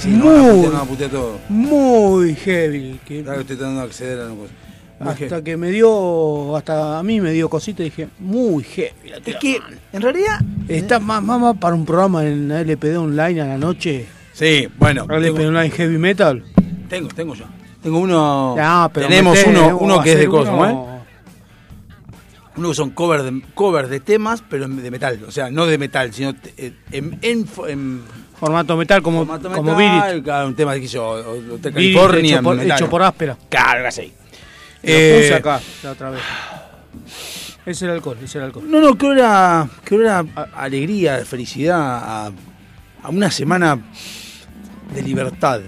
Sí, Muy. no, todo. Muy heavy. que- Claro que estoy tratando de acceder a una cosa. Muy hasta heavy. que me dio, hasta a mí me dio cosita y dije, muy heavy. la Es que, man. en realidad. Está más, más, más para un programa en LPD Online a la noche. Sí, bueno. LPD Tengo, Online Heavy Metal. tengo, tengo yo. Tengo uno. Pero tenemos meté, uno, uno que es de Cosmo, ¿eh? uno- Uno que son covers de, covers de temas, pero de metal. O sea, no de metal, sino te- eh, en, en, fo- en Formato metal como, formato como metal, Beat It. claro, un tema que yo, o- o- Hotel Beat It California. hecho por, hecho por áspera. Claro, así. Lo Eh, puse acá la otra vez. Es el alcohol, es el alcohol. No, no, creo era, creo era alegría, felicidad, a, a una semana de libertad.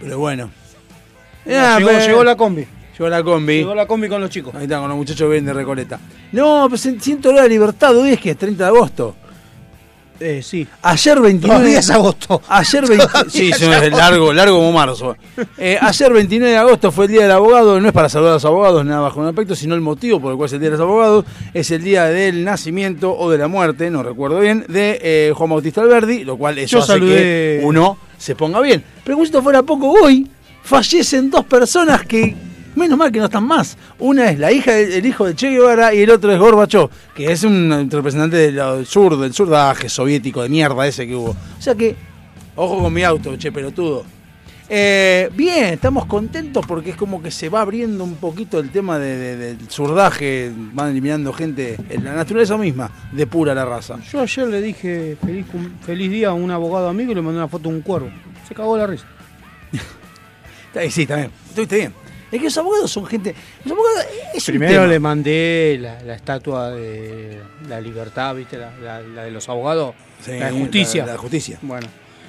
Pero bueno. Ah, llegó, pero- llegó la combi. llegó la combi. Llegó la combi con los chicos. Ahí está, con los muchachos que vienen de Recoleta. No, pues siento olor a libertad, hoy es que es 30 de agosto. Eh, sí. Ayer 29 Todavía es agosto. Ayer 20 sí, es sí, es agosto. largo, largo como marzo. Eh, ayer 29 de agosto fue el Día del Abogado, no es para saludar a los abogados, nada bajo un aspecto, sino el motivo por el cual es el Día de los Abogados, es el día del nacimiento o de la muerte, no recuerdo bien, de eh, Juan Bautista Alberdi, lo cual eso Yo hace saludé- que uno se ponga bien. Pero como si esto fuera poco, hoy fallecen dos personas que, menos mal que no están más. Una es la hija del el hijo de Che Guevara y el otro es Gorbachev, que es un representante del sur, del surdaje soviético de mierda ese que hubo. O sea que, ojo con mi auto, che pelotudo. Eh, bien, estamos contentos porque es como que se va abriendo un poquito el tema de- de- del surdaje, van eliminando gente, en la naturaleza misma, de pura la raza. Yo ayer le dije feliz, feliz día a un abogado amigo y le mandé una foto de un cuervo. Se cagó la risa. Sí, también, estuviste bien. Es que los abogados son gente. Los abogados es Primero le mandé la, la estatua de la libertad, ¿viste? La, la- la de los abogados. Sí, la de justicia. La, la justicia. Bueno,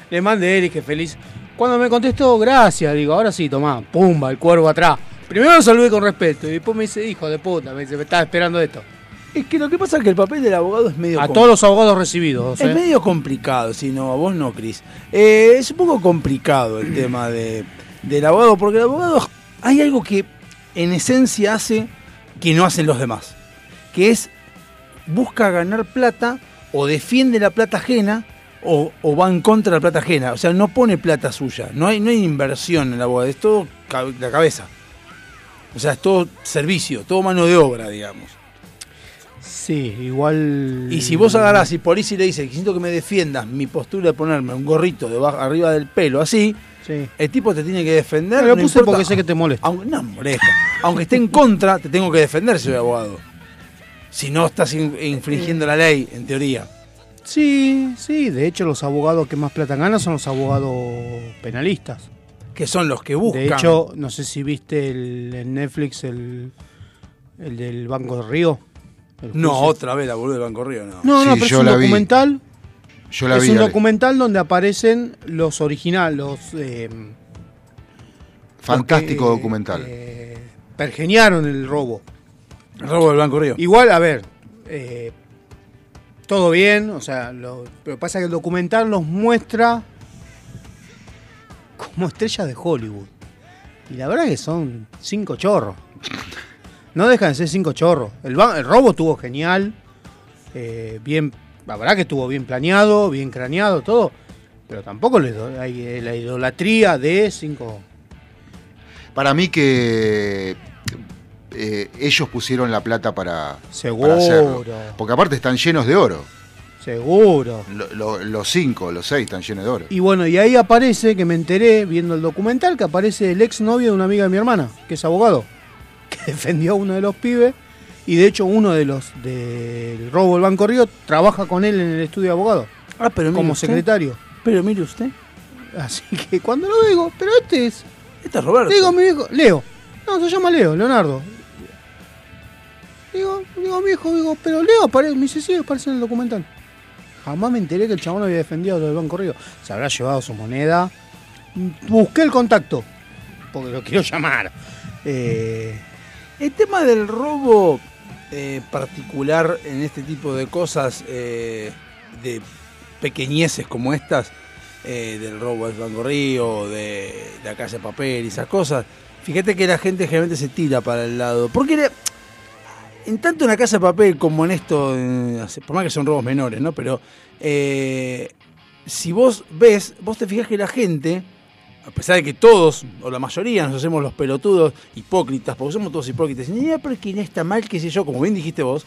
le mandé él y que feliz. Cuando me contestó, gracias, digo, ahora sí, tomá, pumba, el cuervo atrás. Primero lo saludé con respeto y después me dice, hijo de puta, me dice, me estaba esperando esto. Es que lo que pasa es que el papel del abogado es medio. A todos los abogados recibidos. Es ¿eh? medio complicado, si no, a vos no, Cris. Eh, es un poco complicado el tema de, del abogado, porque el abogado hay algo que en esencia hace que no hacen los demás, que es busca ganar plata o defiende la plata ajena o, o va en contra de la plata ajena. O sea, no pone plata suya, no hay, no hay inversión en el abogado, es todo la cabeza. O sea, es todo servicio, todo mano de obra, digamos. Sí, igual. Y si vos agarrás y por ahí si le dices, siento que me defiendas mi postura de ponerme un gorrito debajo, arriba del pelo, así, Sí. el tipo te tiene que defender. Me lo no puse importa- porque sé que te molesta. Aunque, no molesta. Aunque esté en contra, te tengo que defender soy abogado. Si no estás in- infringiendo la ley, en teoría. Sí, sí, de hecho los abogados que más plata ganan son los abogados penalistas. Que son los que buscan. De hecho, no sé si viste el, en Netflix el, el del Banco de Río. no, otra vez la boluda del Banco Río, no. No, no, Sí, pero es un la vi. Documental. Yo la es vi. un documental donde aparecen los originales, los eh, Fantástico documental. eh, pergeniaron el robo. El robo del Banco Río. Igual, a ver, eh, todo bien, o sea, lo, pero pasa que el documental nos muestra como estrellas de Hollywood. Y la verdad que son cinco chorros. No dejan de ser cinco chorros. El robo estuvo genial, eh, bien, la verdad que estuvo bien planeado, bien craneado, todo. Pero tampoco hay eh, la idolatría de cinco. Para mí que eh, ellos pusieron la plata para, Seguro. para hacerlo. Porque aparte están llenos de oro. Seguro. Lo- lo- los cinco, los seis están llenos de oro. Y bueno, y ahí aparece, que me enteré viendo el documental, que aparece el ex novio de una amiga de mi hermana, que es abogado, que defendió a uno de los pibes, y de hecho uno de los del robo del Banco Río trabaja con él en el estudio de abogado, Ah, pero mire como usted. secretario. Pero mire usted. Así que cuando lo digo, pero este es, Este es Roberto. digo mi hijo, Leo, no, se llama Leo, Leonardo. Digo, digo mi hijo, digo, pero Leo aparece, me dice, sí, aparece en el documental. Jamás me enteré que el chabón había defendido lo del Banco Río. Se habrá llevado su moneda. Busqué el contacto, porque lo quiero llamar. Eh, El tema del robo eh, particular en este tipo de cosas, eh, de pequeñeces como estas, eh, del robo del Banco Río, de la casa de papel y esas cosas, fíjate que la gente generalmente se tira para el lado. Porque en tanto en la casa de papel como en esto, por más que son robos menores, ¿no? Pero si vos ves, vos te fijas que la gente, a pesar de que todos, o la mayoría, nos hacemos los pelotudos hipócritas, porque somos todos hipócritas, y "Ah, pero no está mal, qué sé yo, como bien dijiste vos,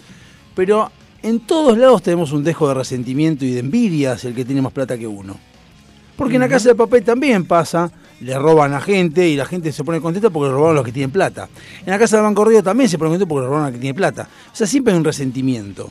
pero en todos lados tenemos un dejo de resentimiento y de envidia hacia el que tiene más plata que uno. Porque en la casa de papel también pasa le roban a gente y la gente se pone contenta porque le robaron a los que tienen plata. En la casa de Banco Río también se pone contenta porque le robaron a los que tienen plata. O sea, siempre hay un resentimiento.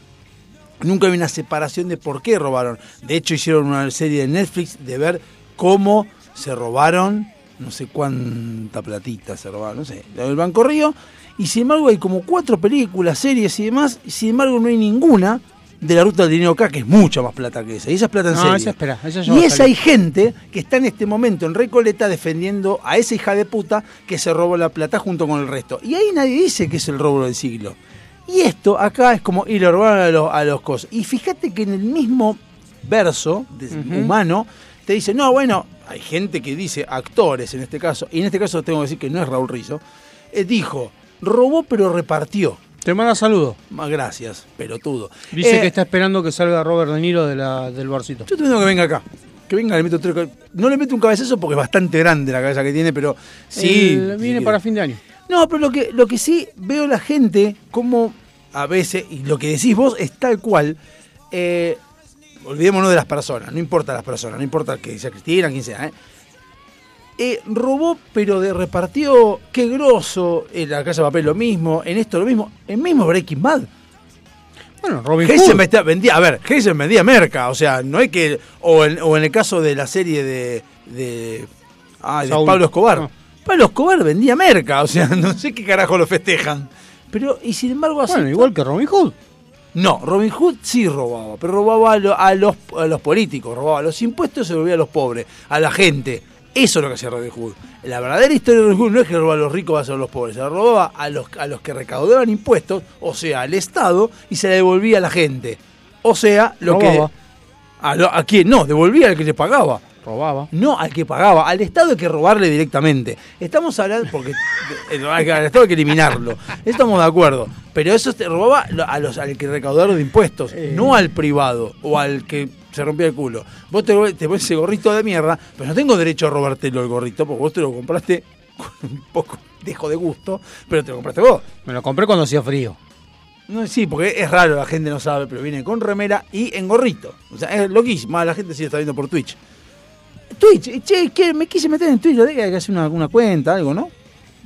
Nunca hay una separación de por qué robaron. De hecho, hicieron una serie de Netflix de ver cómo se robaron, no sé cuánta platita se robaron, no sé, el Banco Río. Y sin embargo hay como cuatro películas, series y demás, y sin embargo no hay ninguna de la ruta del dinero acá, que es mucha más plata que esa. Y esa es plata en No, serie. esa espera, esa ya va y esa hay gente que está en este momento en Recoleta defendiendo a esa hija de puta que se robó la plata junto con el resto. Y ahí nadie dice que es el robo del siglo. Y esto acá es como, y lo robaron a los, a los cosas. Y fíjate que en el mismo verso de- humano te dice, no, bueno, hay gente que dice, actores en este caso, y en este caso tengo que decir que no es Raúl Rizzo, eh, dijo, robó pero repartió. Te manda saludos. Más gracias, pelotudo. Dice Eh, que está esperando que salga Robert De Niro de la, del barcito. Yo te pido que venga acá. Que venga, le meto tres No le meto un cabezazo porque es bastante grande la cabeza que tiene, pero sí. Viene sí para fin de año. No, pero lo que, lo que sí veo la gente, como a veces, y lo que decís vos es tal cual, eh, olvidémonos de las personas, no importa las personas, no importa que sea Cristina, quien sea, ¿eh? Eh, robó, pero de repartió, qué grosso, en la casa de papel lo mismo, en esto lo mismo, en mismo Breaking Bad. Bueno, Robin Hood. Vendía, a ver, Heisenberg vendía merca, o sea, no es que, o en, o en el caso de la serie de, de, ay, de. Pablo Escobar, Ah. Pablo Escobar vendía merca, o sea, no sé qué carajo lo festejan. Pero, y sin embargo, así. Bueno, igual que Robin Hood. No, Robin Hood sí robaba, pero robaba a, lo- a los, a los políticos, robaba los impuestos y se volvía a los pobres, a la gente. Eso es lo que hacía Robin Hood. La verdadera historia de Robin Hood no es que robaba a los ricos a los pobres, se la robaba a los, a los que recaudaban impuestos, o sea, al Estado, y se la devolvía a la gente. O sea, lo Robaba. que... A, lo- ¿A quién? No, devolvía al que le pagaba. Robaba. No al que pagaba, al Estado hay que robarle directamente. Estamos hablando, porque eh, al Estado hay que eliminarlo. Estamos de acuerdo. Pero eso te robaba a los, al que recaudador de impuestos, Eh. no al privado o al que se rompía el culo. Vos te, te pones ese gorrito de mierda, pero no tengo derecho a robártelo el gorrito, porque vos te lo compraste con un poco dejo de gusto, pero te lo compraste vos. Me lo compré cuando hacía frío. No, sí, porque es raro, la gente no sabe, pero viene con remera y en gorrito. O sea, es loquísimo. Ah, La gente sí lo está viendo por Twitch. Twitch, che, que me quise meter en Twitch, hay que hacer una, una cuenta, algo, ¿no?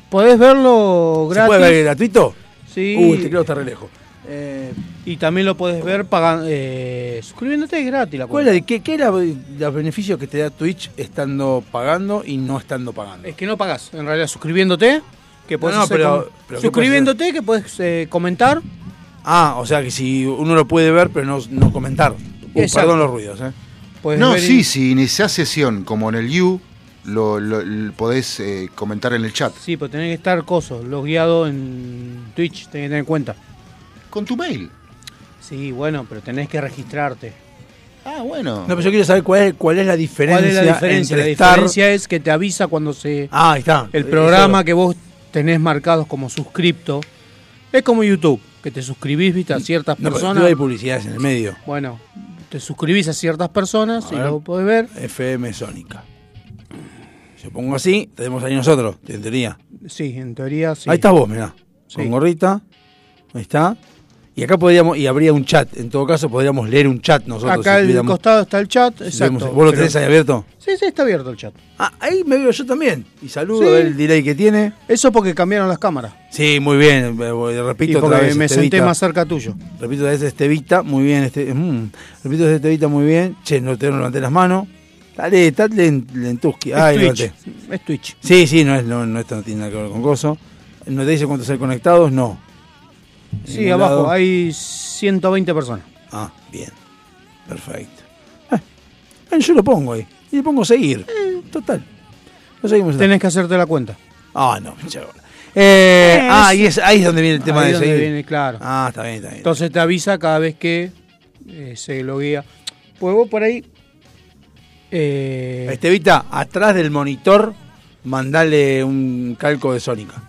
Podés verlo ¿Se gratis. puede ver gratuito? Sí. Uy, te creo que está re lejos. Eh, Y también lo podés ver pagando, eh, suscribiéndote es gratis la ¿Cuál qué, qué era los beneficios que te da Twitch estando pagando y no estando pagando? Es que no pagás, en realidad suscribiéndote, que podés no, hacer pero- com- pero ¿qué suscribiéndote que podés eh, comentar. Ah, o sea que si uno lo puede ver, pero no, no comentar. Uh, perdón los ruidos, ¿eh? Podés No, ver sí, y- si iniciás sesión como en el U, lo, lo- lo podés eh, comentar en el chat. Sí, pero tenés que estar coso, logueado en Twitch, tenés que tener en cuenta. Con tu mail. Sí, bueno, pero tenés que registrarte. Ah, bueno. No, pero yo quiero saber cuál es, cuál es la diferencia. ¿Cuál es la diferencia? La entre estar- diferencia es que te avisa cuando se... Ah, ahí está. el programa que vos tenés marcados como suscripto. Es como YouTube, que te suscribís, viste, a ciertas No, pero personas. hay publicidades en el medio. Bueno, te suscribís a ciertas personas A y ver. lo podés ver. FM Sónica. Si yo pongo así, tenemos ahí nosotros, en teoría. Sí, en teoría sí. Ahí estás vos, mirá. Sí. Con gorrita. Ahí está. Y acá podríamos, y habría un chat. En todo caso, podríamos leer un chat nosotros. Acá si al costado está el chat, si exacto. tuviéramos- ¿Vos lo tenés ahí abierto? Sí, sí, está abierto el chat. Ah, ahí me veo yo también. Y saludo Sí. el delay que tiene. Eso porque cambiaron las cámaras. Sí, muy bien. eh, Y Repito porque otra vez. me Estevita. senté más cerca tuyo. Repito otra vez Estevita, muy bien. Este, mm, repito desde Estevita, muy bien. Che, no te no levanté las manos. Dale, está lent, lentusqui. Ay, es Twitch. levanté. Es Twitch. Sí, sí, no, es, no, no, esto no tiene nada que ver con coso. ¿No te dice cuántos hay conectados? No. Sí, abajo lado. hay 120 personas. Ah, bien. Perfecto. Ah, bueno, yo lo pongo ahí. Y le pongo seguir. Total. Lo seguimos. Tenés que hacerte la cuenta. Ah, no, pinche bola. Eh, Es- ah, y es, ahí es donde viene el tema Ahí de seguir. viene, claro. Ah, está bien, está bien. Entonces te avisa cada vez que eh, se loguea. Pues vos por ahí. eh, Estevita, atrás del monitor, mandale un calco de Sónica.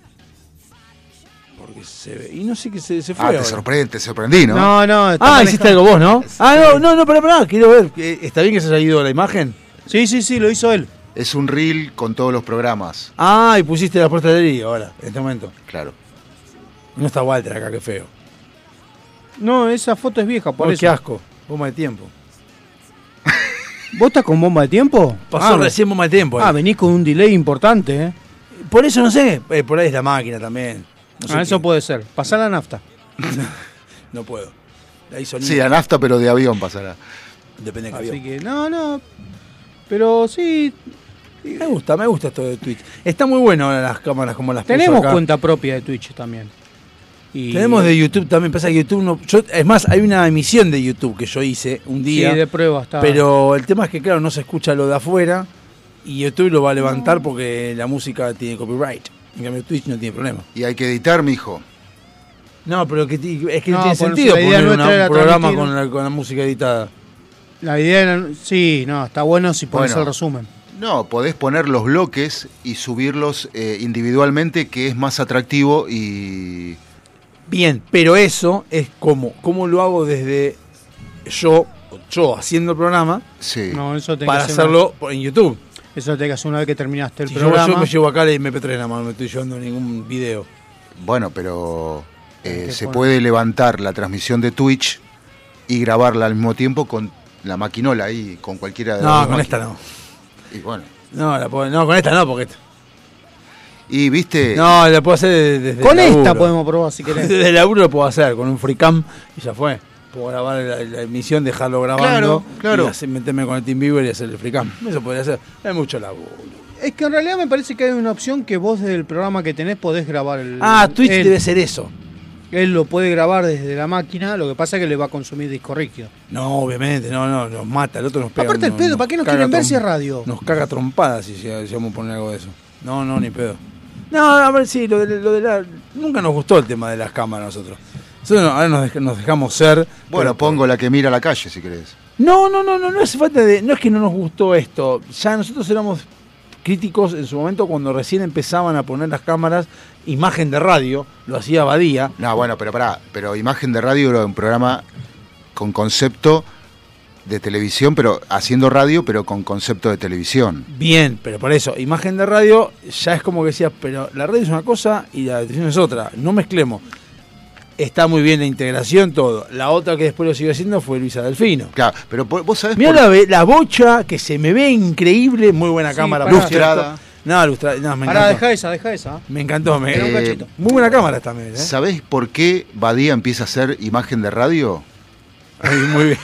Porque se ve. Y no sé qué se, se fue. Ah, te, sorprende, te sorprendí, ¿no? no, no. está Ah, manejando- hiciste algo vos, ¿no? Ah, no, no, no, pará, pará, quiero ver. Eh, ¿Está bien que se haya ido la imagen? Sí, sí, sí, lo hizo él. Es un reel con todos los programas. Ah, y pusiste la puerta de Liga ahora, en este momento. Claro. No está Walter acá, qué feo. No, esa foto es vieja, por Por eso. qué asco, bomba de tiempo. ¿Vos estás con bomba de tiempo? Pasó ah, recién bomba de tiempo. Ah, venís con un delay importante, ¿eh? Por eso no sé. eh, por ahí es la máquina también. No sé Ah, eso puede ser. Pasá la nafta. No puedo. Ahí. Sí, a nafta, pero de avión pasará. Depende de qué Así avión. que, no, no. Pero sí, Me gusta, me gusta esto de Twitch. Está muy bueno ahora las cámaras como las tenemos acá. cuenta propia de Twitch también. Y- Tenemos de YouTube también. Pasa que YouTube no. Yo, es más, hay una emisión de YouTube que yo hice un Sí, día. de prueba está. Pero el tema es que, claro, no se escucha lo de afuera. Y YouTube lo va a levantar porque la música tiene copyright. En cambio, Twitch no tiene problema. Y hay que editar, mijo. No, pero que ti- es que no, No, tiene sentido la idea poner una- un programa con la, con la música editada. La idea era, sí, no, está bueno si pones Bueno. el resumen. No, podés poner los bloques y subirlos eh, individualmente, que es más atractivo y... Bien, pero eso es como, ¿cómo lo hago desde yo, yo haciendo el programa, Sí. No, eso para hacerlo por- en YouTube? Eso que hacer una vez que terminaste el Si yo, programa. yo me llevo acá el MP3 nada más, no me estoy llevando ningún video. Bueno, pero eh, se puede levantar la transmisión de Twitch y grabarla al mismo tiempo con la maquinola ahí, con cualquiera de las No, con máquinas. esta no. Y bueno. No, la puedo- no, con esta no, porque... Y viste, No, la puedo hacer desde, desde Con el esta podemos probar si querés. Desde el laburo lo puedo hacer, con un FreeCam y ya fue. Puedo grabar la, la emisión, dejarlo grabando Claro, claro. y hacer- meterme con el TeamViewer y hacer el FreeCam. Eso podría ser. Es mucho laburo. Es que en realidad me parece que hay una opción que vos del programa que tenés podés grabar el. Ah, Twitch debe ser eso. él lo puede grabar desde la máquina, lo que pasa es que le va a consumir disco rígido. No, obviamente, no, no, nos mata, el otro nos pega. Aparte el pedo, ¿para qué nos quieren ver si es radio? Nos caga trompadas si, si- si vamos a poner algo de eso. No, no, ni pedo. No, a ver, sí, lo de, lo de la... Nunca nos gustó el tema de las cámaras a nosotros. Nosotros ahora nos, dej- nos dejamos ser. bueno, pero- pongo la que mira a la calle si querés. No, no, no, no, no hace falta de. No es que no nos gustó esto. Ya nosotros éramos críticos en su momento cuando recién empezaban a poner las cámaras, imagen de radio, lo hacía Badía. No, bueno, pero pará, pero Imagen de Radio era un programa con concepto de televisión, pero haciendo radio, pero con concepto de televisión. Bien, pero por eso, imagen de radio ya es como que decías, pero la radio es una cosa y la televisión es otra. No mezclemos. Está muy bien la integración, todo. La otra que después lo siguió haciendo fue Luisa Delfino. Claro, pero vos sabés Mira por- la, bocha que se me ve increíble, muy buena Sí, cámara. cierto. Lustrada. No, lustrada, no, me encantó. deja esa, deja esa. Me encantó, me Era un cachito. Muy buena cámara también, ¿eh? ¿Sabés por qué Badía empieza a hacer imagen de radio? Ay, muy bien.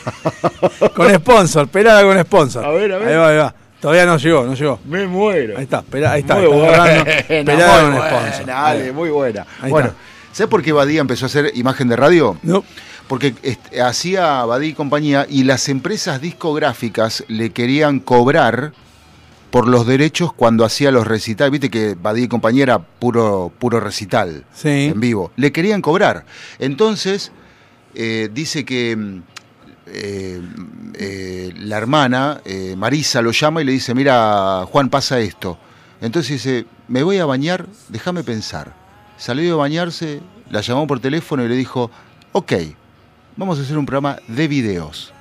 con sponsor, pelada con sponsor. A ver, a ver. Ahí va, ahí va. Todavía no llegó, no llegó. Me muero. Ahí está, pela- ahí está. Muy está buena, agarrando pelada con muy sponsor. buena, dale, muy buena. Ahí bueno, está. ¿Sabés por qué Badía empezó a hacer imagen de radio? No. Porque hacía Badía y compañía y las empresas discográficas le querían cobrar por los derechos cuando hacía los recitales. Viste que Badía y compañía era puro, puro recital Sí. en vivo. Le querían cobrar. Entonces, eh, dice que mm, eh, eh, la hermana, Marisa, lo llama y le dice, mira, Juan, pasa esto. Entonces dice, me voy a bañar, déjame pensar. Salió de bañarse, la llamó por teléfono y le dijo, ok, vamos a hacer un programa de videos.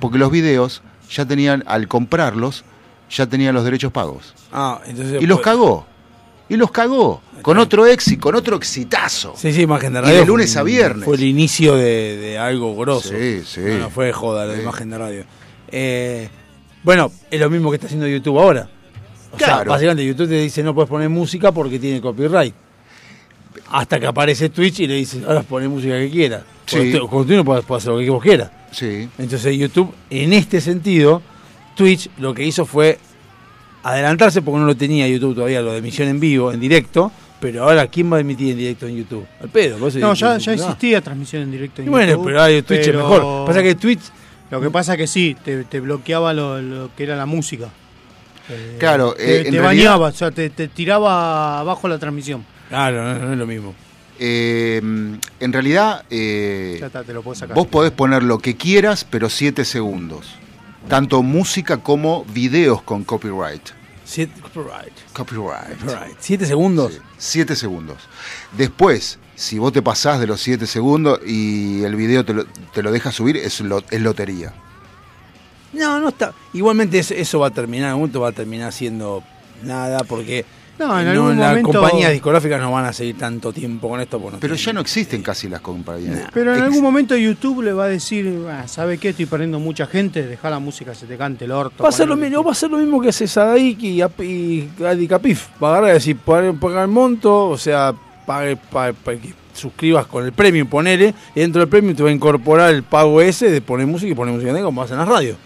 Porque los videos ya tenían, al comprarlos, ya tenían los derechos pagos. Ah, entonces. Y los pues- cagó. Y los cagó. Con otro éxito, con otro exitazo. Sí, sí, imagen de Y radio. de fue lunes un- a viernes. Fue el inicio de, de algo grosso. Sí, sí. No, no fue de joda la Sí. imagen de radio. Eh, bueno, es lo mismo que está haciendo YouTube ahora. O sea, básicamente YouTube te dice no puedes poner música porque tiene copyright. Hasta que aparece Twitch y le dice, ahora poner música que quieras. Sí. Cuando tú- cuando tú no puedes, puedes hacer lo que vos quieras. Sí. Entonces YouTube, en este sentido, Twitch lo que hizo fue adelantarse porque no lo tenía YouTube todavía, lo de emisión en vivo, en directo. Pero ahora, ¿quién va a emitir en directo en YouTube? Al pedo. eso No, YouTube ya, dice, ya "No". existía transmisión en directo en Y bueno, YouTube, pero ahora Twitch es pero mejor. Pasa que Twitch Lo que pasa que sí, te, te bloqueaba lo, lo que era la música. Eh, Claro, te, eh, en te realidad- bañaba, o sea, te, te tiraba abajo la transmisión. Claro, no, no es lo mismo. Eh, en realidad, eh, Ya está, te lo puedes sacar. vos podés poner lo que quieras, pero 7 segundos. Tanto música como videos con copyright. Siete, copyright, Copyright. copyright. ¿Siete segundos? 7 segundos. Después, si vos te pasás de los 7 segundos y el video te lo, te lo deja subir, es, lo- es lotería. No, no está. Igualmente eso, eso va a terminar, en algún momento va a terminar siendo nada porque No, en no, algún las momento. compañías discográficas no van a seguir tanto tiempo con esto. porque Pero ya no existen casi las compañías. Pero en Ex- algún momento YouTube le va a decir, ah, ¿sabe qué? Estoy perdiendo mucha gente, deja la música, se te cante el orto. Va a, ser lo, mismo, va a ser lo mismo que hace Sadaik y, Ap- y Adi Capif. Va a agarrar y decir, paga el monto, o sea, pague, pague- pague- que suscribas con el premium, ponele, y dentro del premium te va a incorporar el pago ese de poner música y poner música de como hacen las radios.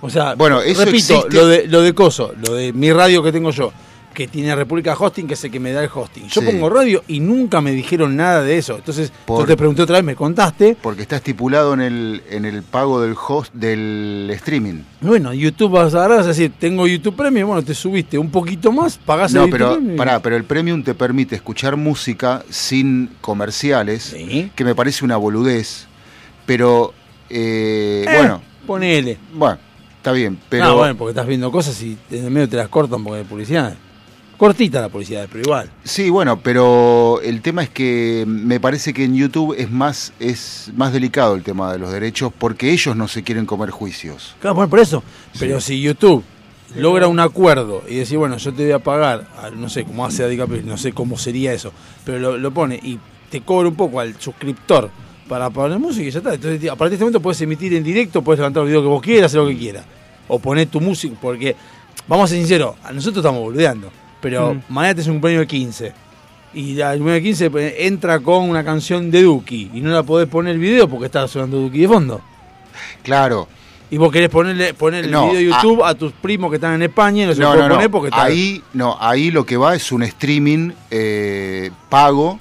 O sea, Bueno, eso repito, existe- lo de, lo de Coso, lo de mi radio que tengo yo, que tiene República Hosting, que es el que me da el hosting. Yo Sí. pongo radio y nunca me dijeron nada de eso. Entonces, Por- yo te pregunté otra vez, me contaste. Porque está estipulado en el, en el pago del host del streaming. Bueno, YouTube vas a agarrar, vas a decir, tengo YouTube Premium, bueno, te subiste un poquito más, pagás No, el pero YouTube pará, pero el premium te permite escuchar música sin comerciales, Sí. que me parece una boludez. Pero eh, Eh, bueno, Ponele. bueno, está bien. Pero no, bueno, porque estás viendo cosas y en el medio te las cortan porque hay publicidad. Cortita la publicidad, pero igual. Sí, bueno, pero el tema es que me parece que en YouTube es más, es más delicado el tema de los derechos porque ellos no se quieren comer juicios. Claro, bueno, por eso. Pero si YouTube logra un acuerdo y decir, bueno, yo te voy a pagar, no sé cómo hace Adicapri, no sé cómo sería eso, pero lo, lo pone y te cobra un poco al suscriptor para poner música y ya está. Entonces, a partir de este momento puedes emitir en directo, puedes levantar el video que vos quieras, hacer lo que quieras. O poner tu música, porque, vamos a ser sinceros, a nosotros estamos boludeando. Pero Mm. mañana te es un cumpleaños de 15. Y el cumpleaños de 15 pues, entra con una canción de Duki y no la podés poner el video porque está sonando Duki de fondo. Claro, Y vos querés ponerle poner el No, video de YouTube a, tus primos que están en España y no se lo no, no, no. poner porque está. Ahí, no, ahí lo que va es un streaming eh, pago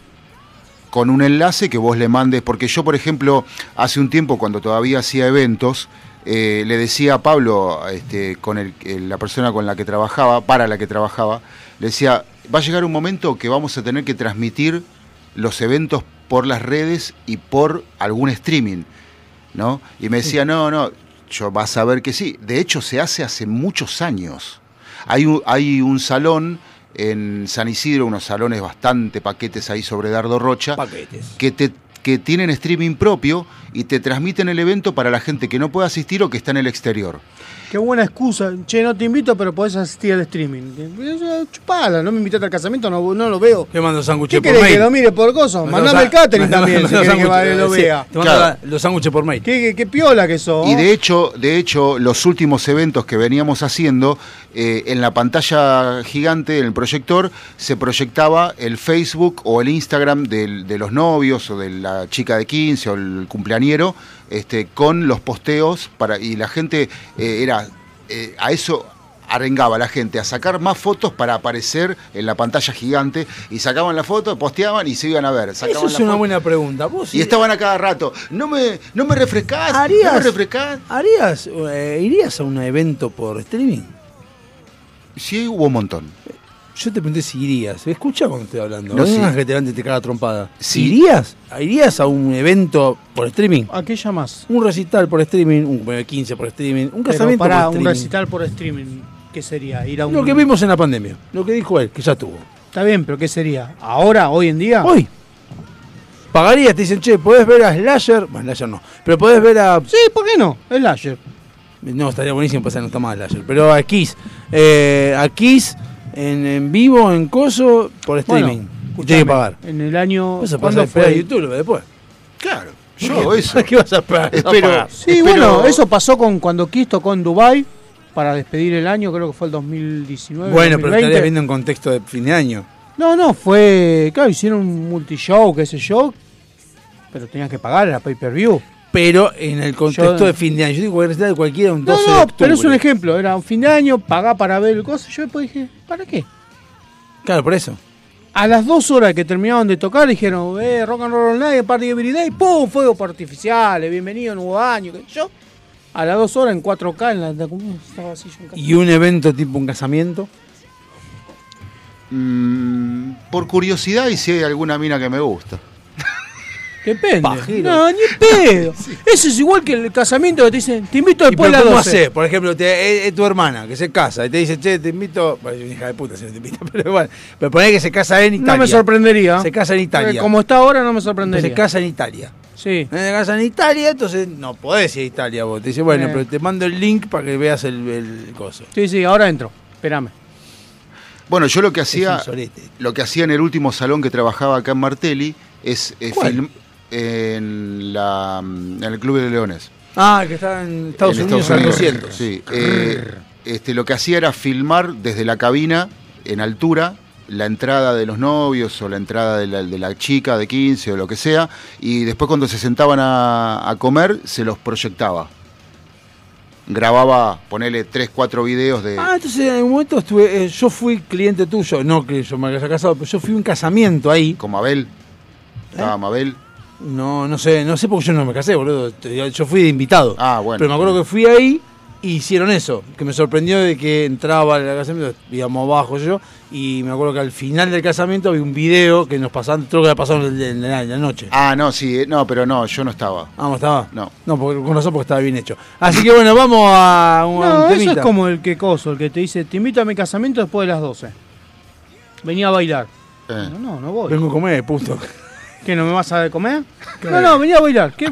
con un enlace que vos le mandes, porque yo, por ejemplo, hace un tiempo cuando todavía hacía eventos, eh, le decía a Pablo, este, con el- la persona con la que trabajaba, para la que trabajaba, le decía, va a llegar un momento que vamos a tener que transmitir los eventos por las redes y por algún streaming, ¿no? Y me decía, no, no, yo vas a ver que sí. De hecho, se hace hace muchos años. Hay un, hay un salón en San Isidro, unos salones bastante paquetes ahí sobre Dardo Rocha, Paquetes. que, te, que tienen streaming propio y te transmiten el evento para la gente que no puede asistir o que está en el exterior. Qué buena excusa. Che, no te invito, pero podés asistir al streaming. Chupala, no me invitaste al casamiento, no, no lo veo. Te mando sándwiches ¿Qué por querés mail. que lo mire por coso? Me Mandame el catering también, si querés que sándwiches, lo sí, vea. Te mando Claro. la- los sándwiches por mail. ¿Qué, qué, qué piola que sos. Y de hecho, de hecho, los últimos eventos que veníamos haciendo, eh, en la pantalla gigante, en el proyector, se proyectaba el Facebook o el Instagram del- de los novios o de la chica de 15 o el cumpleañero, este, con los posteos para y la gente eh, era eh, a eso arengaba la gente a sacar más fotos para aparecer en la pantalla gigante y sacaban la foto, posteaban y se iban a ver. Sacaban Eso es la una foto. buena pregunta. Vos Y estaban a cada rato, no me, no me refrescás, no me ¿Harías, refrescás. harías, eh, ¿Irías a un evento por streaming? Sí, hubo un montón. Yo te pregunté si irías. Escucha cuando estoy hablando. No, No, sí. es que te te caga trompada. Sí. ¿Irías? ¿Irías a un evento por streaming? ¿A qué llamas? Un recital por streaming, un cumpleaños de 15 por streaming, un Pero casamiento para por un recital por streaming, ¿qué sería? Ir a un... Lo que vimos en la pandemia. Lo que dijo él, que ya tuvo. Está bien, pero ¿qué sería? ¿Ahora, hoy en día? Hoy. Pagarías, te dicen, che, podés ver a Slasher. Bueno, Slasher no. Pero podés ver a. Sí, ¿por qué no? Es Lasher. No, estaría buenísimo, pasar no está mal Slasher. Pero a Kiss. Eh, a Kiss en, en vivo, en Coso, por streaming. Bueno, tiene que pagar. En el año... Eso ¿Cuándo pasa esperar a fue? YouTube después. Claro, yo eso. ¿Qué vas a esperar? Espero- A pagar. Sí, Espero- bueno, eso pasó con cuando Kiss tocó en Dubai para despedir el año, creo que fue el 2019. Bueno, pero 2020. estarías viendo en contexto de fin de año. No, no, fue. Claro, hicieron un multishow, qué sé yo. Pero tenías que pagar, era pay per view. Pero en el contexto Yo- de fin de año. Yo digo cualquier recital de cualquiera un No, 12 de no, octubre. pero es un ejemplo. Era un fin de año, pagá para ver el coso. Yo después dije, ¿para qué? Claro, por eso. A las dos horas que terminaban de tocar, dijeron, eh, rock and roll night, party every day, ¡pum! Fuegos artificiales, bienvenido, nuevo año, qué sé yo. A las dos horas en 4K, en la, ¿cómo estaba así yo en casa? Y un evento tipo un casamiento. Mm, por curiosidad y si hay alguna mina que me gusta. Depende. Pajero. No, ni pedo. Eso es igual que el casamiento que te dicen, te invito ¿Y después de pero las ¿Cómo 12. haces? Por ejemplo, te- es, es tu hermana que se casa y te dice, che, te invito. Bueno, es una hija de puta si no te invita, pero igual. Pero poné que se casa en Italia. No me sorprendería. Se casa en Italia. Como está ahora, no me Pero sorprendería. se casa en Italia. Sí. Se casa en Italia, entonces no podés ir a Italia vos. Te dice, bueno, Eh. pero te mando el link para que veas el, el coso. Sí, sí, ahora entro. Espérame. Bueno, yo lo que hacía, lo que hacía en el último salón que trabajaba acá en Martelli es eh, en, la, en el Club de Leones. Ah, que está en Estados en Unidos al 200. Sí. eh, este, lo que hacía era filmar desde la cabina, en altura, la entrada de los novios o la entrada de la, de la chica de 15 o lo que sea, y después cuando se sentaban a, a comer, se los proyectaba. Grababa, ponele 3, 4 videos de... Ah, entonces en algún momento estuve, eh, yo fui cliente tuyo, no que yo me haya casado, pero yo fui a un casamiento ahí. Con Mabel. ¿Eh? Estaba Mabel. No, no sé, no sé porque yo no me casé, boludo. Yo fui de invitado. Ah, bueno. Pero me acuerdo que fui ahí y hicieron eso, que me sorprendió de que entraba al casamiento, digamos abajo yo, y me acuerdo que al final del casamiento había un video que nos pasaron, creo que la pasaron en la, noche. Ah, no, sí, eh, no, pero no, yo no estaba. Ah, ¿no estaba? No. No, porque, con razón porque estaba bien hecho. Así que bueno, vamos a un, a un No, eso es como el que coso, el que te dice, te invito a mi casamiento después de las 12. Venía a bailar. Eh. No, no, no voy. Vengo a comer, punto. ¿Qué, no me vas a comer? No, no, venía a bailar. ¿Qué?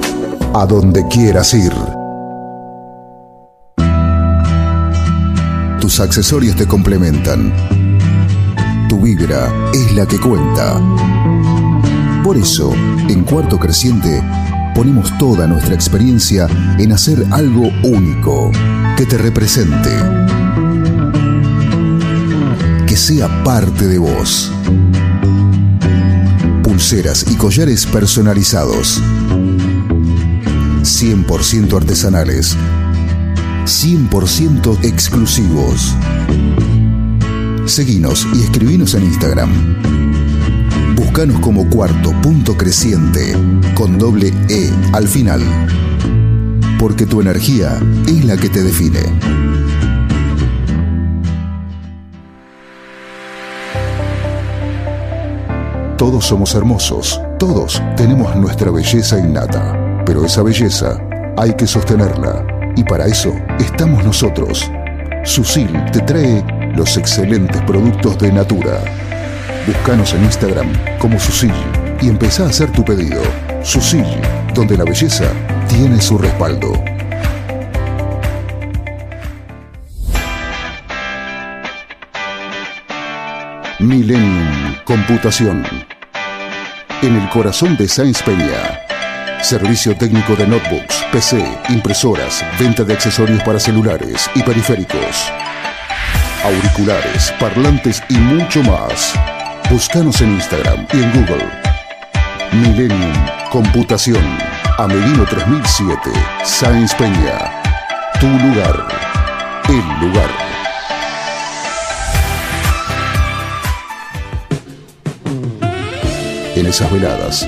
A donde quieras ir. Tus accesorios te complementan. Tu vibra es la que cuenta. Por eso, en Cuarto Creciente, ponemos toda nuestra experiencia en hacer algo único, que te represente, que sea parte de vos. Pulseras y collares personalizados, 100% artesanales, 100% exclusivos. Seguinos y escribinos en Instagram. Buscanos como cuarto punto creciente con doble E al final. Porque tu energía es la que te define. Todos somos hermosos, todos tenemos nuestra belleza innata, pero esa belleza hay que sostenerla y para eso estamos nosotros. Susil te trae los excelentes productos de Natura. Búscanos en Instagram como Susil y empezá a hacer tu pedido. Susil, donde la belleza tiene su respaldo. Millennium Computación. En el corazón de Sáenz Peña. Servicio técnico de notebooks, PC, impresoras, venta de accesorios para celulares y periféricos. Auriculares, parlantes y mucho más. Búscanos en Instagram y en Google. Millennium Computación. Amelino 3007. Sáenz Peña. Tu lugar. El lugar. En esas veladas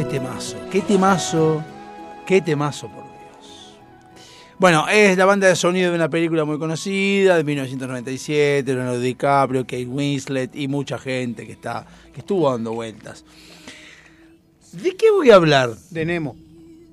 Qué temazo, qué temazo, qué temazo, por Dios. Bueno, es la banda de sonido de una película muy conocida, de 1997, Leonardo DiCaprio, Kate Winslet y mucha gente que, está, que estuvo dando vueltas. ¿De qué voy a hablar? De Nemo.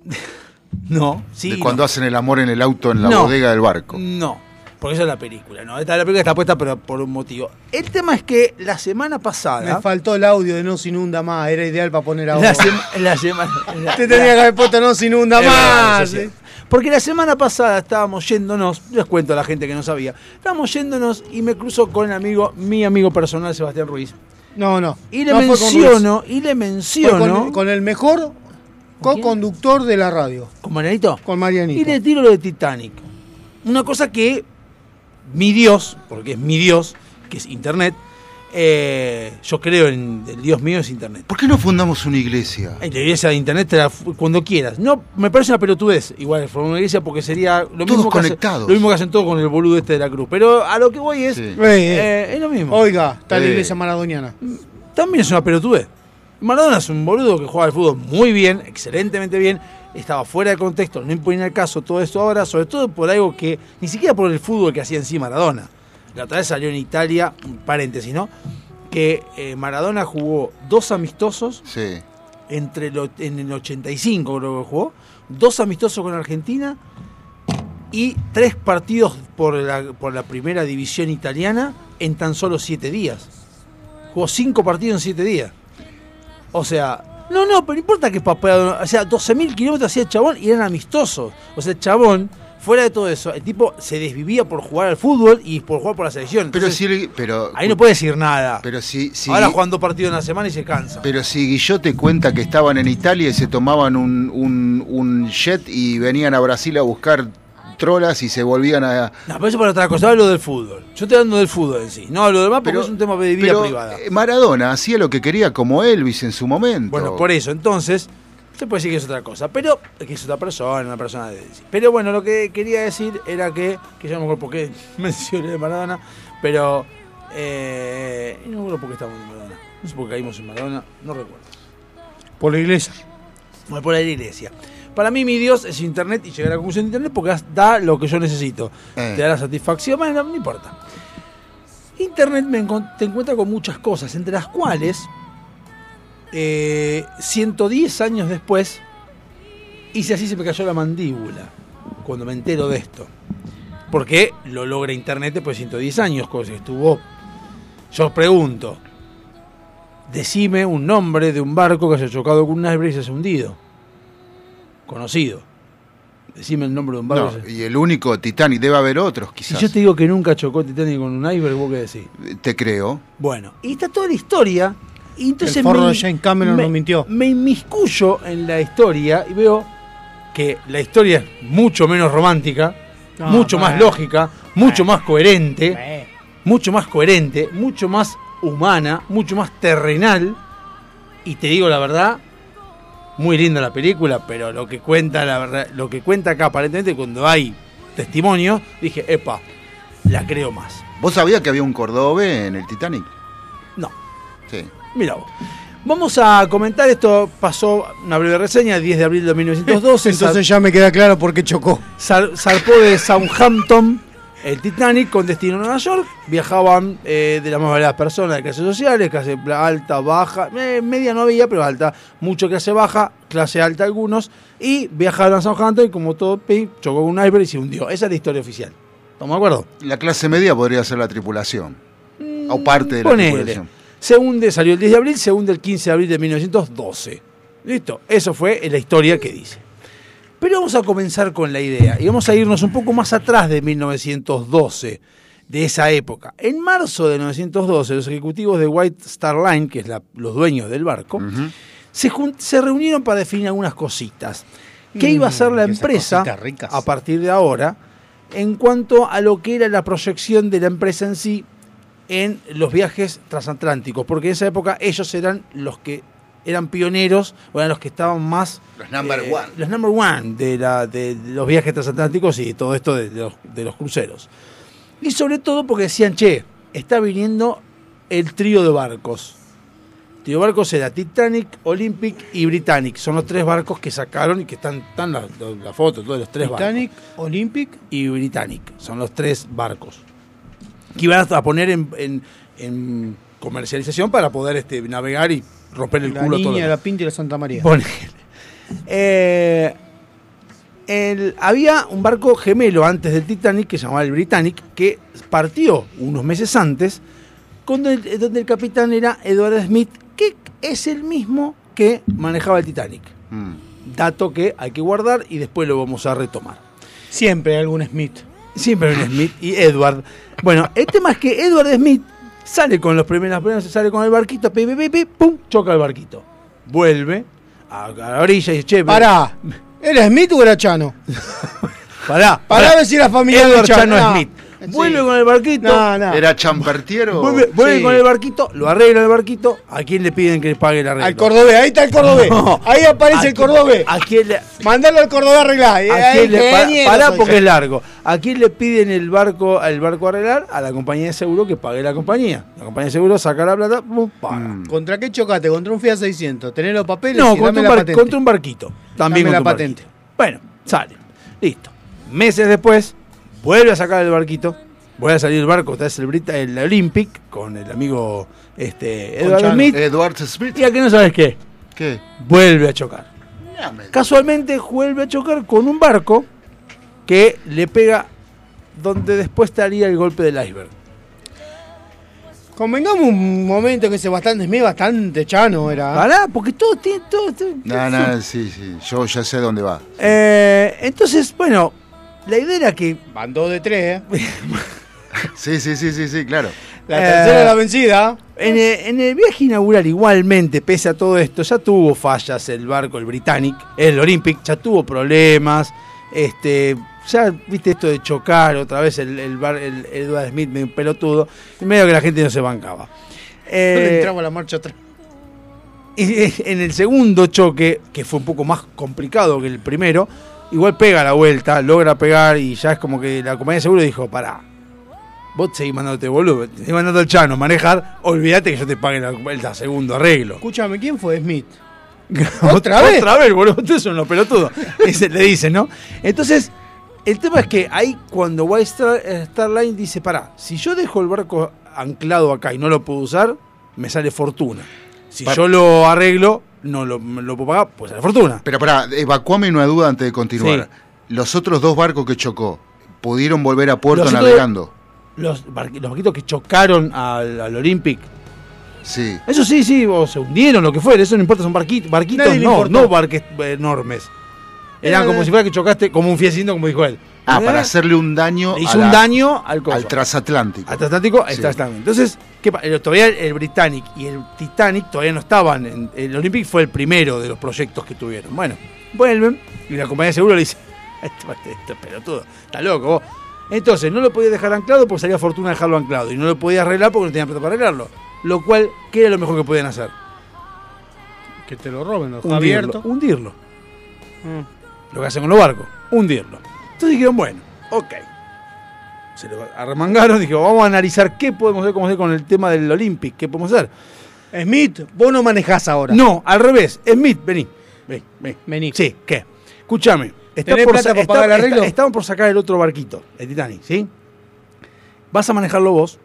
No, sí. de no. cuando hacen el amor en el auto en la No. bodega del barco. No, porque esa es la película, ¿no? Esta la película está puesta pero por un motivo. El tema es que la semana pasada... Me faltó el audio de No se inunda más, era ideal para poner la, ahora. sema- la semana... la- Te tenía que haber puesto No se inunda verdad, más. sí. Porque la semana pasada estábamos yéndonos, les cuento a la gente que no sabía, estábamos yéndonos y me cruzo con el amigo, mi amigo personal Sebastián Ruiz. No, no. Y le No menciono, y le menciono. con, con el mejor co-conductor de la radio, ¿Con Marianito? con Marianito. Y le tiro lo de Titanic. Una cosa que mi Dios, porque es mi Dios, que es Internet, eh, yo creo en el Dios mío es Internet. ¿Por qué no fundamos una iglesia? En la iglesia de Internet te la fu- cuando quieras. No, me parece una pelotudez, igual, formar una iglesia porque sería lo Todos mismo, que hace- conectados. lo mismo que hacen todos con el boludo este de la cruz. Pero a lo que voy es, Sí. Eh, eh. es lo mismo. Oiga, está la iglesia maradoniana. También es una pelotudez. Maradona es un boludo que juega al fútbol muy bien, excelentemente bien. Estaba fuera de contexto, no imponía el caso todo esto ahora, sobre todo por algo que, ni siquiera por el fútbol que hacía en sí Maradona. La otra vez salió en Italia, paréntesis, ¿no? Que eh, Maradona jugó dos amistosos Sí. entre lo- en el 85 creo que jugó, dos amistosos con Argentina y tres partidos por la, por la primera división italiana en tan solo siete días. jugó cinco partidos en siete días. O sea, no, no, pero no importa que papá, o sea, 12.000 kilómetros hacía el chabón y eran amistosos. O sea, el chabón, fuera de todo eso, el tipo se desvivía por jugar al fútbol y por jugar por la selección. Pero Entonces, si, pero, ahí no puede decir nada. pero si, si- Ahora juegan dos partidos en la semana y se cansa. pero si Guillot te cuenta que estaban en Italia y se tomaban un, un, un jet y venían a Brasil a buscar trolas y se volvían a... No, pero eso para otra cosa, hablo del fútbol. Yo estoy hablando del fútbol en sí. No, lo demás porque Pero- es un tema de vida pero, privada. eh, Maradona hacía lo que quería como Elvis en su momento. Bueno, por eso, entonces, se puede decir que es otra cosa, pero que es otra persona, una persona de Pero bueno, lo que quería decir era que, que yo no me acuerdo por qué mencioné de Maradona, pero eh, no me acuerdo por qué estamos en Maradona. No sé por qué caímos en Maradona, no recuerdo. Por la iglesia. Bueno, por la iglesia. Para mí mi Dios es Internet y llegar a la conclusión de Internet porque da lo que yo necesito. Eh. Te da la satisfacción, bueno, no importa. Internet me te encuentra con muchas cosas, entre las cuales eh, 110 años después hice así se me cayó la mandíbula cuando me entero de esto. Porque lo logra Internet después de 110 años, cosa que estuvo... Yo pregunto, decime un nombre de un barco que haya chocado con un iceberg y se haya hundido. Conocido. Decime el nombre de un barco. No, y el único Titanic, debe haber otros Si quizás. yo te digo que nunca chocó Titanic con un iceberg, ¿vos qué decís? Te creo. Bueno, y está toda la historia. Y entonces El forro me- de James Cameron me- no mintió. Me inmiscuyo en la historia y veo que la historia es mucho menos romántica, No, mucho más lógica, mucho más coherente, Eh, mucho más coherente, mucho más humana, mucho más terrenal. Y te digo la verdad, muy linda la película, pero lo que cuenta la verdad, lo que cuenta acá aparentemente cuando hay testimonio, dije, epa, la creo más. ¿Vos sabías que había un Cordobe en el Titanic? No. Sí. Mira vos. Vamos a comentar esto, pasó una breve reseña, 10 de abril de 1912. Entonces ya me queda claro por qué chocó. zar- zarpó de Southampton el Titanic con destino a Nueva York. Viajaban eh, de las más variadas personas de clases sociales, clase alta, baja, eh, media no había, pero alta. Mucho clase baja, clase alta algunos. Y viajaron a Southampton y como todo, chocó con un iceberg y se hundió. Esa es la historia oficial. ¿Estamos de acuerdo? La clase media podría ser la tripulación. o parte de la Ponele. tripulación. Se hunde, salió el 10 de abril, se hunde el 15 de abril de 1912. Listo, eso fue la historia que dice. Pero vamos a comenzar con la idea y vamos a irnos un poco más atrás de 1912, de esa época. En marzo de 1912, los ejecutivos de White Star Line, que es la- los dueños del barco, se, reunieron para definir algunas cositas. ¿Qué iba a hacer la Mm, empresa a partir de ahora en cuanto a lo que era la proyección de la empresa en sí en los viajes transatlánticos? Porque en esa época ellos eran los que eran pioneros o eran los que estaban más... Los number eh, one. Los number one de, la, de los viajes transatlánticos y todo esto de, de los, de los cruceros. Y sobre todo porque decían, che, está viniendo el trío de barcos. El trío de barcos era Titanic, Olympic y Britannic. Son los tres barcos que sacaron y que están, están las la fotos, todos los tres Titanic, barcos. Olympic. y Britannic. Son los tres barcos. Que iban a poner en, en- en comercialización para poder este, navegar y romper el La culo a todo. niña, la Pinta y la Santa María. Eh, el- había un barco gemelo antes del Titanic que se llamaba el Britannic que partió unos meses antes con el- donde el capitán era Edward Smith que es el mismo que manejaba el Titanic Mm. dato que hay que guardar y después lo vamos a retomar Siempre hay algún Smith. siempre hay un Smith y Edward bueno el tema es que Edward Smith sale con los primeros primeros sale con el barquito pi, pi, pi, pi, pum choca el barquito vuelve a, la orilla y dice che Pará. ¿Era Smith o era Chano? Pará, Pará a ver si la familia Edward de Chano. Chano No. Sí. Vuelve con el barquito. No, no. ¿Era Champertiero? Vuelve, vuelve Sí. con el barquito, lo arregla el barquito. ¿A quién le piden que le pague el arreglo? Al Cordobés, ahí está el Cordobés. No. Ahí aparece ¿A el Cordobés. ¿A quién le.? Mandalo al Cordobés a arreglar. ¿A Ahí, quién le pará soy. porque es largo. ¿A quién le piden el barco, el barco a arreglar? A la compañía de seguro que pague la compañía. La compañía de seguro saca la plata, pum, paga. Mm. ¿Contra qué chocaste? ¿Contra un Fiat 600? ¿Tenés los papeles? No, contra dame un, la contra un barquito. También Dame la contra un patente. barquito. Bueno, sale. Listo. Meses después, vuelve a sacar el barquito. Vuelve a salir el barco, esta vez el, Brita, el Olympic, con el amigo este, Edward Chano. Smith. Edward Smith. Y a que no sabes qué, ¿Qué? vuelve a chocar. Casualmente vuelve a chocar con un barco que le pega donde después estaría el golpe del iceberg. Convengamos un momento que ese bastante, es bastante chano era. Pará, porque todo tiene. Todo, todo- No, no, sí, sí. Yo ya sé dónde va. Eh, entonces, bueno, la idea era que. Van dos de tres, ¿eh? Sí, sí, sí, sí, sí, claro. La Eh, tercera es la vencida. En el, en el viaje inaugural, igualmente, pese a todo esto, ya tuvo fallas el barco, el Britannic, el Olympic, ya tuvo problemas. Este, ya viste esto de chocar otra vez el, el, bar- el Edward Smith medio pelotudo, y medio que la gente no se bancaba. No Eh, le entraba la marcha atrás. y en el segundo choque, que fue un poco más complicado que el primero, igual pega la vuelta, logra pegar y ya es como que la compañía de seguro dijo, pará, vos seguís mandándote boludo, te seguís mandando al chano manejar, olvídate que yo te pague la vuelta segundo arreglo. Escúchame, ¿quién fue Smith? ¿Otra vez? Otra vez, boludo, ustedes son los pelotudos. Ese le dicen, ¿no? Entonces, el tema es que ahí cuando White Star, eh, Star Line dice, pará, si yo dejo el barco anclado acá y no lo puedo usar, me sale fortuna. Si Pa- yo lo arreglo, no lo, puedo pagar, pues sale fortuna. Pero pará, evacuame una duda antes de continuar. Los otros dos barcos que chocó, ¿pudieron volver a puerto Los otros- navegando? Los, barqui- los barquitos que chocaron al, al Olympic, Sí. eso sí, sí, o se hundieron, lo que fuera, eso no importa, son barquitos, barquitos no, importó. no barques eh, enormes. Eran Era como si fuera que chocaste como un fiecito, como dijo él. Ah, ¿Eh? para hacerle un daño Le hizo a un la- daño al coso. al transatlántico. Al transatlántico, Sí. Entonces, ¿qué el, todavía el Britannic y el Titanic todavía no estaban. En, el Olympic fue el primero de los proyectos que tuvieron. Bueno, vuelven y la compañía de seguro le dice: Esto, esto es pelotudo, está loco vos. Entonces, no lo podía dejar anclado porque salía fortuna dejarlo anclado. Y no lo podía arreglar porque no tenía plata para arreglarlo. Lo cual, ¿qué era lo mejor que podían hacer? Que te lo roben, lo Hundirlo. abierto. Hundirlo. Mm. Lo que hacen con los barcos, hundirlo. Entonces dijeron, bueno, ok. Se lo arremangaron, dijeron, vamos a analizar qué podemos hacer, cómo hacer con el tema del Olympic, qué podemos hacer. Smith, vos no manejás ahora. No, al revés. Smith, vení. Vení, vení. Vení. Sí, ¿qué? Escúchame. ¿Tenés por sa- está- estamos por sacar el otro barquito, el Titanic, ¿sí? Vas a manejarlo vos,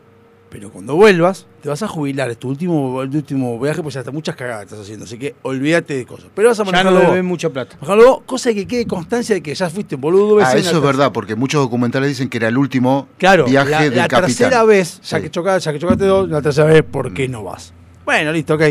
pero cuando vuelvas, te vas a jubilar. Es tu último, el último viaje, pues ya está muchas cagadas estás haciendo. Así que olvídate de cosas. Pero vas a Ya no manejarlo le vos. deben mucha plata. Manejarlo vos, cosa que quede constancia de que ya fuiste boludo. Ah, eso es verdad, porque muchos documentales dicen que era el último Claro, viaje la, del la capitán. tercera vez, ya, Sí. que chocaste, ya que chocaste dos, la tercera vez, ¿por qué no vas? Bueno, listo, ok.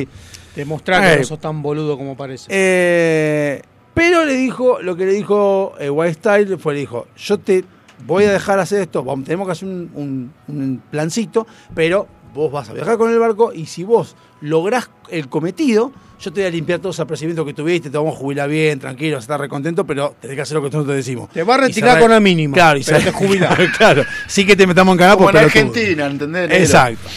Demostrar Eh. que no sos tan boludo como parece. Eh, pero le dijo, lo que le dijo eh, White Style fue, le dijo, yo te voy a dejar hacer esto, vamos, tenemos que hacer un, un- un plancito, pero vos vas a viajar con el barco y si vos lográs el cometido, yo te voy a limpiar todos los apercibimientos que tuviste, te vamos a jubilar bien, tranquilo, vas a estar recontento, pero tenés que hacer lo que nosotros te decimos. Te va a retirar con la mínima. Claro, y pero cerrar- te jubilás. claro, sí que te metamos en cagada Como en. Argentina, ¿entendés? negro? Exacto.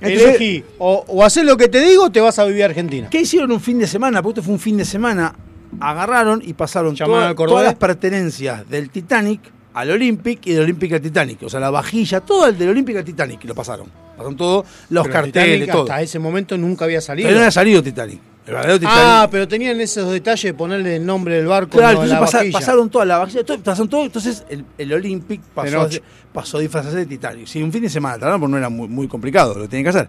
Entonces, Elegí. O, o haces lo que te digo o te vas a vivir a Argentina. ¿Qué hicieron un fin de semana? Porque esto fue un fin de semana. Agarraron y pasaron toda- todas las pertenencias del Titanic al Olympic y del Olympic al Titanic. O sea, la vajilla, todo el del Olympic al Titanic. Lo pasaron. Pasaron todos los Pero el carteles, Titanic todo. Hasta ese momento nunca había salido. Pero no había salido Titanic. El verdadero Titanic. ah, pero tenían esos detalles de ponerle el nombre del barco. Claro, no, la pasa- pasaron toda la vajilla, todo, pasaron todo, entonces el, el Olympic pasó, pasó a disfrazarse de Titanic. Sí, un fin de semana, tardaron, porque no era muy, muy complicado, lo tenían que hacer.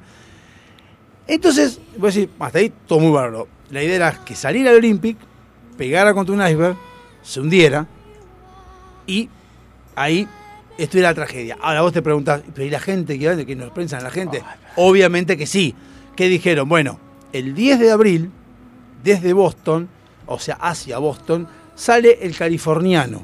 Entonces, voy a decir, hasta ahí todo muy bárbaro. La idea era que saliera el Olympic, pegara contra un iceberg, se hundiera y ahí estuviera la tragedia. Ahora vos te preguntás, ¿pero y la gente que, que nos prensan la gente? Obviamente que sí. ¿Qué dijeron? Bueno, el 10 de abril, desde Boston, o sea, hacia Boston, sale el californiano,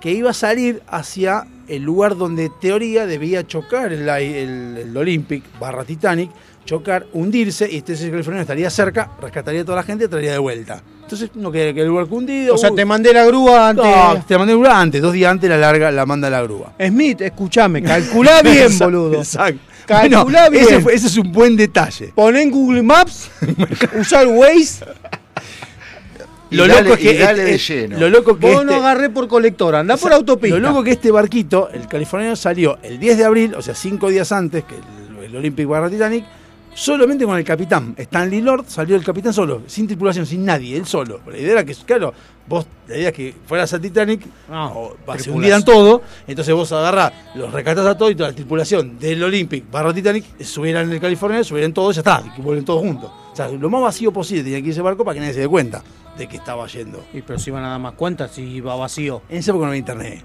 que iba a salir hacia el lugar donde teoría debía chocar el, el- el Olympic barra Titanic, chocar, hundirse, y este californiano estaría cerca, rescataría a toda la gente y traería de vuelta. Entonces no quería que el barco hundido. O sea, uy, te mandé la grúa antes. no, te mandé grúa antes, dos días antes la larga, la manda la grúa. Smith, escúchame, calculá bien, Exacto, boludo. Exacto. Calculá Bueno, bien. Ese, fue- ese es un buen detalle. Pon en Google Maps, usar Waze. Lo dale- loco es que este- lleno. Lo loco que Vos no este- agarré por colector, andá por autopista. Lo loco que este barquito, el californiano, salió el 10 de abril, o sea, cinco días antes que el, el Olympic barra Titanic, solamente con el capitán. Stanley Lord salió el capitán solo, sin tripulación, sin nadie, él solo. La idea era que, claro, vos, la idea es que fueras al Titanic, o, se hundieran todo, entonces vos agarrás, los rescatás a todos y toda la tripulación del Olympic barra Titanic subieran en el California, subieran todos y ya está, y vuelven todos juntos. O sea, lo más vacío posible tenía que ir ese barco para que nadie se dé cuenta de que estaba yendo. Y pero si van a dar más cuenta si iba vacío. En esa época no había internet.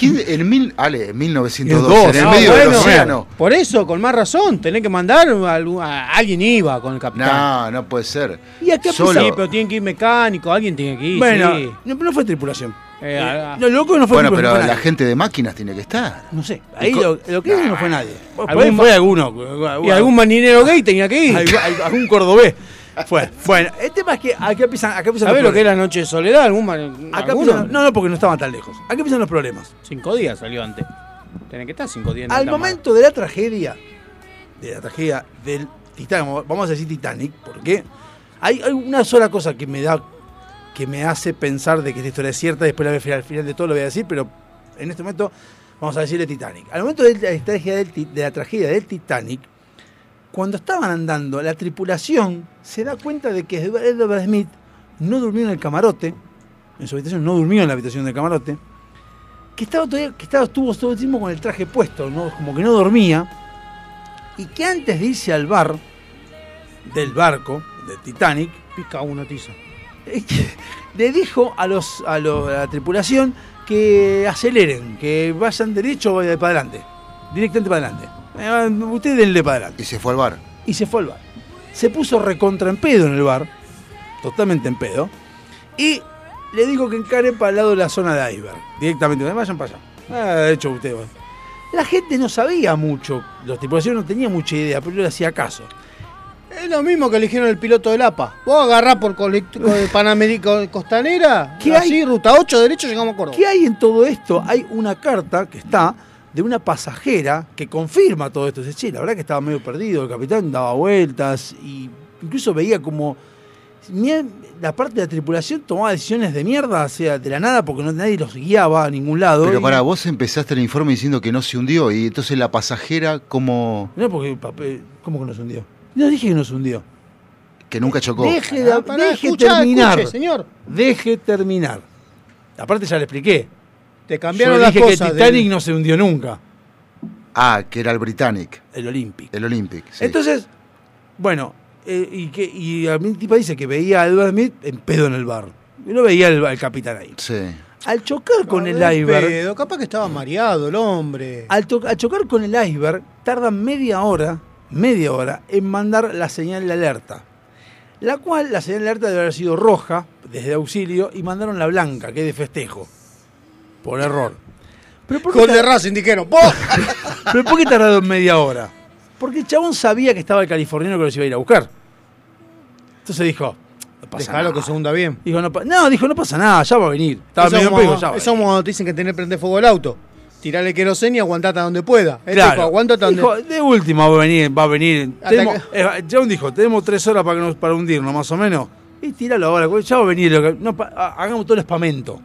¿Quién- en, mil, Ale, en Es 1912, dos, en el ah, medio del bueno, océano. Por eso, con más razón, tenés que mandar a, a- alguien iba con el capitán. No, no puede ser. Y acá Solo. Sí, pero tienen que ir mecánico, alguien tiene que ir. Bueno, sí. no, no fue tripulación. Eh, Eh, a- lo loco no fue Bueno, pero la nadie. gente de máquinas tiene que estar. No sé, ahí lo, lo que hizo no fue nadie. Algún fue alguno. Y algún marinero gay tenía que ir. algún, algún cordobés. Fue. Bueno, el tema es que acá empiezan, acá empiezan ¿Sabés los lo que es la noche de soledad? ¿Algún ma- Acá alguno? empiezan- no, no, porque no estaban tan lejos. Acá empiezan los problemas. Cinco días salió antes. Tenés que estar cinco días en Al mar. momento de la tragedia, de la tragedia del Titanic, vamos a decir Titanic, porque hay, hay una sola cosa que me da, que me hace pensar de que esta historia es cierta, después la voy a- al final de todo lo voy a decir, pero en este momento vamos a decirle Titanic. Al momento de la tragedia del, de la tragedia del Titanic, cuando estaban andando, la tripulación se da cuenta de que Edward Smith no durmió en el camarote, en su habitación, no durmió en la habitación del camarote, que estaba que estaba, estuvo todo el tiempo con el traje puesto, ¿no? como que no dormía, y que antes de irse al bar del barco, del Titanic, Pica uno tiza. le dijo a los a, a la tripulación que aceleren, que vayan derecho para adelante, directamente para adelante. Eh, Ustedes denle para adelante. Y se fue al bar. Y se fue al bar. Se puso recontra en pedo en el bar, totalmente en pedo, y le dijo que encaren para el lado de la zona de iceberg, directamente. Vayan para allá. Ah, de hecho, ustedes van. La gente no sabía mucho, los tripulaciones no tenían mucha idea, pero yo le hacía caso. Es lo mismo que eligieron el piloto del APA. Vos agarrás por colect- co- Panamérica Costanera, ¿Qué así, hay? ruta 8, derecho, llegamos a Córdoba. ¿Qué hay en todo esto? Hay una carta que está de una pasajera que confirma todo esto. Dice, che, la verdad que estaba medio perdido, el capitán daba vueltas y incluso veía como la parte de la tripulación tomaba decisiones de mierda, o sea, de la nada, porque no, nadie los guiaba a ningún lado. Pero Y- para vos empezaste el informe diciendo que no se hundió y entonces la pasajera como No, porque papel, ¿cómo que nos hundió? No dije que nos hundió. que nunca chocó. Deje, de- Ah, pará, deje escuchá, terminar. escuche, señor. Deje terminar. Aparte ya le expliqué. Te Yo cambiaron las dije que cosas. el Titanic del- no se hundió nunca. Ah, que era el Britannic, El Olympic. el Olympic. sí. Entonces, bueno, eh, y, que, y a mí tipo dice que veía a Edward Smith en pedo en el bar. Y no veía al, al capitán ahí. Sí. Al chocar con el iceberg, pedo, Capaz que estaba mareado el hombre. al, al chocar con el iceberg, tardan media hora, media hora, en mandar la señal de alerta. La cual, la señal de alerta debe haber sido roja, desde auxilio, y mandaron la blanca, que es de festejo. Por error. Pero ¿por qué, Gol de Racing, dijeron. ¡Vos! pero ¿por qué tardaron media hora? Porque el chabón sabía que estaba el californiano que los iba a ir a buscar. Entonces dijo, no pasa Dejalo nada. que se hunda bien. Dijo, no, dijo, no pasa nada, ya va a venir. Estaba Eso medio como- pego, ya va a eso venir. como te dicen que tenés que prender fuego el auto. Tirale queroseno y aguantate a donde pueda. Claro. dijo, aguántate a donde Dijo, de última va a venir, va a venir. Tenemos, eh, John dijo, tenemos tres horas para, que nos- para hundirnos, más o menos. Y tíralo ahora, ya va a venir. lo que- no, hagamos todo el espamento.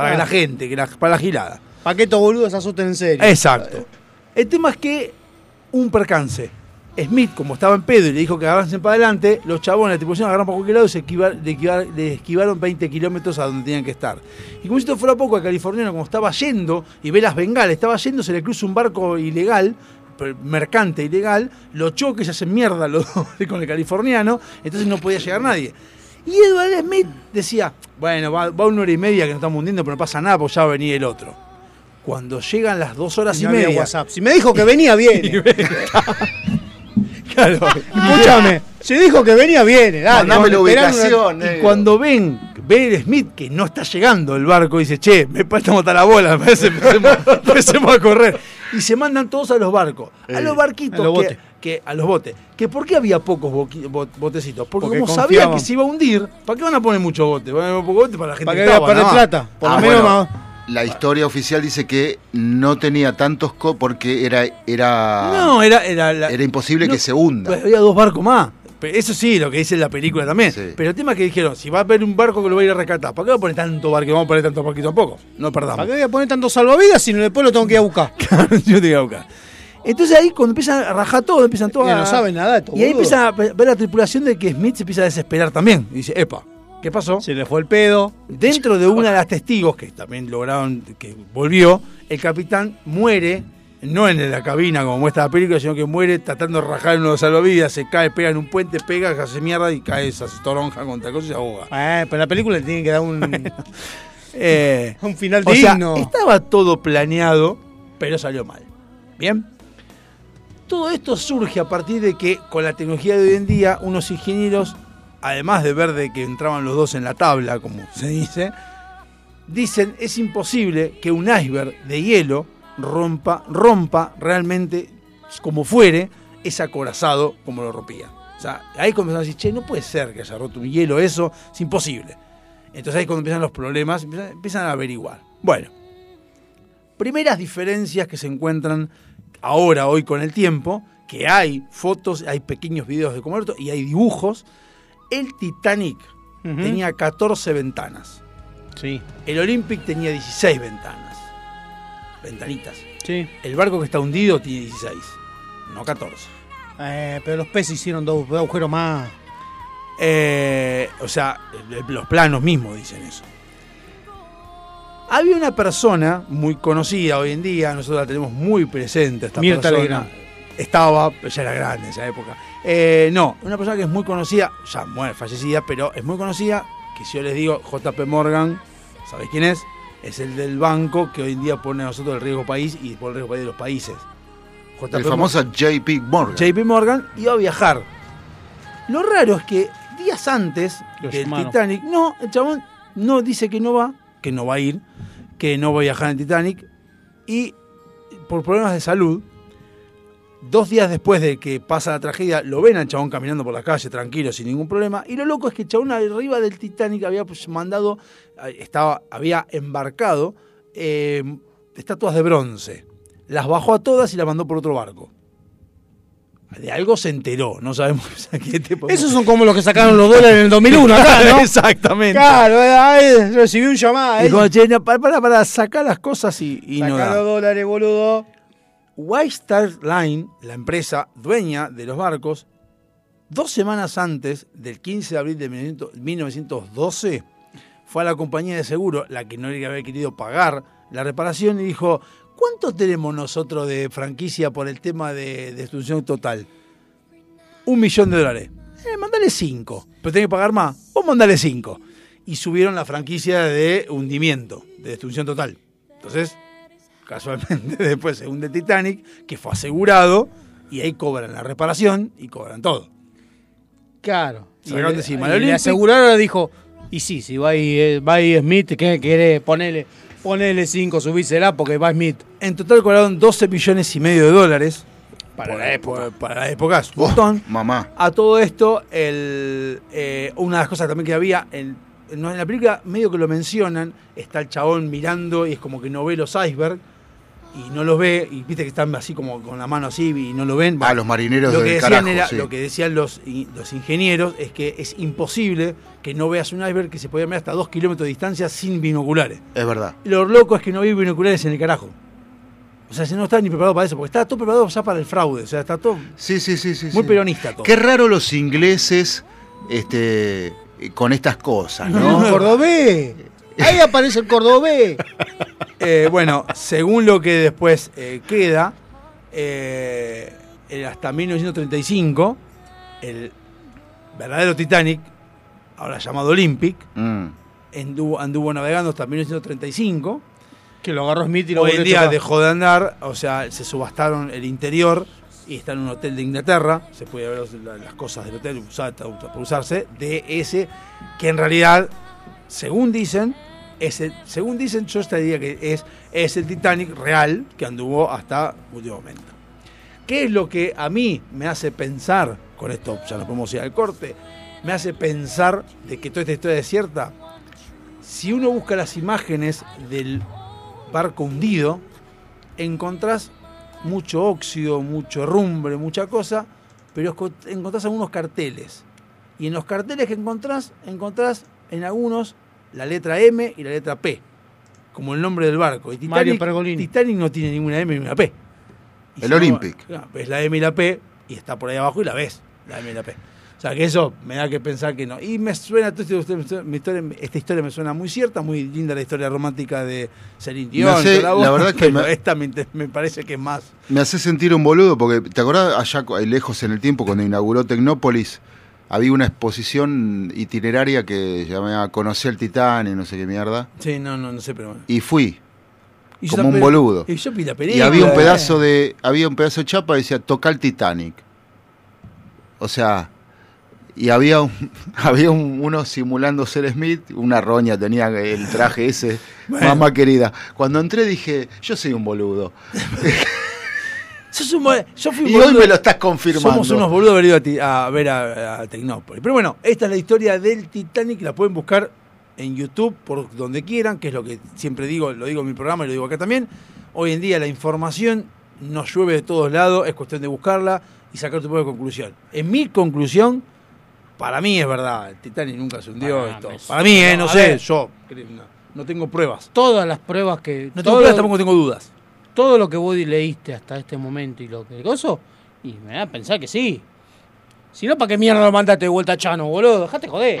Para Ah. que la gente, que la- para la gilada. Pa' que estos boludos se asusten en serio. Exacto. El tema es que un percance. Smith, como estaba en pedo y le dijo que avancen para adelante, los chabones la tripulación agarraron para cualquier lado y se esquivar- le, esquivar- le esquivaron 20 kilómetros a donde tenían que estar. Y como si esto fuera poco, el californiano, como estaba yendo y ve las bengalas, estaba yendo, se le cruza un barco ilegal, mercante ilegal, lo choca y se hace mierda lo- con el californiano, entonces no podía llegar nadie. Y Edward Smith decía, bueno, va, va una hora y media que nos estamos hundiendo, pero no pasa nada, porque ya va a venir el otro. Cuando llegan las dos horas y no había media, WhatsApp. Si me dijo que venía, viene. Claro. Escúchame. Si dijo que venía, viene. Dale, Mandame la una-. Y cuando ven, ve el Smith que no está llegando el barco, dice, che, me falta matar la bola, me parece, empecemos, empecemos a correr. Y se mandan todos a los barcos, a los barquitos, a los que, a los botes. Que ¿Por qué había pocos boqui- bot- botecitos? Porque, Porque como sabía que se iba a hundir, ¿para qué van a poner muchos botes? Van a poner pocos botes para la gente Para que estaba, nada más. plata. Por Ah, lo menos bueno, más- La historia oficial dice que no tenía tantos co porque era era No, era, era, la- era imposible no, que se hunda. pues había dos barcos más. Eso sí, lo que dice la película también. Sí. Pero el tema es que dijeron, si va a haber un barco que lo va a ir a rescatar, ¿para qué va a poner tanto barco? Vamos a poner tanto barquito tampoco. No ¿Para perdamos. qué voy a poner tantos salvavidas si no después lo tengo que ir a buscar? Yo te voy a buscar. Entonces ahí cuando empiezan a rajar todo, empiezan todos Que a... no saben nada estos Y ahí empieza a ver la tripulación de que Smith se empieza a desesperar también. Y dice, epa, ¿qué pasó? Se le fue el pedo. Dentro de una de las testigos, que también lograron que volvió, el capitán muere, no en la cabina como muestra la película, sino que muere tratando de rajar uno de salvavidas, se cae, pega en un puente, pega, hace mierda y cae, se toronja contra cosas y se ahoga. Eh, pero la película le tienen que dar un. Eh, Un final o sea, digno. estaba todo planeado, pero salió mal. Bien. Todo esto surge a partir de que con la tecnología de hoy en día, unos ingenieros, además de ver de que entraban los dos en la tabla, como se dice, dicen es imposible que un iceberg de hielo rompa, rompa realmente como fuere ese acorazado como lo rompía. O sea, ahí empezaron a decir, che, no puede ser que haya roto un hielo eso, es imposible. Entonces ahí es cuando empiezan los problemas, empiezan, empiezan a averiguar. Bueno, primeras diferencias que se encuentran ahora, hoy con el tiempo, que hay fotos, hay pequeños videos de Comerto y hay dibujos. El Titanic tenía 14 ventanas. Sí, El Olympic tenía 16 ventanas. Ventanitas. sí. El barco que está hundido tiene 16, no 14. Eh, pero los peces hicieron dos, agujeros más. Eh, o sea, los planos mismos dicen eso. Había una persona muy conocida hoy en día, nosotros la tenemos muy presente, esta Mirta persona. Estaba, ya era grande en esa época. Eh, no, una persona que es muy conocida, ya muere, fallecida, pero es muy conocida, que si yo les digo JP Morgan, ¿sabéis quién es? Es el del banco que hoy en día pone a nosotros el riesgo país y pone el riesgo país de los países. JP El famoso JP Morgan. JP Morgan iba a viajar. Lo raro es que días antes Lo del. Titanic, no, el chabón no dice que no va, que no va a ir, que no va a viajar en Titanic y por problemas de salud, dos días después de que pasa la tragedia, lo ven al chabón caminando por la calle tranquilo, sin ningún problema. Y lo loco es que el chabón arriba del Titanic había pues, mandado, eh, estaba, había embarcado eh, estatuas de bronce. Las bajó a todas y las mandó por otro barco. De algo se enteró, no sabemos a qué tipo. Esos son como los que sacaron los dólares en el 2001 acá, ¿no? Exactamente. Claro, eh, ahí recibí un llamado. Y como, che, no, para, para, para, sacar las cosas y, y no los dólares, boludo. White Star Line, la empresa dueña de los barcos, dos semanas antes del 15 de abril de 1912, fue a la compañía de seguro, la que no le había querido pagar la reparación, y dijo, ¿cuánto tenemos nosotros de franquicia por el tema de destrucción total? Un millón de dólares. Eh, mandale cinco. Pero tenés que pagar más. Vos mandale cinco. Y subieron la franquicia de hundimiento, de destrucción total. Entonces, casualmente después se hunde Titanic, que fue asegurado, y ahí cobran la reparación y cobran todo. Claro. Se sacaron de le- encima. y El le Olympic- aseguraron, dijo, y sí, si va ahí, eh, va ahí Smith, ¿qué quiere? Ponele, ponele cinco, subísela porque va Smith. En total cobraron 12 millones y medio de dólares. Para Por- la época. por- para la época, es un Oh, montón. mamá. A todo esto, el, eh, una de las cosas también que había, en, en la película medio que lo mencionan, está el chabón mirando y es como que no ve los icebergs y no los ve, y viste que están así como con la mano así y no lo ven. Ah, los marineros lo que del decían carajo, era, sí. Lo que decían los, los ingenieros es que es imposible que no veas un iceberg que se podía ver hasta dos kilómetros de distancia sin binoculares. Es verdad. Lo loco es que no vi binoculares en el carajo. O sea, si no está ni preparado para eso, porque está todo preparado ya para el fraude. O sea, está todo Sí, sí, sí, sí. muy sí. peronista todo. Qué raro los ingleses este, con estas cosas, No, ¿no? Cordobés. Ahí aparece el Cordobés. Eh, bueno, según lo que después eh, queda, eh, hasta 1935, el verdadero Titanic, ahora llamado Olympic, Mm. anduvo, anduvo navegando hasta 1935. Que lo agarró Smith y lo Hoy en día dejó de andar, o sea, se subastaron el interior y está en un hotel de Inglaterra. Se puede ver las cosas del hotel usarse de ese que en realidad, según dicen, es el- según dicen, yo estaría que es, es el Titanic real que anduvo hasta último momento. ¿Qué es lo que a mí me hace pensar, con esto ya nos podemos ir al corte, me hace pensar de que toda esta historia es cierta? Si uno busca las imágenes del barco hundido, encontrás mucho óxido, mucho rumbre, mucha cosa, pero encontrás algunos carteles. Y en los carteles que encontrás, encontrás en algunos la letra M y la letra P, como el nombre del barco. Y Mario Titanic, Pergolini. Titanic no tiene ninguna M ni una P. Y El si no, Olympic. claro, ves la M y la P y está por ahí abajo y la ves, la M y la P. O sea que eso me da que pensar que no. Y me suena, mi historia, esta historia me suena muy cierta, muy linda la historia romántica de Celine Dion. Toda la verdad que me- esta me, me parece que es más. Me hace sentir un boludo porque, ¿te acordás allá ahí lejos en el tiempo cuando inauguró Tecnópolis? Había una exposición itineraria que llamaba Conocer el Titanic, no sé qué mierda. Sí, no, no, no sé, pero bueno. Y fui, Y como un boludo. Y yo la Y película. había un eh. pedazo de había un pedazo de chapa que decía toca el Titanic. O sea, y había un, había un- uno simulando ser Smith, una roña tenía el traje ese, Bueno. mamá querida. Cuando entré dije, yo soy un boludo. Sos un bol- yo fui un Y hoy me lo estás confirmando. Somos unos boludos haber ido a, ti- a ver a, a Tecnópolis. Pero bueno, esta es la historia del Titanic. La pueden buscar en YouTube por donde quieran, que es lo que siempre digo, lo digo en mi programa y lo digo acá también. Hoy en día la información nos llueve de todos lados, es cuestión de buscarla y sacar tu propia conclusión. En mi conclusión, para mí es verdad, el Titanic nunca se hundió. Para, esto. Para mí, eh, no, sé, ver. yo no, no tengo pruebas. Todas las pruebas que. No tengo todo, pruebas, tampoco tengo dudas. Todo lo que vos leíste hasta este momento y lo que gozo, y me da a pensar que sí. Si no, ¿para qué mierda lo mandaste de vuelta a Chano, boludo? Dejate joder.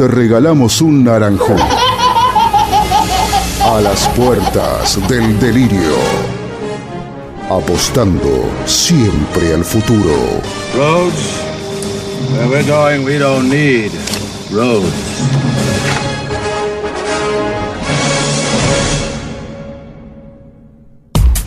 te regalamos un naranjón. A las puertas del delirio. Apostando siempre al futuro. Roads? Roads.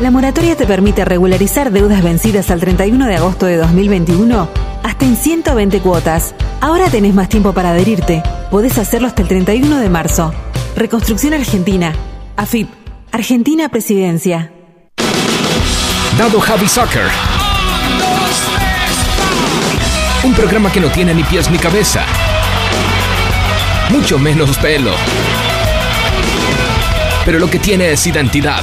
La moratoria te permite regularizar deudas vencidas al 31 de agosto de 2021 hasta en 120 cuotas. Ahora tenés más tiempo para adherirte. Podés hacerlo hasta el 31 de marzo. Reconstrucción Argentina. AFIP. Argentina Presidencia. Dado Javi Soccer. Un programa que no tiene ni pies ni cabeza. Mucho menos pelo. Pero lo que tiene es identidad.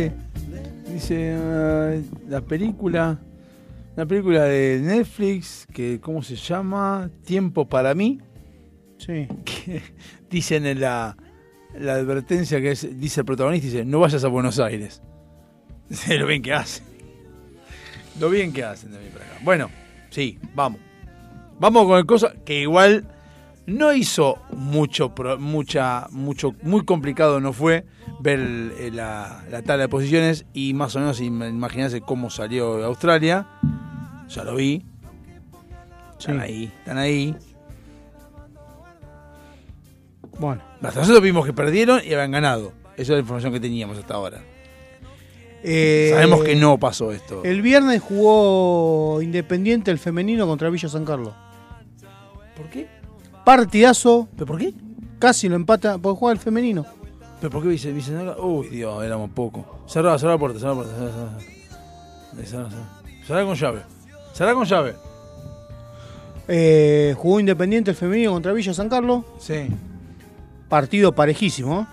Dice. Dice ah, la película. Una película de Netflix que, ¿cómo se llama? Tiempo para mí. Sí. Que dicen en la, la advertencia que es, dice el protagonista, dice, no vayas a Buenos Aires. Lo bien que hacen. Lo bien que hacen de mí para acá. Bueno, sí, vamos. Vamos con el cosa que igual no hizo mucho, mucha, mucho, muy complicado no fue ver el- la, la tabla de posiciones y más o menos im- imaginarse cómo salió Australia. Ya lo vi. Están ahí, están ahí. Bueno. Hasta nosotros vimos que perdieron y habían ganado. Esa es la información que teníamos hasta ahora. Eh, Sabemos que no pasó esto. El viernes jugó Independiente el femenino contra Villa San Carlos. ¿Por qué? Partidazo. ¿Pero por qué? Casi lo empata porque juega el femenino. ¿Pero por qué dice Vicente? Uy, Dios, éramos poco. Cerrá, cerrá la puerta, cerrá la puerta. Cerrá, cerrá. Cerrá, cerrá. Cerrá con llave. Cerrá con llave. Eh, jugó Independiente el femenino contra Villa San Carlos. Sí. Partido parejísimo. ¿eh?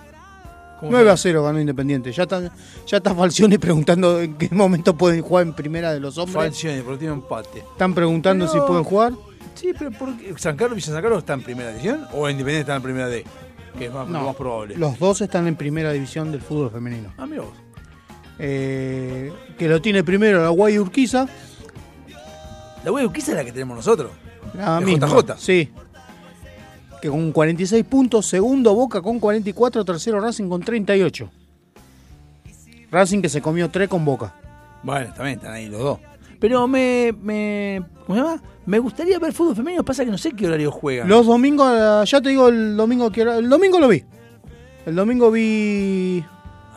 ¿Cómo 9 fue? a 0 ganó Independiente. Ya está, ya está Falcioni preguntando en qué momento pueden jugar en primera de los hombres. Falcioni, Deportivo Empate. Están preguntando Pero- si pueden jugar. Sí, pero ¿por qué? ¿San Carlos, Villa San Carlos está en primera división? ¿O Independiente está en primera D? Que es más, No, más probable. Los dos están en primera división del fútbol femenino. Ah, mira vos. Eh, que lo tiene primero la Guay Urquiza. La web Urquiza es la que tenemos nosotros. La De JJ. Sí. Que con 46 puntos, segundo Boca con 44, tercero Racing con 38. Racing que se comió 3 con Boca. Bueno, también están ahí los dos. Pero me, me. ¿Cómo se llama? Me gustaría ver fútbol femenino. Pasa que no sé qué horario juegan. Los domingos, eh, ya te digo el domingo que El domingo lo vi. El domingo vi.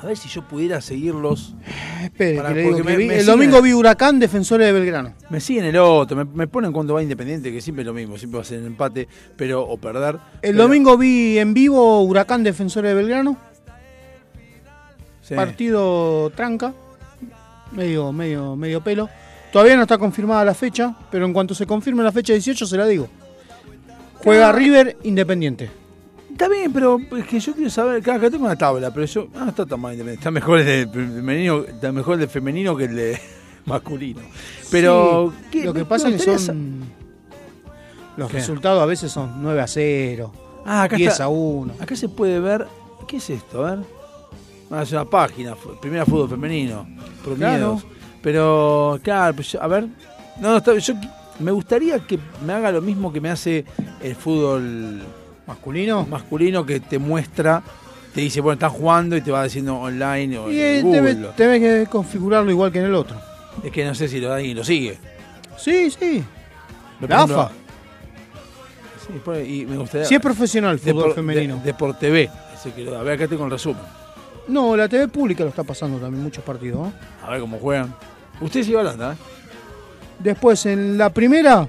A ver si yo pudiera seguirlos. Espere, Pará, que le digo porque que me- vi. me El domingo vi Huracán, Defensores de Belgrano. Me siguen el otro, me, me ponen cuando va Independiente, que siempre es lo mismo, siempre va a ser el empate, pero o perder. El Pero- domingo vi en vivo Huracán, Defensores de Belgrano. Sí. Partido tranca. Medio, medio, medio pelo. Todavía no está confirmada la fecha, pero en cuanto se confirme la fecha 18 se la digo. Juega. River Independiente. Está bien, pero es que yo quiero saber, acá, acá tengo una tabla, pero yo, ah, no está tan mal Independiente, está mejor el de femenino, está mejor el de femenino que el de masculino. Pero Sí, ¿qué? lo que pasa es que son. Los ¿Qué? resultados a veces son 9 a 0, Ah, acá 10 está. a 1. Acá se puede ver. ¿Qué es esto? A ver. Ah, es una página. Primera fútbol femenino. Promedios. Pero, claro, pues, yo- a ver. No, no, yo me gustaría que me haga lo mismo que me hace el fútbol masculino. Masculino que te muestra, te dice, bueno, estás jugando y te va diciendo online o Y en eh, Google. debe- tenés que configurarlo igual que en el otro. Es que no sé si lo alguien lo sigue. Sí, sí. La AFA. Sí, y me gustaría. Si es profesional fútbol Depor- femenino. De, Deport TV. Ese que lo- a ver, acá tengo el resumen. No, la TV pública lo está pasando también muchos partidos. ¿no? A ver cómo juegan. Usted sigue hablando, ¿eh? Después, en la primera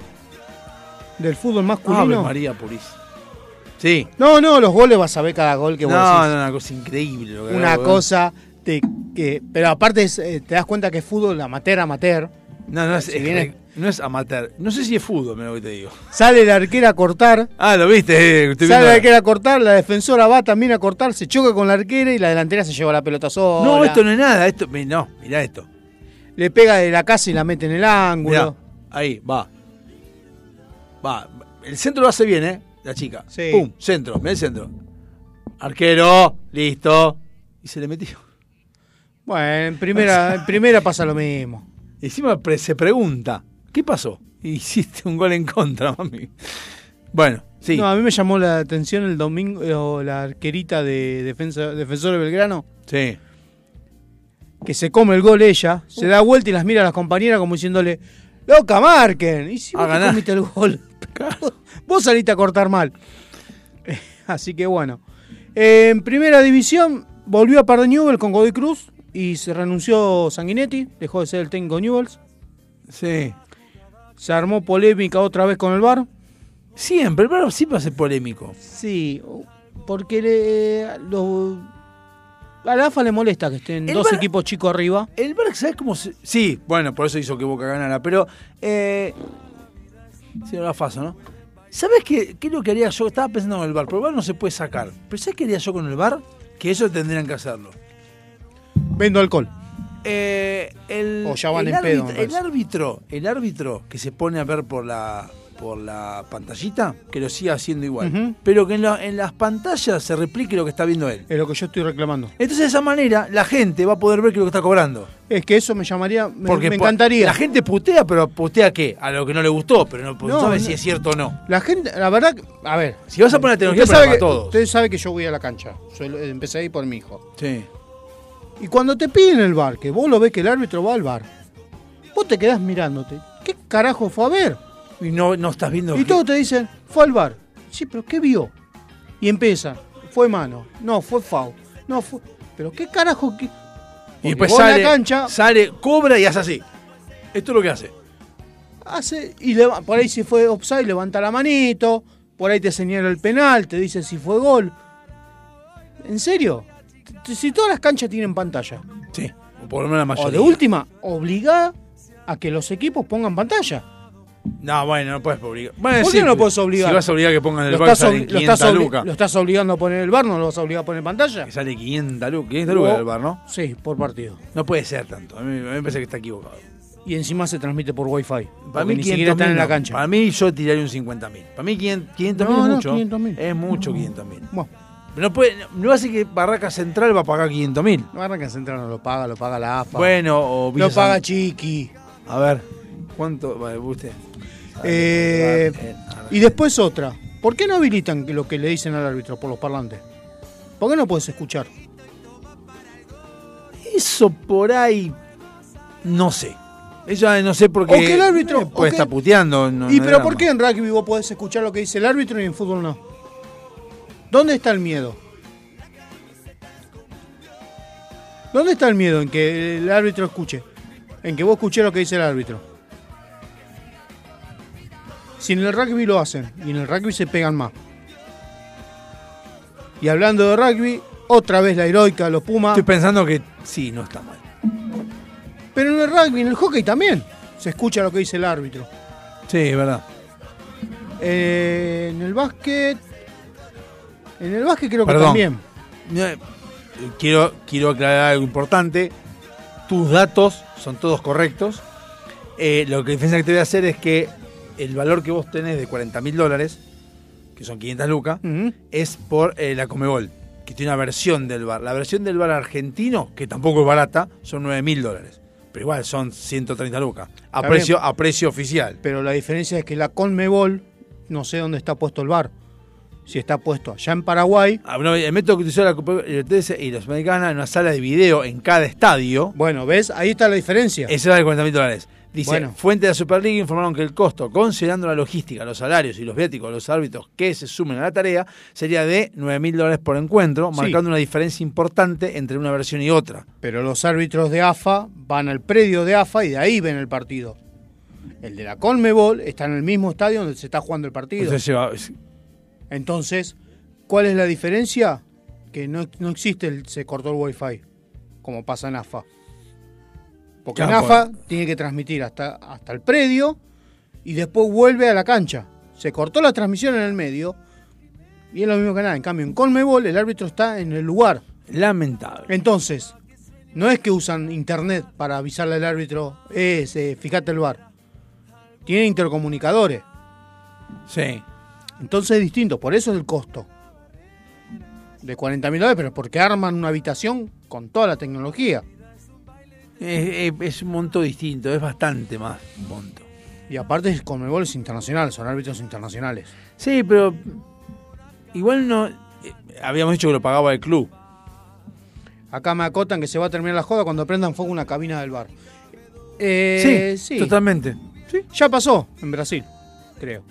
del fútbol Ave masculino. María Purísima. Sí. No, no, los goles vas a ver cada gol que No, vos no, una cosa increíble. lo que Una ¿eh? cosa de que. Pero aparte es, eh, te das cuenta que es fútbol amateur, amateur. No, no es, Si es- viene- no es amateur. No sé si es fútbol, mira lo que te digo. Sale la arquera a cortar. Ah, lo viste, eh, Sale la arquera a cortar, la defensora va también a cortar, se choca con la arquera y la delantera se lleva la pelota sola. No, esto no es nada. Esto, no, mirá esto. Le pega de la casa y la mete en el ángulo. Mirá, ahí, va. Va. El centro lo hace bien, ¿eh? La chica. Sí. Pum, centro, mirá el centro. Arquero, listo. Y se le metió. Bueno, en primera, en primera pasa lo mismo. Encima pre- se pregunta, ¿qué pasó? Hiciste un gol en contra, mami. Bueno, sí. No, a mí me llamó la atención el domingo, eh, la arquerita de defensa, defensor de Belgrano, Sí. que se come el gol ella, se da vuelta y las mira a las compañeras como diciéndole, loca, marquen. Y si vos A te ganar. comiste el gol, vos saliste a cortar mal. Así que bueno. En primera división volvió a perder Newell con Godoy Cruz y se renunció Sanguinetti, dejó de ser el técnico de Newells. Sí. Se armó polémica otra vez con el VAR. Siempre, el VAR siempre ser polémico. Sí, porque le- a la AFA le molesta que estén El dos equipos chicos arriba. El VAR, ¿sabes cómo se.? Sí, bueno, por eso hizo que Boca ganara, pero. Eh, sí, era faso, ¿no? ¿Sabes qué, qué es lo que haría yo? Estaba pensando en el VAR, pero el VAR no se puede sacar. ¿Pero sabes qué haría yo con el VAR? Que eso tendrían que hacerlo. Vendo alcohol. Eh, el, O ya van el en pedo, árbitro, el árbitro, el árbitro que se pone a ver por la por la pantallita, que lo siga haciendo igual. Pero que en, la- en las pantallas se replique lo que está viendo él. Es lo que yo estoy reclamando. Entonces de esa manera la gente va a poder ver que lo que está cobrando. Es que eso me llamaría, me, Porque me encantaría. La gente putea, pero putea qué? A lo que no le gustó, pero no, No, sabe no. si es cierto o no. La gente, la verdad, a ver. Si vas a poner tecnología usted para todos. usted sabe que yo voy a la cancha. Yo empecé ahí por mi hijo. Sí. Y cuando te piden el bar, que vos lo ves que el árbitro va al bar, vos te quedás mirándote. ¿Qué carajo fue a ver? Y no, no estás viendo. Y todos te dicen, fue al bar. Sí, pero ¿qué vio? Y empieza, fue mano, no, fue foul, no fue. Pero ¿qué carajo? qué? Y después sale, la cancha sale, cobra y hace así. Esto es lo que hace. hace y leva- por ahí si fue offside levanta la manito, por ahí te señala el penal, te dice si fue gol. ¿En serio? Si todas las canchas tienen pantalla. Sí, o por lo menos la mayoría. O de última, obliga a que los equipos pongan pantalla. No, bueno, no puedes obligar. Bueno, ¿Por sí, qué no lo puedes obligar? Si vas a obligar que pongan el ¿Lo bar, salen obli- lo estás 500 lucas. lo estás obligando a poner el bar? ¿No lo vas a obligar a poner pantalla? Que sale 500 lucas. 500 lucas el bar, ¿no? Sí, por partido. No puede ser tanto. A mí, a mí me parece que está equivocado. Y encima se transmite por wifi. Para mí ni 500 siquiera están en la cancha. Para mí yo tiraría un 50 mil. Para mí 500 mil No, es no, mucho. 500.000. Es mucho 500 mil. Bueno. No puede, no hace que Barraca Central va a pagar 500 mil. Barraca Central no lo paga, lo paga la AFA. Bueno, o Villa Lo paga Chiqui. A ver, ¿cuánto? Vale, usted. Eh, y después otra. ¿Por qué no habilitan lo que le dicen al árbitro por los parlantes? ¿Por qué no puedes escuchar? Eso por ahí. No sé. Eso no sé porque. O que el árbitro- eh, puede o estar puteando. no- ¿Y no pero por qué en rugby vos podés escuchar lo que dice el árbitro y en fútbol no? ¿Dónde está el miedo? ¿Dónde está el miedo en que el árbitro escuche? En que vos escuches lo que dice el árbitro. Si en el rugby lo hacen y en el rugby se pegan más. Y hablando de rugby, otra vez la heroica, los Pumas. Estoy pensando que sí, no está mal. Pero en el rugby, en el hockey también se escucha lo que dice el árbitro. Sí, es verdad. Eh, en el básquet. En el básquet creo que también. Eh, Quiero, quiero aclarar algo importante. Tus datos son todos correctos. Eh, lo que defensa que te voy a hacer es que el valor que vos tenés de 40 mil dólares, que son 500 lucas, es por eh, la Comebol, que tiene una versión del bar. La versión del bar argentino, que tampoco es barata, son 9 mil dólares. Pero igual son 130 lucas. A precio, a precio oficial. Pero la diferencia es que la Conmebol, no sé dónde está puesto el bar. Si está puesto allá en Paraguay. Ah, no, el método que utilizó la Copa- y la Sudamericana en una sala de video en cada estadio. Bueno, ¿ves? Ahí está la diferencia. Ese vale 40 mil dólares. Dice, Bueno. fuentes de la Superliga informaron que el costo, considerando la logística, los salarios y los viáticos de los árbitros que se sumen a la tarea, sería de 9 mil dólares por encuentro, Sí. marcando una diferencia importante entre una versión y otra. Pero los árbitros de AFA van al predio de AFA y de ahí ven el partido. El de la Conmebol está en el mismo estadio donde se está jugando el partido. Entonces Entonces, ¿cuál es la diferencia? Que no, no existe, el, se cortó el wifi, como pasa en AFA. Porque en Claro, AFA tiene que transmitir hasta, hasta el predio y después vuelve a la cancha. Se cortó la transmisión en el medio y es lo mismo que nada. En cambio, en Conmebol el árbitro está en el lugar. Lamentable. Entonces, no es que usan internet para avisarle al árbitro, eh, fíjate el bar. Tienen intercomunicadores. Sí. Entonces es distinto, por eso es el costo. De 40 mil dólares, pero porque arman una habitación con toda la tecnología. Es, es- es un monto distinto, es bastante más monto. Y aparte es Conmebol es internacional, son árbitros internacionales. Sí, pero igual no... eh, habíamos dicho que lo pagaba el club. Acá me acotan que se va a terminar la joda cuando prendan fuego una cabina del bar. Eh, sí, totalmente. Ya pasó en Brasil, creo.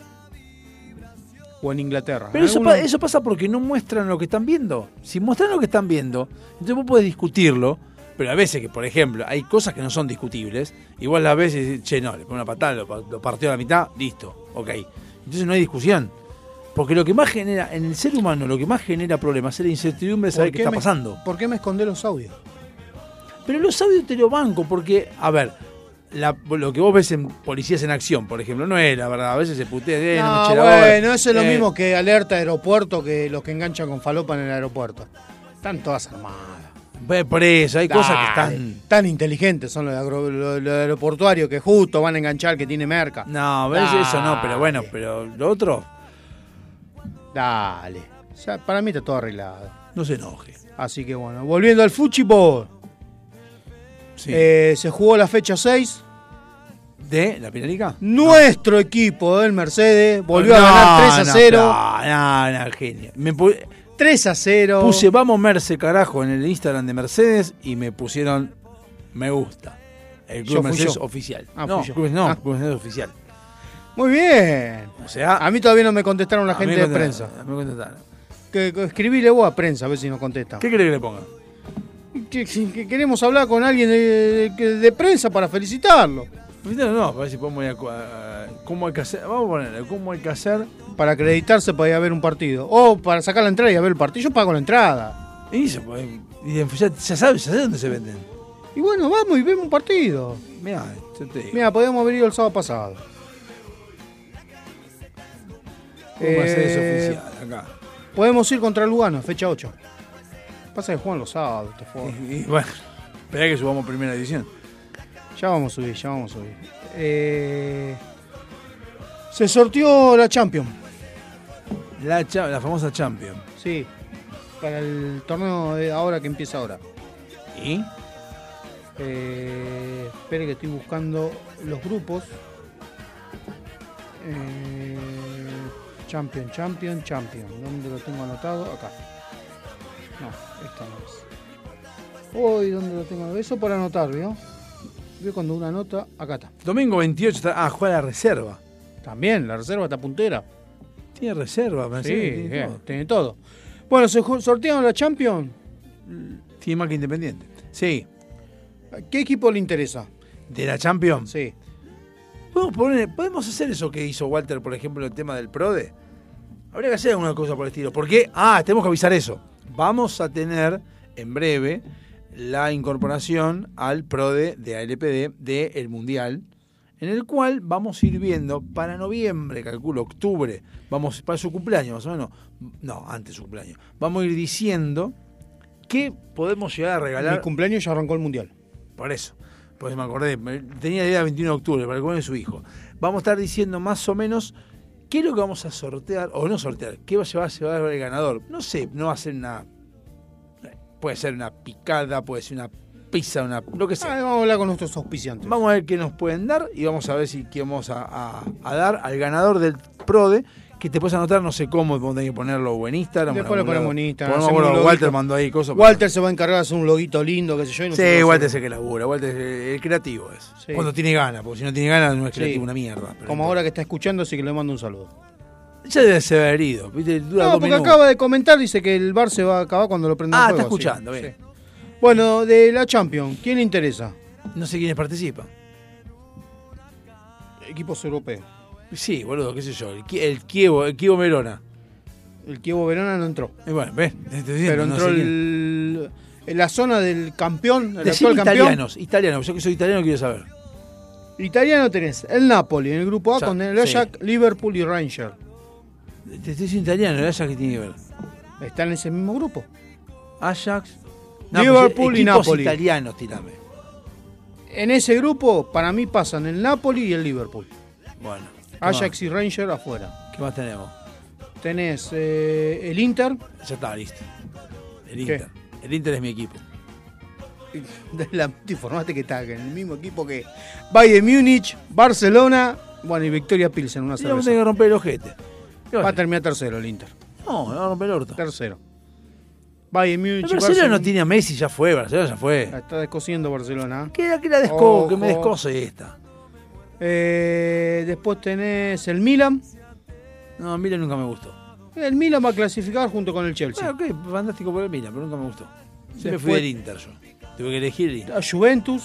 O en Inglaterra. Pero eso, pa- eso pasa porque no muestran lo que están viendo. Si muestran lo que están viendo, entonces vos podés discutirlo, pero a veces que, por ejemplo, hay cosas que no son discutibles, igual a veces decís, che, no, le pone una patada, lo, lo partió a la mitad, listo, ok. Entonces no hay discusión. Porque lo que más genera, en el ser humano, lo que más genera problemas es la incertidumbre de saber ¿Por qué está me- pasando. ¿Por qué me escondés los audios? Pero los audios te lo banco, porque, a ver, la- lo que vos ves en policías en acción, por ejemplo, no es la verdad. A veces se putea, eh, no, No, bueno, eso es lo Eh, mismo que alerta aeropuerto que los que enganchan con falopa en el aeropuerto. Están todas armadas. Por eso, hay cosas que están. Tan inteligentes son los, agro- los- los aeroportuarios que justo van a enganchar que tiene merca. No, ves eso no, pero bueno, pero lo otro. Dale. O sea, para mí está todo arreglado. No se enoje. Así que bueno, volviendo al fútbol. Eh, se jugó la fecha 6. ¿De la Pinarica? Nuestro equipo del Mercedes volvió No, a ganar 3 a no, 0. No, no, no, genio. Me pu- 3 a 0. puse vamos Merce carajo en el Instagram de Mercedes y me pusieron me gusta. El Club Yo Mercedes yo. oficial. Ah, no, yo. Club- no, Ah. Club Mercedes oficial. Muy bien. O sea, A mí todavía no me contestaron la gente de prensa. me contestaron. Que, escribile vos a prensa a ver si nos contestan. ¿Qué querés que le ponga? Que, que queremos hablar con alguien de, de- de prensa para felicitarlo. No, no, a ver si podemos ir a a- ¿Cómo hay que hacer? Vamos a ponerle, ¿cómo hay que hacer? Para acreditarse para ir a ver un partido. O para sacar la entrada y a ver el partido. Yo pago la entrada. Y se puede- y ya, ya sabes, ya sabes dónde se venden. Y bueno, vamos y vemos un partido. Mira, yo te digo. Mira, podemos haber ido el sábado pasado. Club Mercedes Eh, oficial, acá. Podemos ir contra Lugano, fecha 8. Pasa que juegan los sábados. este juego. Y, y bueno, espera que subamos primera edición. Ya vamos a subir, ya vamos a subir. Eh, se sortió la Champions. La, cha- la famosa Champion. Sí. Para el torneo de ahora que empieza ahora. ¿Y? Eh, espere que estoy buscando los grupos. Eh, champion, Champion, Champion. ¿Dónde lo tengo anotado? Acá. No, esta no es. Uy, ¿dónde lo tengo? Eso por anotar, ¿vio? Veo cuando una nota, acá está. Domingo 28 está. Ah, juega la reserva. También, la reserva está puntera. Tiene reserva, me Sí, tiene eh, todo. tiene todo. Bueno, se sortearon la Champions. Tiene más que Independiente. Sí. ¿Qué equipo le interesa? ¿De la Champions? Sí. ¿Podemos, poner- ¿Podemos hacer eso que hizo Walter, por ejemplo, el tema del PRODE? Habría que hacer alguna cosa por el estilo. ¿Por qué? Ah, tenemos que avisar eso. Vamos a tener en breve la incorporación al PRODE de ALPD del Mundial, en el cual vamos a ir viendo para noviembre, calculo, octubre, vamos para su cumpleaños más o menos, no, antes de su cumpleaños, vamos a ir diciendo qué podemos llegar a regalar. Mi cumpleaños ya arrancó el mundial. Por eso. Pues me acordé. Tenía la idea del 21 de octubre para el cumpleaños de su hijo. Vamos a estar diciendo más o menos qué es lo que vamos a sortear, o no sortear, qué va a llevar, se va a llevar el ganador. No sé, no va a ser una. Puede ser una picada, puede ser una pizza, una. lo que sea. Ah, vamos a hablar con nuestros auspiciantes. Vamos a ver qué nos pueden dar y vamos a ver si qué vamos a, a- a dar al ganador del PRODE. Que te puedes anotar, no sé cómo, tener que ponerlo en Instagram. Después lo ponemos en Instagram. Ponemos, bueno, Walter mandó ahí cosas. Walter se va a encargar de hacer un loguito lindo, qué sé yo. y nosotros Sí, Walter es el que labura, Walter es el, el creativo es. Sí. Cuando tiene ganas, porque si no tiene ganas no es Sí. creativo, una mierda. Como ahora que está escuchando, así que le mando un saludo. Ya debe ser haber ido, ¿viste? Dura No, porque minutos. acaba de comentar, dice que el bar se va a acabar cuando lo prenda Ah, está sí, escuchando, bien. sí. Bueno, de la Champions, ¿quién le interesa? No sé quiénes participan. Equipos europeos. Sí, boludo, qué sé yo. El, el Kievo, el Kievo Verona. El Kievo Verona no entró. Y bueno, ves, Pero no entró sé el, en la zona del campeón, el Decime actual campeón. italianos, italianos, yo que soy italiano quiero saber. Italiano tenés el Napoli en el grupo A Ya, con el sí. Ajax, Liverpool y Ranger. Te estoy diciendo italiano, el Ajax que tiene que ver. Están en ese mismo grupo. Ajax. Liverpool y Napoli. italianos, tirame. En ese grupo, para mí pasan el Napoli y el Liverpool. Bueno. ¿Qué Ajax y Ranger afuera. ¿Qué más tenemos? Tenés eh, el Inter. Ya está, listo. El ¿Qué? Inter. El Inter es mi equipo. La, te informaste que está en el mismo equipo que Bayern Múnich, Barcelona, bueno, y Victoria Pilsen, una cerveza. tener que romper el ojete. ¿Qué va a terminar tercero el Inter. No, va a romper el orto. Tercero. Bayern Múnich. Barcelona no tiene a Messi, ya fue, Barcelona ya fue. La Está descosiendo Barcelona. ¿Qué que la desco, que me descose esta? Eh, después tenés el Milan. No, Milan nunca me gustó. El Milan va a clasificar junto con el Chelsea. Ah, ok, fantástico por el Milan, pero nunca me gustó. Siempre Después- fui del Inter yo. Tuve que elegir el Inter. La Juventus,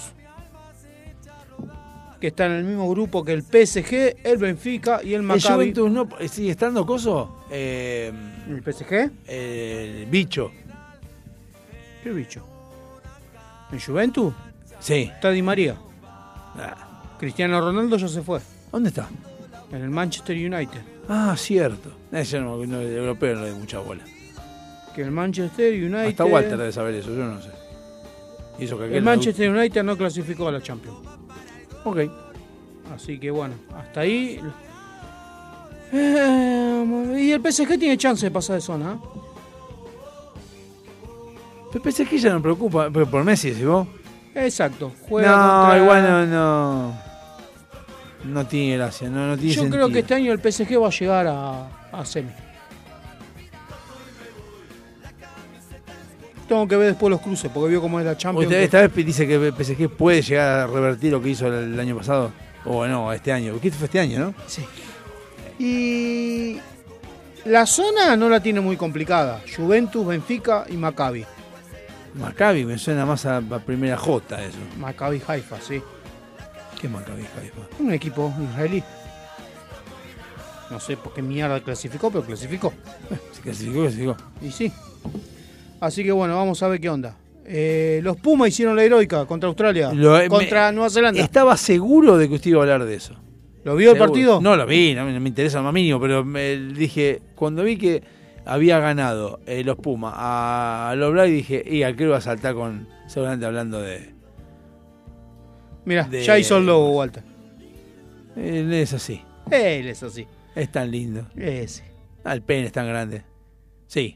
que está en el mismo grupo que el PSG, el Benfica y el ¿El Maccabi. Juventus no sigue estando coso? Eh, ¿El PSG? El bicho. ¿Qué bicho? ¿En Juventus? Sí. Está Di María. Cristiano Ronaldo ya se fue. ¿Dónde está? En el Manchester United. Ah, cierto. Ese no, no, el europeo no le doy mucha bola. Que el Manchester United. Hasta Walter debe saber eso, yo no sé. Y eso que aquel El no- Manchester United no clasificó a la Champions. Ok. Así que bueno, hasta ahí. Eh, y el PSG tiene chance de pasar de zona. ¿eh? Pero que ya no preocupa. Pero por Messi, si vos. Exacto. Juega no, contra- igual no, no. No tiene gracia, no, no tiene Yo sentido. creo que este año el PSG va a llegar a, a semi. Tengo que ver después los cruces, porque vio cómo es la Champions. Usted esta vez dice que el PSG puede llegar a revertir lo que hizo el, el año pasado. O no, este año. ¿Qué fue este año, no? Sí. Y la zona no la tiene muy complicada. Juventus, Benfica y Maccabi. Maccabi me suena más a, a primera J eso. Maccabi Haifa, sí. ¿Qué Maccabi Haifa? Un equipo israelí. No sé por qué mierda clasificó, pero clasificó. Se clasificó, clasificó. Y sí. Así que bueno, vamos a ver qué onda. Eh, los Pumas hicieron la heroica contra Australia. Lo- eh, contra me- Nueva Zelanda. Estaba seguro de que usted iba a hablar de eso. ¿Lo vio el partido? No lo vi, no, me- no me interesa más mínimo, pero me dije, cuando vi que había ganado eh, los Pumas a los Black, dije, y al que iba a saltar con, seguramente hablando de... Mira, de- ya hizo el logo, Walter. Él es así, Él es así. es tan lindo. Ese. Ah, el pene es tan grande. Sí.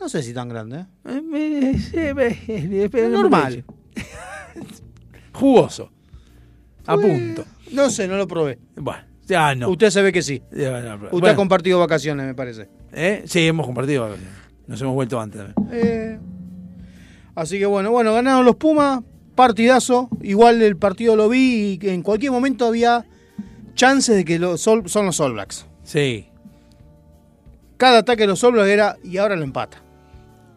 No sé si tan grande, ¿eh? Eh, Es me- normal. Jugoso. A punto. No sé, no lo probé. Bueno, ya no. Usted se ve que sí. Usted bueno. ha compartido vacaciones, me parece. ¿Eh? Sí, hemos compartido. vacaciones. Nos hemos vuelto antes. Eh, así que bueno, bueno, ganaron los Pumas, partidazo. Igual el partido lo vi y que en cualquier momento había chances de que los son los All Blacks. Sí. Cada ataque de los All Blacks era y ahora lo empata.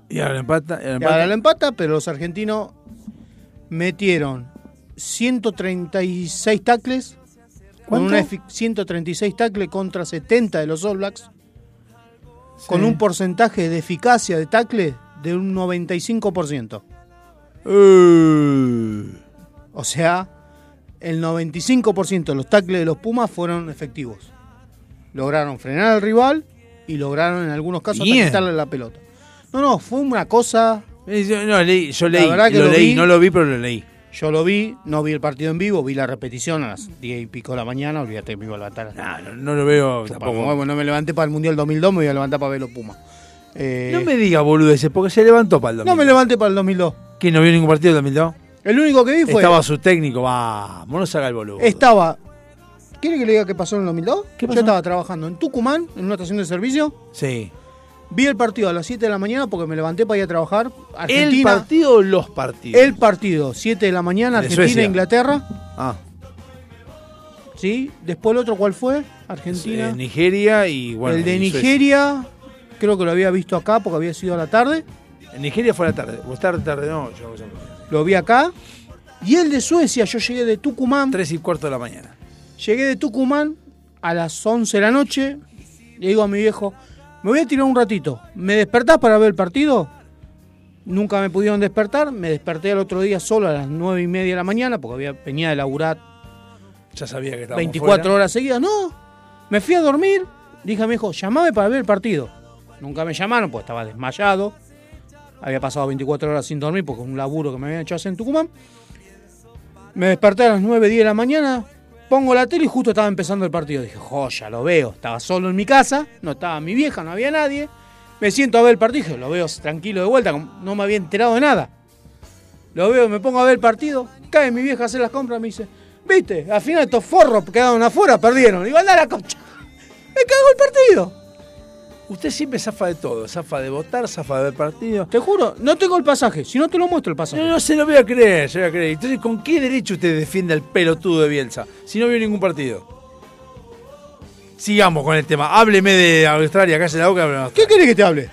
Y ahora empata. y ahora Y empata. ahora lo empata, pero los argentinos metieron 136 tacles. Con una efi- 136 tacles contra 70 de los All Blacks. Con un porcentaje de eficacia de tacle de un 95%. Eh. O sea, el 95% de los tacles de los Pumas fueron efectivos. Lograron frenar al rival y lograron en algunos casos quitarle la pelota. No, no, fue una cosa. Eh, Yo, no, leí, yo leí, que lo, lo leí, vi. no lo vi, pero lo leí. Yo lo vi, no vi el partido en vivo, vi la repetición a las 10 y pico de la mañana. Olvídate, me iba a levantar. No, no, no lo veo tampoco. Bueno, no me levanté para el Mundial 2002, me voy a levantar para ver los Pumas. Eh, No me diga boludeces, porque se levantó para el no 2002. me levanté para el 2002. ¿Que no vio ningún partido del 2002? El único que vi fue. Estaba su técnico, vamos, no se haga el boludo. Estaba. ¿Quiere que le diga qué pasó en el 2002? ¿Qué pasó? Yo estaba trabajando en Tucumán, en una estación de servicio. Sí. Vi el partido a las 7 de la mañana porque me levanté para ir a trabajar. ¿El Argentina, partido o los partidos? el partido, 7 de la mañana, De Argentina, Suecia. Inglaterra. Ah, ¿Sí? Después el otro, ¿cuál fue? Argentina. eh, Nigeria y bueno. el de. Nigeria, creo que lo había visto acá porque había sido a la tarde. En Nigeria fue a la tarde. O tarde, tarde, no. Yo, Lo vi acá. Y el de Suecia, yo llegué de Tucumán. Tres y cuarto de la mañana. Llegué de Tucumán a las 11 de la noche. Le digo a mi viejo, me voy a tirar un ratito. ¿Me despertás para ver el partido? Nunca me pudieron despertar. Me desperté al otro día solo a las 9 y media de la mañana porque había, venía de laburar Ya sabía que estaba 24 horas seguidas. No, me fui a dormir. Dije a mi hijo, llamame para ver el partido. Nunca me llamaron porque estaba desmayado. Había pasado 24 horas sin dormir porque un laburo que me habían hecho hacer en Tucumán. Me desperté a las 9, 10 de la mañana. Pongo la tele y justo estaba empezando el partido. Dije, joya, lo veo. Estaba solo en mi casa. No estaba mi vieja, no había nadie. Me siento a ver el partido. Dije, lo veo tranquilo de vuelta. No me había enterado de nada. Lo veo, me pongo a ver el partido. Cae mi vieja a hacer las compras. Me dice, viste, al final estos forros quedaron afuera, perdieron. Digo, anda a la concha. Me cago el partido. Usted siempre zafa de todo. Zafa de votar, zafa de ver partido. Te juro, no tengo el pasaje. Si no te lo muestro el pasaje. No, no se lo voy a creer, se lo voy a creer. Entonces, ¿con qué derecho usted defiende al pelotudo de Bielsa? Si no vio ningún partido. sigamos con el tema. Hábleme de Australia, cállese la boca. ¿Qué querés que te hable?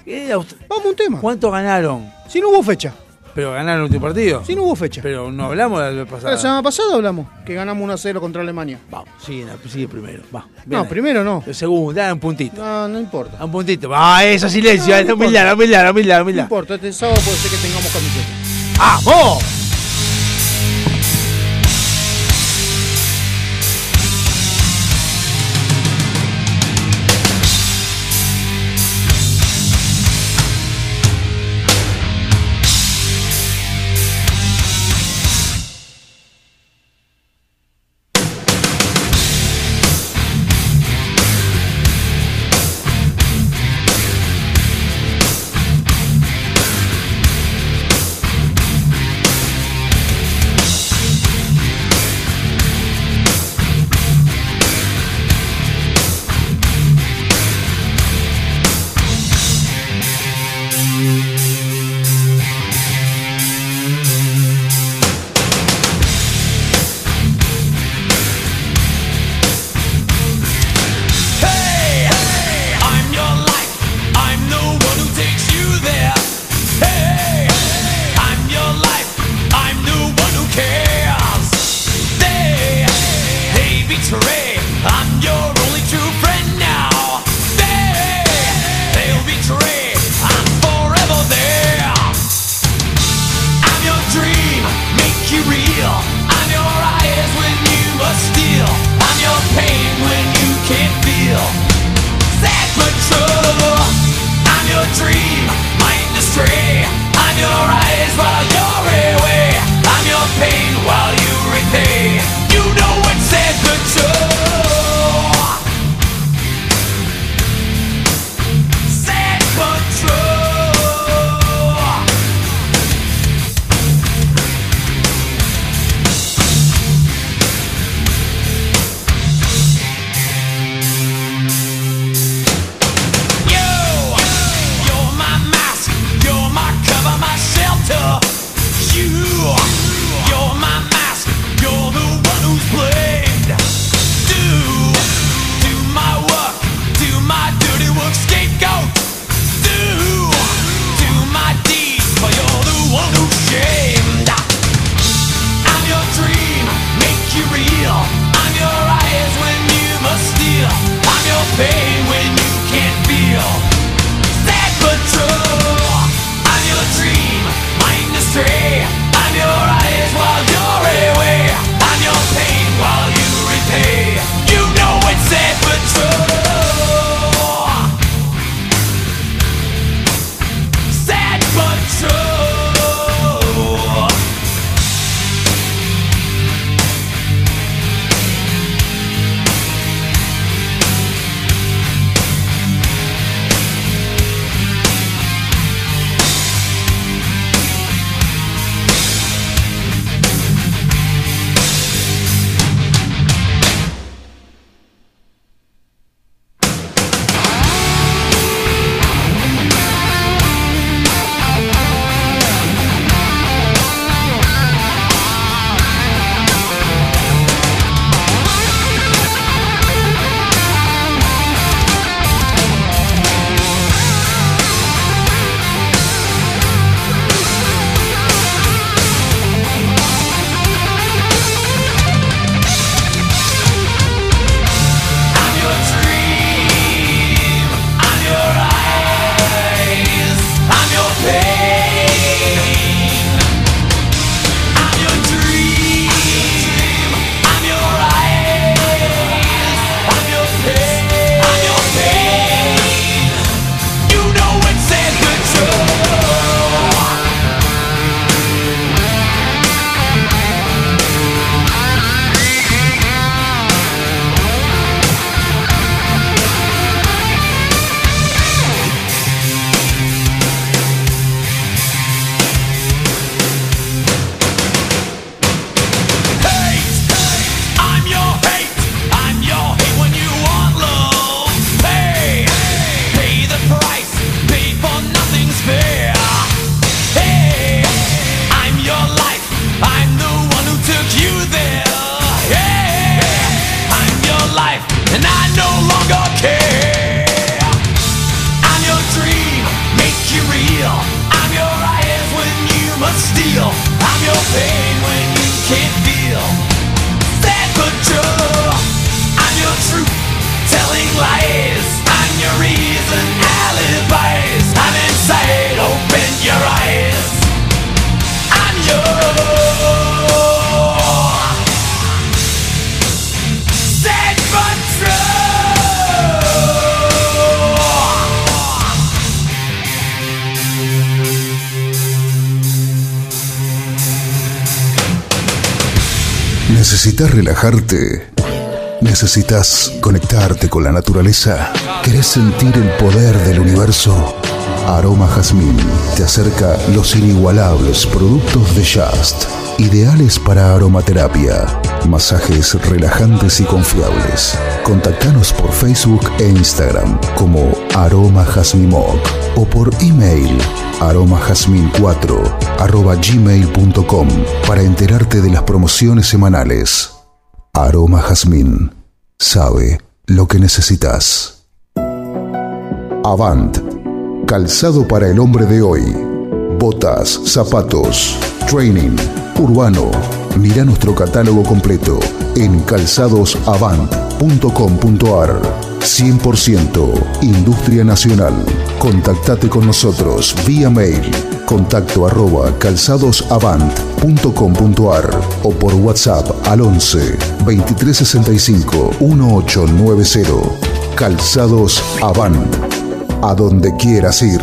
Vamos a un tema. ¿Cuánto ganaron? Si no hubo fecha. Pero ganaron el último partido. Si no hubo fecha. Pero no hablamos de la La pasada. semana pasada hablamos que ganamos 1 a 0 contra Alemania. Vamos, sigue, sigue primero. Va. No, primero no. El segundo, dale un puntito. No, no importa. Un puntito. Va, eso, silencio. No, no humildad, importa. humildad, humildad, No humildad. importa, este sábado puede ser que tengamos camiseta. ¡Vamos! ¿Necesitas conectarte con la naturaleza? ¿Querés sentir el poder del universo? Aroma Jazmín te acerca los inigualables productos de Just, ideales para aromaterapia, masajes relajantes y confiables. Contactanos por Facebook e Instagram como Aroma Jazmín Moc o por email aromajazmin4 arroba gmail.com para enterarte de las promociones semanales. Aroma Jazmín sabe lo que necesitas. Avant, calzado para el hombre de hoy. Botas, zapatos, training, urbano. Mira nuestro catálogo completo en calzadosavant.com.ar. 100% Industria Nacional. Contactate con nosotros vía mail contacto arroba calzadosavant.com.ar o por WhatsApp al 11 2365 1890. Calzados Avant. A donde quieras ir.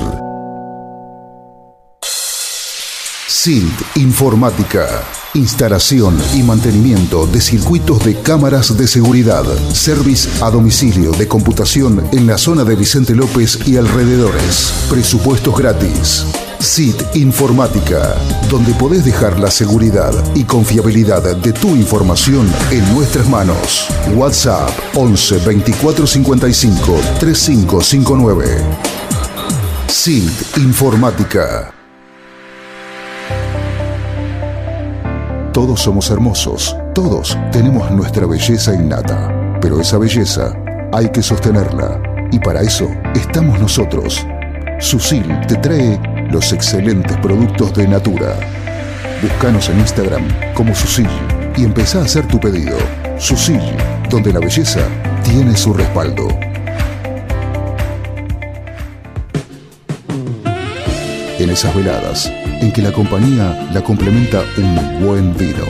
SILT Informática. Instalación y mantenimiento de circuitos de cámaras de seguridad. Service a domicilio de computación en la zona de Vicente López y alrededores. Presupuestos gratis. SIT Informática, donde podés dejar la seguridad y confiabilidad de tu información en nuestras manos. WhatsApp 11 24 55 3559. SIT Informática. Todos somos hermosos, todos tenemos nuestra belleza innata, pero esa belleza hay que sostenerla y para eso estamos nosotros. Susil te trae los excelentes productos de Natura. Búscanos en Instagram como Susil y empezá a hacer tu pedido. Susil, donde la belleza tiene su respaldo. En esas veladas en que la compañía la complementa un buen vino.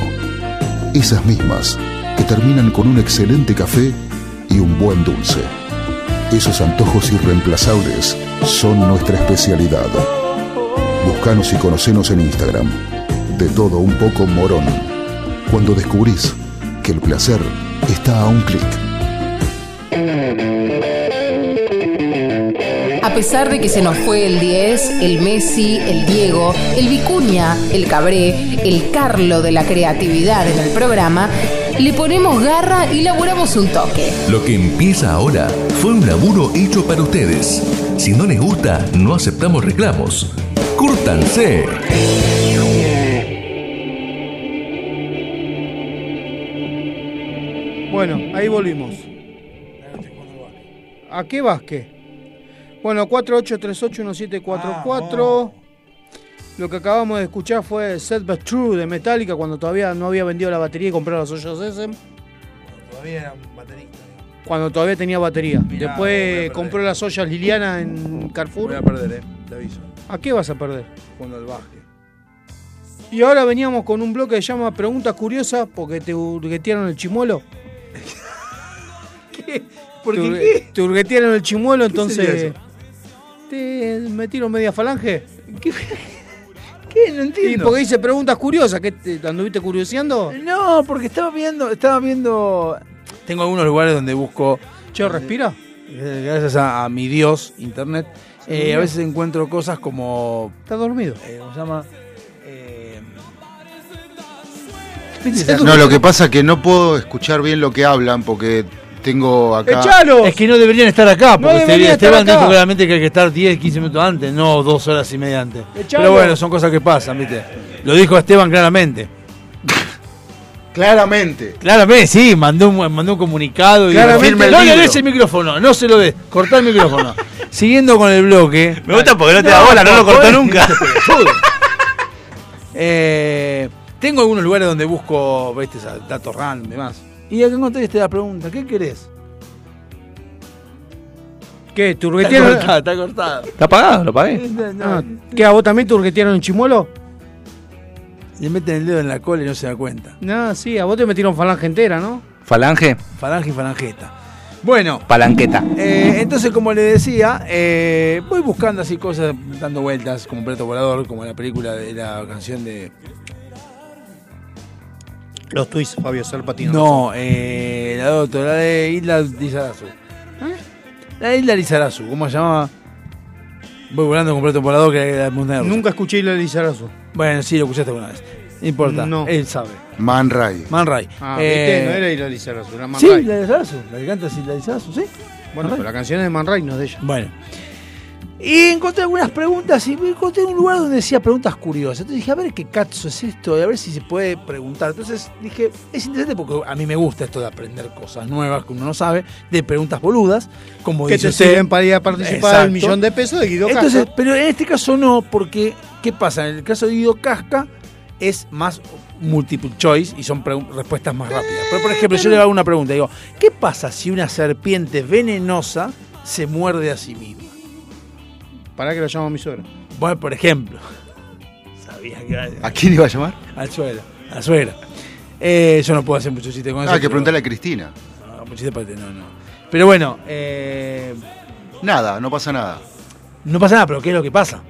Esas mismas que terminan con un excelente café y un buen dulce. Esos antojos irreemplazables son nuestra especialidad. Buscanos y conocenos en Instagram. De todo un poco morón. Cuando descubrís que el placer está a un clic. A pesar de que se nos fue el 10, el Messi, el Diego, el Vicuña, el Cabré, el Carlo de la creatividad en el programa, le ponemos garra y laburamos un toque. Lo que empieza ahora fue un laburo hecho para ustedes. Si no les gusta, no aceptamos reclamos. ¡Cúrtanse! Bueno, ahí volvimos. ¿A qué Vázquez? Bueno, 48381744. Lo que acabamos de escuchar fue Set But True de Metallica cuando todavía no había vendido la batería y comprado las ollas ese. Todavía era un baterista. Cuando todavía tenía batería. Mirá, Después compró las ollas Liliana en Carrefour. Voy a perder, eh. Te aviso. ¿A qué vas a perder? Cuando el baje. Y ahora veníamos con un bloque que se llama Preguntas Curiosas porque te hurguetearon el chimuelo. ¿Qué? ¿Por te, qué te hurguetearon el chimuelo, entonces. ¿Te metieron media falange? ¿Qué? ¿Qué? No Y entiendo. porque dice preguntas curiosas, ¿qué te anduviste curioseando? No, porque estaba viendo, estaba viendo. Tengo algunos lugares donde busco. Che, respira. eh, Gracias a, a mi Dios, internet. ¿Se eh, a veces encuentro cosas como. ¿Está dormido? eh, ¿Cómo se llama? Eh, No, lo que pasa es que no puedo escuchar bien lo que hablan porque tengo acá. Es que no deberían estar acá, porque deberían estar Esteban acá. dijo claramente que hay que estar 10, 15 minutos antes, no dos horas y media antes. Echalo. Pero bueno, son cosas que pasan, ¿viste? Lo dijo Esteban claramente. Claramente. Claramente, sí, mandó un, mandó un comunicado y Claramente. No le des el micrófono, no se lo des, cortá el micrófono. Siguiendo con el bloque. Me gusta porque no te da bola, no lo cortó nunca. Eh, tengo algunos lugares donde busco, viste, datos random y demás. Y acá encontré esta pregunta, ¿qué querés? ¿Qué? Está ¿Turguetearon? cortado, está cortado. ¿Está apagado? ¿Lo pagué? Ah, ¿Qué? ¿A vos también turguetearon el chimuelo? Le meten el dedo en la cola y no se da cuenta. No, sí, a vos te metieron falange entera, ¿no? Falange, Falange y falangeta. Bueno, palanqueta. eh, entonces como le decía, eh, voy buscando así cosas, dando vueltas, como Plato Volador, como la película de la canción de... Los tweets, Fabio Serpa tiene No, eh, la otra, la de Isla Lizarazu. La de Isla Lizarazu, ¿cómo se llamaba? Voy volando con completo volador que era la montaña rusa. Nunca escuché la Lizarazu. Bueno, sí, lo escuchaste alguna vez. No importa, No. él sabe. Man Ray. Man Ray. Ah, Eh, ¿viste? No era Isla Lizarazu, era Man Sí, Ray. la de. La que canta de Lizarazu, sí. Bueno, pero la canción es de Man Ray, no es de ella. Bueno. Y encontré algunas preguntas y me encontré un lugar donde decía preguntas curiosas. Entonces dije, a ver qué cazzo es esto y a ver si se puede preguntar. Entonces dije, es interesante porque a mí me gusta esto de aprender cosas nuevas que uno no sabe, de preguntas boludas, como Que dice te usted. sirven para ir a participar Exacto. del millón de pesos de Guido Entonces, Casca. pero en este caso no, porque ¿qué pasa? En el caso de Guido Casca es más multiple choice y son respuestas más rápidas. Pero por ejemplo, yo le hago una pregunta, digo, ¿qué pasa si una serpiente venenosa se muerde a sí misma? ¿Para que lo llamo a mi suegra? Bueno, por ejemplo. Sabía que ¿A quién iba a llamar? Al suegra. A la suegra. Eh, yo no puedo hacer mucho chiste con eso. Ah, que pero- preguntarle a Cristina. No, mucho chiste para- no, no. Pero bueno, eh, Nada, no pasa nada. no pasa nada, pero ¿qué es lo que pasa?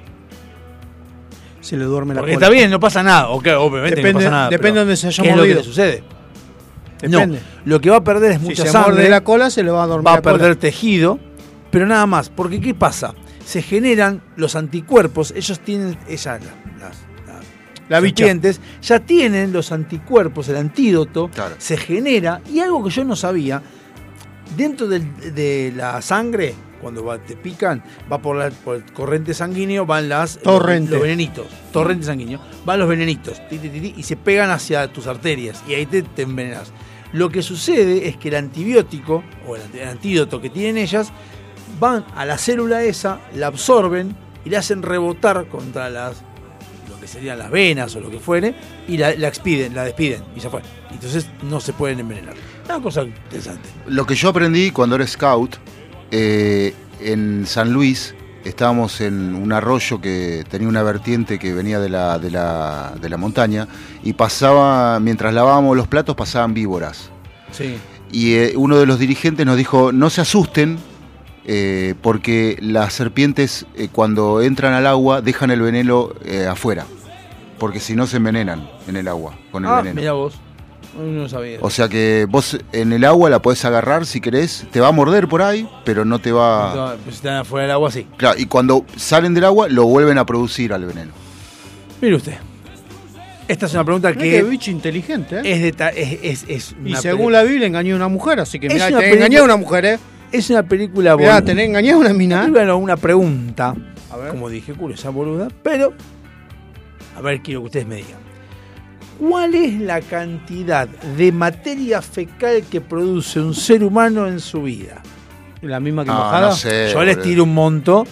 Se le duerme la Porque cola. está bien, no pasa nada. Ok, obviamente Depende- no pasa nada. depende de donde se haya ¿qué es lo que sucede? Depende. No, lo que va a perder es Si mucha se sangre. la cola, se le va a dormir va a la cola. perder tejido, pero nada más. Porque ¿qué pasa? Se generan los anticuerpos, ellos tienen, la- las, las La serpientes, ya tienen los anticuerpos, el antídoto, Claro. se genera, y algo que yo no sabía, dentro del- de la sangre, cuando va- te pican, va por, la, por el corriente sanguíneo, van las Torrente. los venenitos, torrente sanguíneo, van los venenitos, ti, ti, ti, ti, y se pegan hacia tus arterias, y ahí te, te envenenas. Lo que sucede es que el antibiótico, o el, antídoto que tienen ellas, van a la célula esa, la absorben y la hacen rebotar contra las lo que serían las venas o lo que fuere, y la, la expiden, la despiden, y ya fue. Entonces no se pueden envenenar. Una cosa interesante. Lo que yo aprendí cuando era scout, eh, en San Luis estábamos en un arroyo que tenía una vertiente que venía de la, de la, de la montaña y pasaba, mientras lavábamos los platos, pasaban víboras. Sí. Y eh, uno de los dirigentes nos dijo, no se asusten, eh, porque las serpientes eh, cuando entran al agua dejan el veneno afuera, porque si no se envenenan en el agua con el Ah, veneno. mira vos. No lo sabía. O sea que vos en el agua la podés agarrar si querés, te va a morder por ahí, pero no te va... No, pues si están afuera del agua, sí. Claro, y cuando salen del agua lo vuelven a producir al veneno. Mire usted. Esta es una pregunta que qué bicho inteligente, ¿eh? es, de ta- es, es, es Y según la Biblia engañó a una mujer, así que mirá, una te película- engañé a una mujer, ¿eh? Es una película boluda. tenés engañado a una mina. ¿eh? Bueno, una pregunta. A ver. Como dije, curiosa boluda. Pero, a ver, quiero que ustedes me digan. ¿Cuál es la cantidad de materia fecal que produce un ser humano en su vida? La misma que No, mojada. no sé. Yo les tiro un monto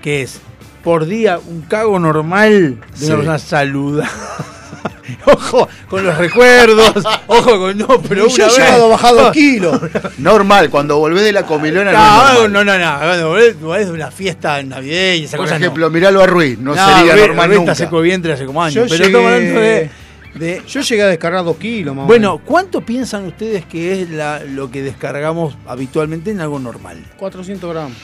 que es por día un cago normal de Sí. una persona saludable. ojo con los recuerdos, ojo con no, pero Y yo una he llegado dos kilos. Normal, cuando volvés de la comilona no, No, no, no, no, cuando volvés- de una fiesta navideña, esa Por cosa ejemplo, miralo a Ruiz, no, no, sería Ruiz- normal Ruiz nunca. está seco vientre hace como años, Yo pero llegué- de, Yo llegué a descargar dos kilos, más o Bueno, menos. ¿cuánto piensan ustedes que es la- lo que descargamos habitualmente en algo normal? 400 gramos.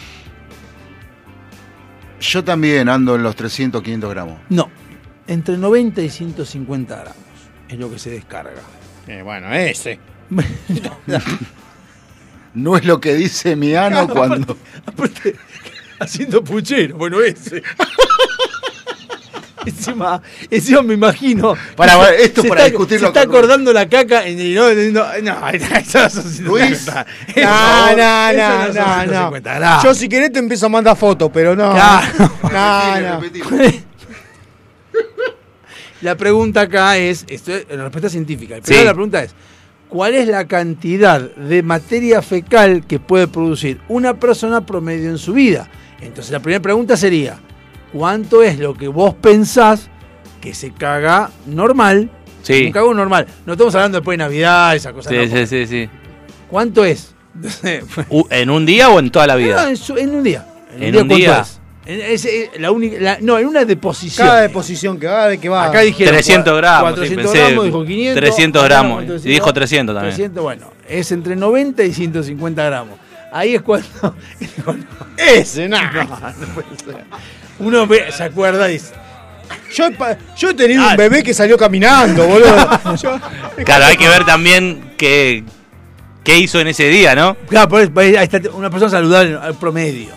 Yo también ando en los 300, 500 gramos. No, entre 90 y 150 gramos es lo que se descarga. Eh, bueno, ese. No es lo que dice mi ano cuando... Aparte, haciendo puchero, bueno, ese. Encima, encima me imagino. Para, para, esto se para está, discutirlo Se está con acordando la caca el. No, no, no, eso, no está. No, Eso- no, no, son no, 150 no. Yo si querés te empiezo a mandar fotos, pero no. Claro. No, no. La pregunta acá es, esto es la respuesta científica. Pero Sí. la pregunta es, ¿cuál es la cantidad de materia fecal que puede producir una persona promedio en su vida? Entonces la primera pregunta sería, ¿cuánto es lo que vos pensás que se caga normal? Sí. Un cago normal. No estamos hablando después de Navidad, esa cosa. Sí, no. sí, sí, sí. ¿Cuánto es? ¿En un día o en toda la No, vida? en, su- en un día. ¿En un ¿cuánto día? es? En- es- es la única, la- no, en una deposición. Cada deposición que va, de que va. Acá dijeron 300 cua- gramos, sí, 400 pensé, gramos, dijo 500. 300 acá gramos, entonces y dijo 300 también. 300, bueno, es entre 90 y 150 gramos. Ahí es cuando. Ese, no. No, no puede ser. Uno ve- se acuerda y dice. Yo, he pa- yo he tenido un bebé que salió caminando, boludo. Yo- Claro, hay que ver también qué, qué hizo en ese día, ¿no? Claro, por eso, ahí está una persona saludable al promedio.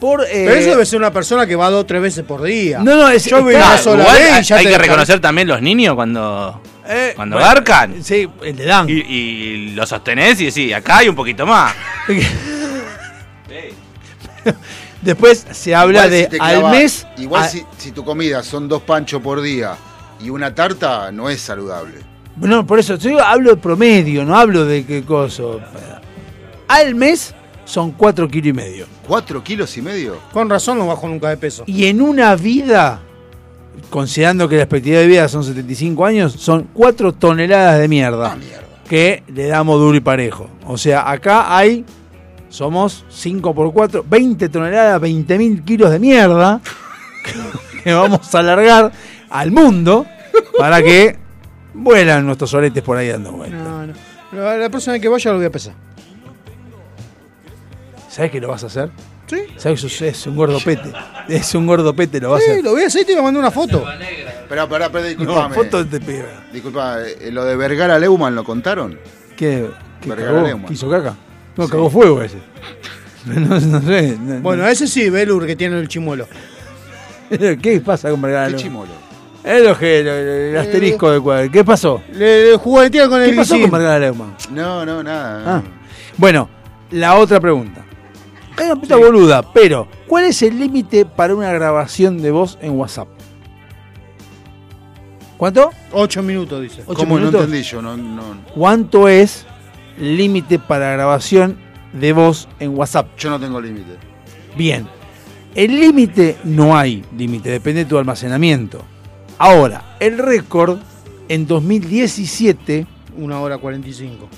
Por, eh, Pero eso debe ser una persona que va dos o tres veces por día. No, no, es- Yo está- una sola Igual vez hay, y ya hay te que reconocer también los niños cuando, Eh, cuando bueno, garcan. Sí, el de Dan. Y, y lo sostenés y decís, acá hay un poquito más. Después se habla Igual de si al mes. Igual a- si, si tu comida son dos panchos por día y una tarta, no es saludable. No, por eso, yo hablo de promedio, no hablo de qué cosa. Al mes son 4 kilos y medio. ¿Cuatro kilos y medio? Con razón no bajo nunca de peso. Y en una vida, considerando que la expectativa de vida son 75 años, son 4 toneladas de mierda. Que le damos duro y parejo. O sea, acá hay, somos 5 por 4, 20 toneladas, 20 mil kilos de mierda que vamos a alargar al mundo para que vuelan nuestros oretes por ahí dando vueltas. No, no. La, la próxima vez que vaya lo voy a pesar. ¿Sabes que lo vas a hacer? Sí. ¿Sabes que es un gordo pete? Es un gordo pete, lo vas a Sí, hacer. lo voy a hacer y te voy a mandar una foto. Pero, pero, pero, No, disculpame. foto de pibe. Disculpa, eh, ¿lo de Vergara Leumann lo contaron? ¿Qué? ¿Qué Vergara? Leumann. ¿Qué hizo caca? No, Sí. cagó fuego ese. No, no sé. no- Bueno, ese sí, Belur, que tiene el chimuelo. ¿Qué pasa con Vergara ¿Qué Leumann? chimolo? Es lo que, lo- lo- el asterisco del cuadro. ¿Qué pasó? Le, le juguetea con ¿Qué el pasó glicín. con Vergara Leumann? No, no, nada. Ah. Bueno, la otra pregunta. Es una puta boluda, pero ¿cuál es el límite para una grabación de voz en WhatsApp? ¿Cuánto? Ocho minutos, dice. ¿Ocho ¿Cómo minutos? no entendí yo? No, no. ¿Cuánto es el límite para grabación de voz en WhatsApp? Yo no tengo límite. Bien. El límite no hay límite, depende de tu almacenamiento. Ahora, el récord en 2017, Una hora cuarenta y cinco.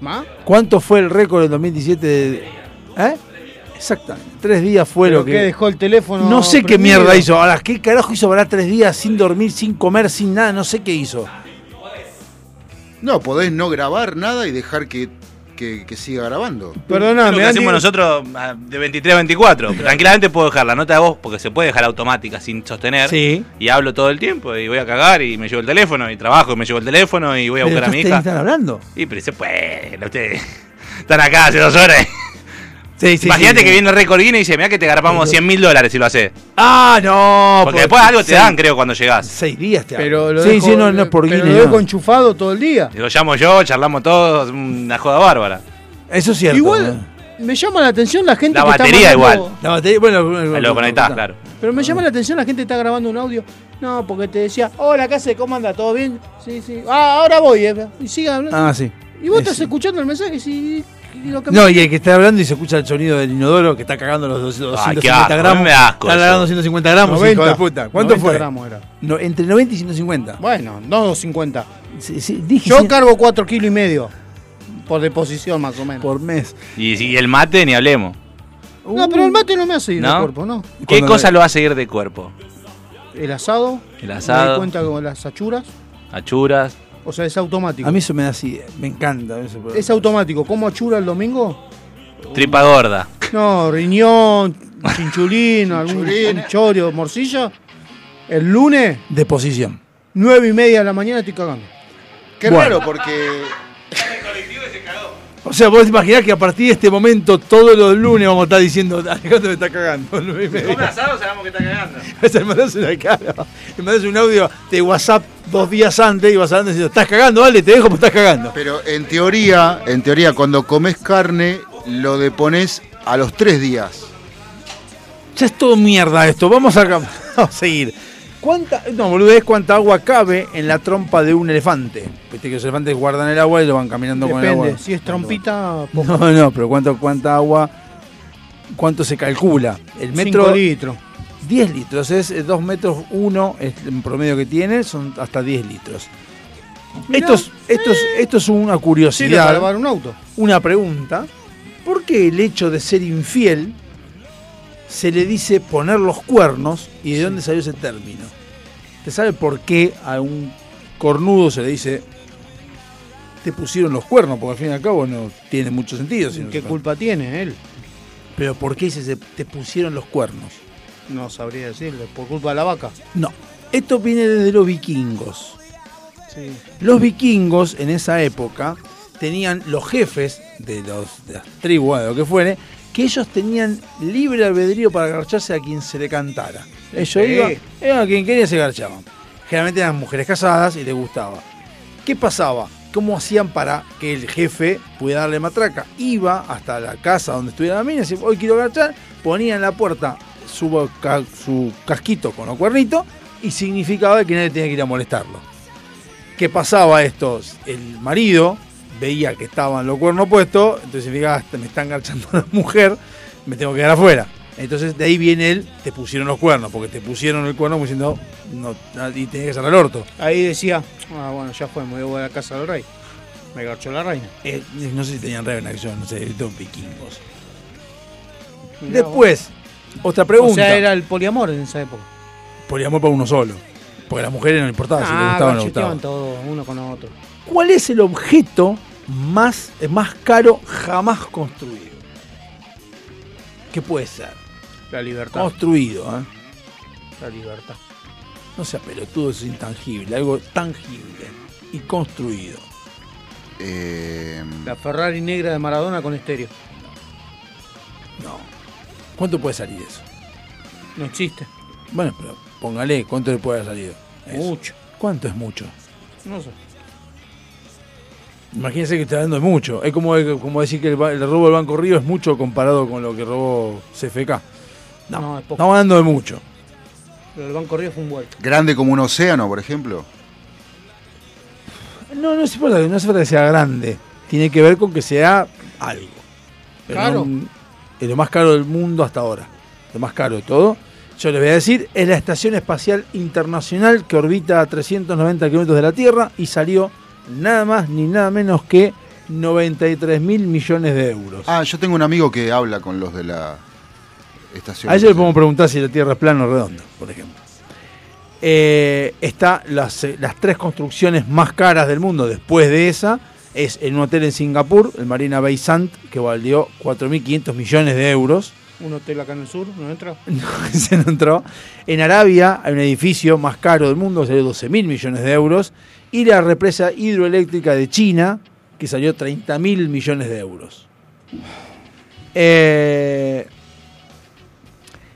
¿Más? ¿cuánto fue el récord en 2017? de- ¿Eh? Exactamente. Tres días fue ¿Pero lo que. qué, dejó el teléfono No sé qué mierda hizo. Ahora, ¿qué carajo hizo para tres días sin dormir, sin comer, sin nada? No sé qué hizo. No, podés no grabar nada y dejar que, que, que siga grabando. Lo Perdóname, que Andy. hacemos nosotros ah, de 23 a 24. Tranquilamente puedo dejar la nota de voz porque se puede dejar automática sin sostener. Sí. Y hablo todo el tiempo y voy a cagar y me llevo el teléfono y trabajo y me llevo el teléfono y voy a Pero buscar a mi hija. están hablando? Y pero se puede, ustedes están acá hace dos horas. Sí, sí, Imagínate sí. que viene Record Guinness y dice, mira que te agarramos 100 mil dólares si lo haces. Ah, no. Porque después algo te dan, creo, cuando llegás. Seis días te Pero lo Sí, dejo- sí, no, no es por pero Guinness, lo dejo no. enchufado todo el día. Lo llamo yo, charlamos todos, una joda bárbara. Eso es cierto. Igual me llama la atención la gente La que está batería mandando- igual. La batería, bueno, bueno, Lo conectás, claro. Pero me llama la atención la gente que está grabando un audio. No, porque te decía, hola, ¿qué haces? ¿Cómo anda? ¿Todo bien? Sí, sí. Ah, ahora voy. eh. Y sigue hablando. Ah, sí. y vos estás sí. escuchando el mensaje y y lo que No, y el que está hablando y se escucha el sonido del inodoro que está cagando los 200 Ay, 250 qué asco, a mí gramos. me asco está cagando 150 gramos, 90, hijo de puta. ¿Cuánto 90 fue? gramos era. No, entre 90 y 150. Bueno, 250. Sí, sí, dije Yo cien- cargo 4 kilos y medio. Por deposición, más o menos. por mes. Y, si el mate ni hablemos. No, pero el mate no me hace ir ¿No? de cuerpo, ¿no? ¿Qué Cuando cosa me- lo hace ir de cuerpo? El asado. El Me asado. doy cuenta con las achuras. Achuras. O sea, es automático. A mí eso me da así, me encanta. Eso, pero- Es automático. ¿Cómo achura el domingo? Tripa gorda. No, riñón, chinchulín, algún chorio, morcilla. El lunes, Deposición. nueve y media de la mañana estoy cagando. Qué Bueno. raro porque O sea, vos imaginás que a partir de este momento, todos los lunes vamos a estar diciendo, Alejandro me está cagando. nueve y media. asado sabemos que está cagando. Me mandas una cara, me mandas un audio de WhatsApp dos días antes y vas hablando diciendo, estás cagando, dale, te dejo, porque estás cagando. Pero en teoría, en teoría, cuando comes carne, lo depones a los tres días. Ya es todo mierda esto, vamos a, vamos a seguir. ¿Cuánta, no, boludez, cuánta agua cabe en la trompa de un elefante? Viste que los elefantes guardan el agua y lo van caminando con el agua. Depende. Si es trompita, poco. No, no, pero ¿cuánto, cuánta agua, cuánto se calcula? El metro, 5 litros. 10 litros, es 2 metros 1 es el promedio que tiene, son hasta 10 litros. Mirá, esto, es, esto, es, esto es una para curiosidad, lavar un auto. una pregunta. ¿Por qué el hecho de ser infiel se le dice poner los cuernos y de dónde salió ese término? ¿Te sabe por qué a un cornudo se le dice te pusieron los cuernos? Porque al fin y al cabo no tiene mucho sentido. si no ¿Qué culpa tiene él? Pero ¿por qué se- te pusieron los cuernos? No sabría decirle, por culpa de la vaca. No, esto viene desde los vikingos. Sí. Los vikingos en esa época tenían los jefes de, los, de las tribus, de lo que fuere, que ellos tenían libre albedrío para agarcharse a quien se le cantara. Ellos Sí. iban, iban a quien quería se agarchaban. Generalmente eran mujeres casadas y les gustaba. ¿Qué pasaba? ¿Cómo hacían para que el jefe pudiera darle matraca? Iba hasta la casa donde estuviera la mina y decía, hoy quiero agachar, ponía en la puerta su, ca- su casquito con los cuernitos y significaba que nadie tenía que ir a molestarlo. ¿Qué pasaba esto? El marido veía que estaban los cuernos puestos, entonces significaba, "Ah, me están garchando a la mujer, me tengo que quedar afuera. Entonces de ahí viene el, te pusieron los cuernos, porque te pusieron el cuerno diciendo, no, y tenés que cerrar el orto. Ahí decía, ah, bueno, ya fue, me voy a la casa del rey. Me garchó la reina. Eh, no sé si tenían en acción, no sé, estos vikingos. Mirá Después, otra pregunta. O sea, era el poliamor en esa época. Poliamor para uno solo. Porque a las mujeres no le importaba si le ah, gustaba o no gustaba. todos, uno con otro. ¿Cuál es el objeto más, más caro jamás construido? ¿Qué puede ser? La libertad. Construido, ¿eh? La libertad. No sea pelotudo, es intangible, algo tangible y construido. Eh, La Ferrari negra de Maradona con estéreo. No. ¿Cuánto puede salir eso? No existe. Bueno, pero póngale, ¿cuánto le puede haber salido? Eso. Mucho. ¿Cuánto es mucho? No sé. Imagínense que está dando de mucho. Es como, como decir que el, robo del Banco Río es mucho comparado con lo que robó CFK. No, No, es poco. estamos hablando de mucho. Pero el Banco Río fue un vuelto. grande como un océano, por ejemplo. No, no hace falta, no hace falta que sea grande. Tiene que ver con que sea algo. Pero Caro. no- es lo más caro del mundo hasta ahora. Lo más caro de todo. Yo les voy a decir, es la Estación Espacial Internacional que orbita a 390 kilómetros de la Tierra y salió nada más ni nada menos que 93 mil millones de euros. Ah, yo tengo un amigo que habla con los de la estación. A ella le podemos preguntar si la Tierra es plana o redonda, por ejemplo. Eh, está las, eh, las tres construcciones más caras del mundo después de esa. Es en un hotel en Singapur, el Marina Bay Sands, que valió 4.500 millones de euros. Un hotel acá en el sur, ¿no entra? Se no entró. En Arabia hay un edificio más caro del mundo, que salió 12.000 millones de euros. Y la represa hidroeléctrica de China, que salió 30.000 millones de euros. Eh,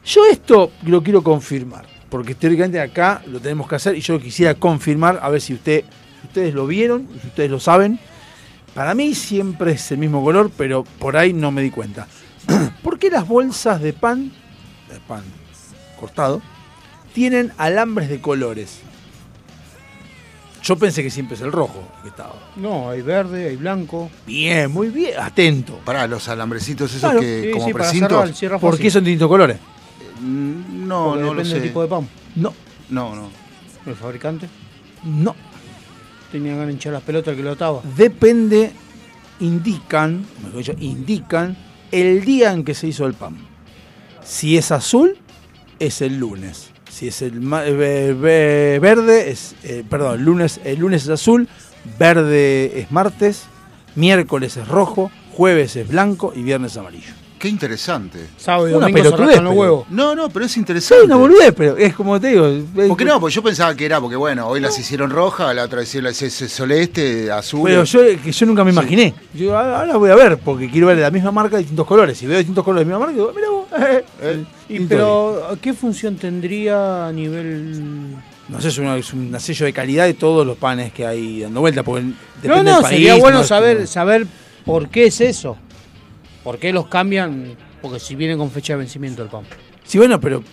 yo esto lo quiero confirmar, porque teóricamente acá lo tenemos que hacer y yo quisiera confirmar, a ver si usted, ustedes lo vieron, si ustedes lo saben. Para mí siempre es el mismo color, pero por ahí no me di cuenta. ¿Por qué las bolsas de pan, de pan cortado, tienen alambres de colores? Yo pensé que siempre es el rojo que estaba. No, hay verde, hay blanco. Bien, muy bien, atento. Pará, los alambrecitos esos Claro, que sí, como sí, para precintos. cerrar ¿Por fácil. qué son de distintos colores? Mm, No, Porque no lo depende sé. del tipo de pan. No, No, no. El fabricante no. tenía ganas de hinchar las pelotas al que lo ataba. Depende, indican, mejor dicho, indican el día en que se hizo el pan. Si es azul, es el lunes. Si es el eh, ve- verde, es, eh, perdón, lunes, el lunes es azul, verde es martes, miércoles es rojo, jueves es blanco y viernes es amarillo. Qué interesante. Sábado y Una domingo se pelotudez, los pero- huevos. No, no, pero es Sí, interesante. una boludez, pero es como te digo. es- ¿Por qué no? Porque yo pensaba que era porque, bueno, hoy las hicieron rojas, la otra hicieron ese ese celeste, azul. Pero yo, que yo nunca me imaginé. Yo "Ah, ahora voy a ver, porque quiero ver de la misma marca distintos colores. Si veo distintos colores de la misma marca, digo, mira vos, eh, Eh, Y, pero, ¿qué función tendría a nivel No sé, es, una- es un sello de calidad de todos los panes que hay dando vuelta, porque depende No, no, del país. sería bueno no saber, como- saber por qué es eso. ¿Por qué los cambian? Porque si viene con fecha de vencimiento el pan. Sí, bueno, pero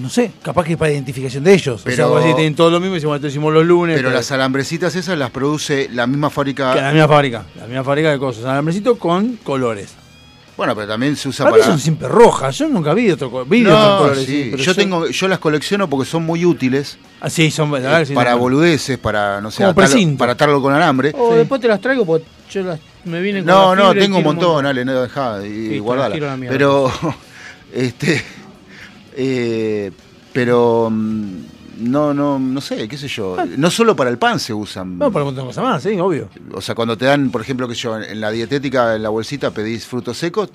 no sé, capaz que es para identificación de ellos. o sea, Pero- vos decís, tienen todo lo mismo y decimos, esto hicimos los lunes. Pero las alambrecitas esas las produce la misma fábrica. que la misma fábrica, la misma fábrica de cosas. Alambrecito con colores. Bueno, pero también se usa Para mí para. son siempre rojas. Yo nunca vi otro vi No, colores. sí, yo tengo, yo las colecciono porque son muy útiles Ah, sí, son verdad sí, para boludeces, para no sé, atarlo, para atarlo con alambre. O después te las traigo porque yo las, me vienen con No, la no, tengo un montón, Ale, no dejá y guardala. Pero, este, eh, pero mm, no, no, no sé, qué sé yo. No solo para el pan se usan. Ah. No, para un montón de cosas más, sí, obvio. O sea, cuando te dan, por ejemplo, que yo en la dietética, en la bolsita pedís frutos secos,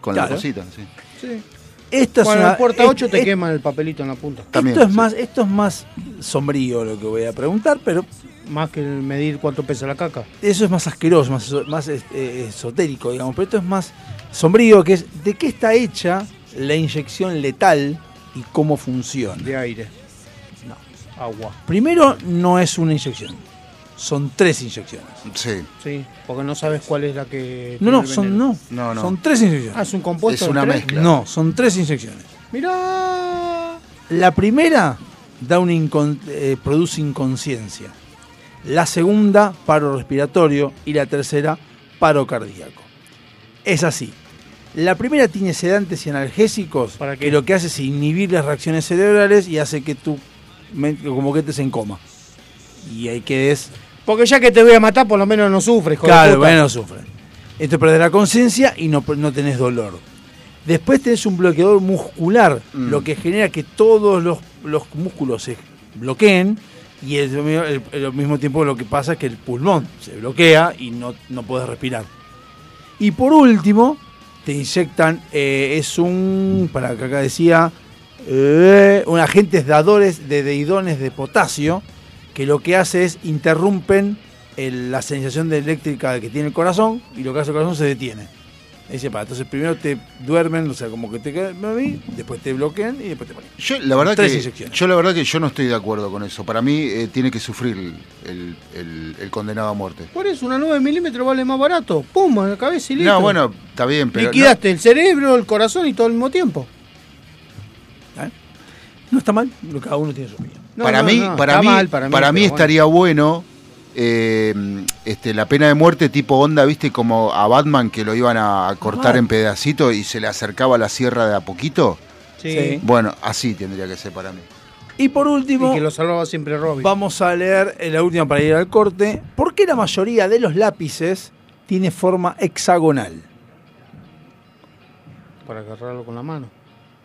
con la Claro. bolsita, sí. Sí. Esto es bueno, una- puerta es- 8 te es- queman el papelito en la punta. esto, es más, esto es más sombrío lo que voy a preguntar, pero Más que el medir cuánto pesa la caca. eso es más asqueroso, más, eso- más eh, esotérico, digamos. Pero esto es más sombrío, que es de qué está hecha la inyección letal y cómo funciona. De aire. Agua. Primero, no es una inyección. Son tres inyecciones. Sí. Sí, porque no sabes cuál es la que. No, no, son, veneno. no. Son tres inyecciones. Ah, es un compuesto. Es una de tres? mezcla. No, son tres inyecciones. Mirá. La primera da un incon- eh, produce inconsciencia. La segunda, paro respiratorio. Y la tercera, paro cardíaco. Es así. La primera tiene sedantes y analgésicos ¿Para qué? que lo que hace es inhibir las reacciones cerebrales y hace que tú me- como que estés en coma. Y ahí quedes Porque ya que te voy a matar, por lo menos no sufres, Claro, puta. bueno, sufren. Esto perdés la conciencia y no, no tenés dolor. Después tenés un bloqueador muscular, Mm. lo que genera que todos los, los músculos se bloqueen y al mismo- el- al mismo tiempo lo que pasa es que el pulmón se bloquea y no, no podés respirar. Y por último, te inyectan, eh, es un, para que acá decía, eh, un agentes dadores de deidones de potasio, que lo que hace es interrumpen el- la sensación de eléctrica que tiene el corazón y lo que hace el corazón se detiene. Ese para. Entonces primero te duermen, o sea, como que te quedan después te bloquean y después te ponen. Yo la verdad Tres que inyecciones. yo la verdad que yo no estoy de acuerdo con eso. Para mí eh, tiene que sufrir el, el- el- el condenado a muerte. Por eso una 9 milímetros vale más barato. Pum, en la cabeza y listo. No, bueno, está bien, pero Liquidaste el cerebro, el corazón y todo al mismo tiempo. No está mal, lo- cada uno tiene su opinión. No, para, no, mí, no, para mí, mal para mí, estaría bueno eh, este, la pena de muerte tipo onda, viste, como a Batman que lo iban a cortar Ah. en pedacitos y se le acercaba la sierra de a poquito. Sí. Sí. Bueno, así tendría que ser para mí. Y por último, Y que lo salvaba siempre Robin. vamos a leer eh, la última para ir al corte. ¿Por qué la mayoría de los lápices tiene forma hexagonal? Para agarrarlo con la mano.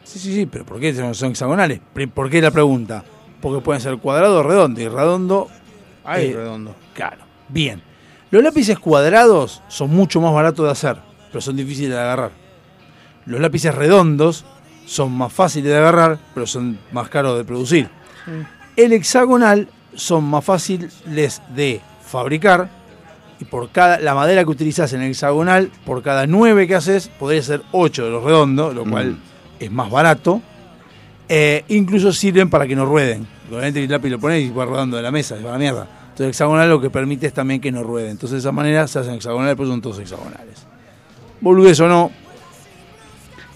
Sí, sí, sí, pero ¿por qué son hexagonales? ¿Por qué la pregunta? Porque pueden ser cuadrado o redondo. Y redondo. Ahí, eh, redondo. Claro. Bien. Los lápices cuadrados son mucho más baratos de hacer, pero son difíciles de agarrar. Los lápices redondos son más fáciles de agarrar, pero son más caros de producir. El hexagonal son más fáciles de fabricar y por cada la madera que utilizas en el hexagonal, por cada 9 que haces, podría ser 8 de los redondos, lo cual Mm. Es más barato. Eh, incluso sirven para que no rueden. Obviamente el lápiz lo pones y va rodando de la mesa, se va a la mierda. Entonces hexagonal lo que permite es también que no rueden. Entonces de esa manera se hacen hexagonales, pues son todos hexagonales. Boludez o no,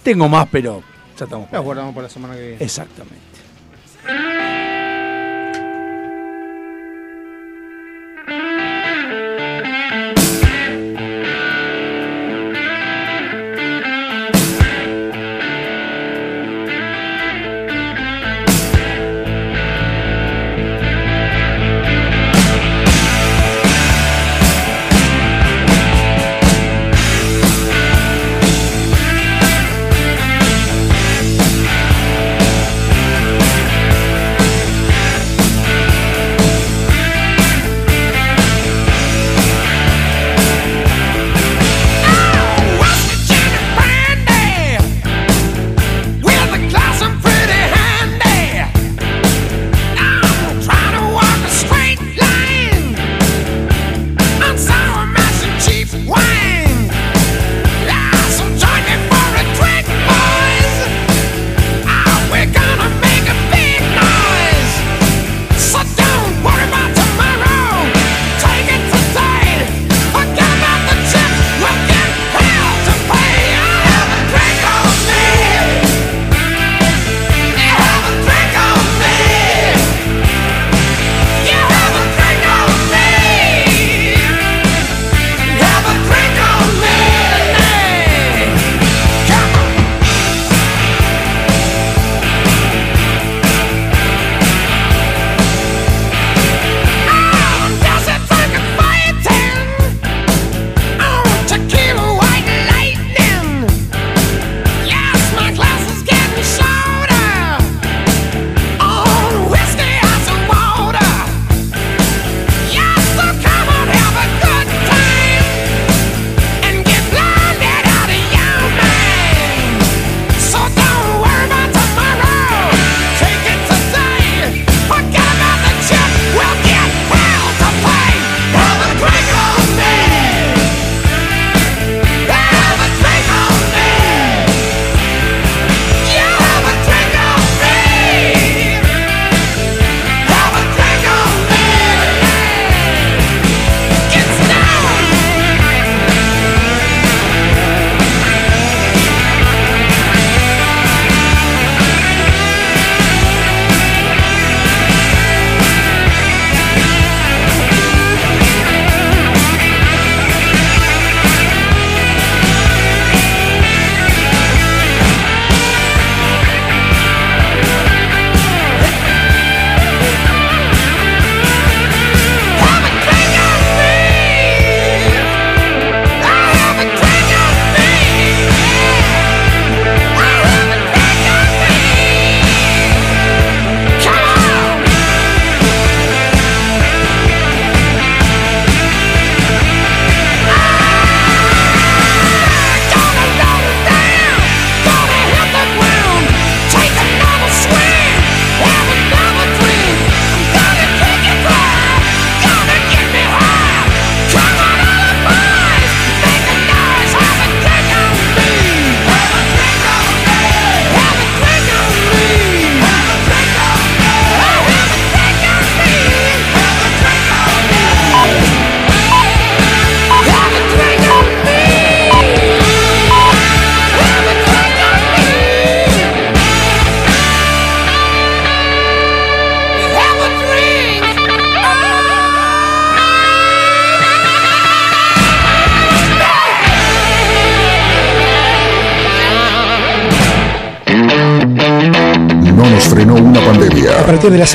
tengo más, pero ya estamos. ahí. guardamos para la semana que viene. Exactamente.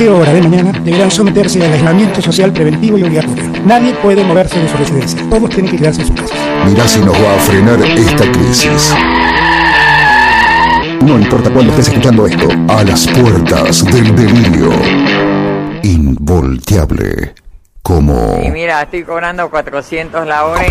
13 horas de mañana deberán someterse al aislamiento social preventivo y obligatorio. Nadie puede moverse de su residencia. Todos tienen que quedarse en sus casas. Mirá si nos va a frenar esta crisis. No importa cuándo estés escuchando esto, a las puertas del delirio. Involteable. Como... Y mira, estoy cobrando 400 la hora y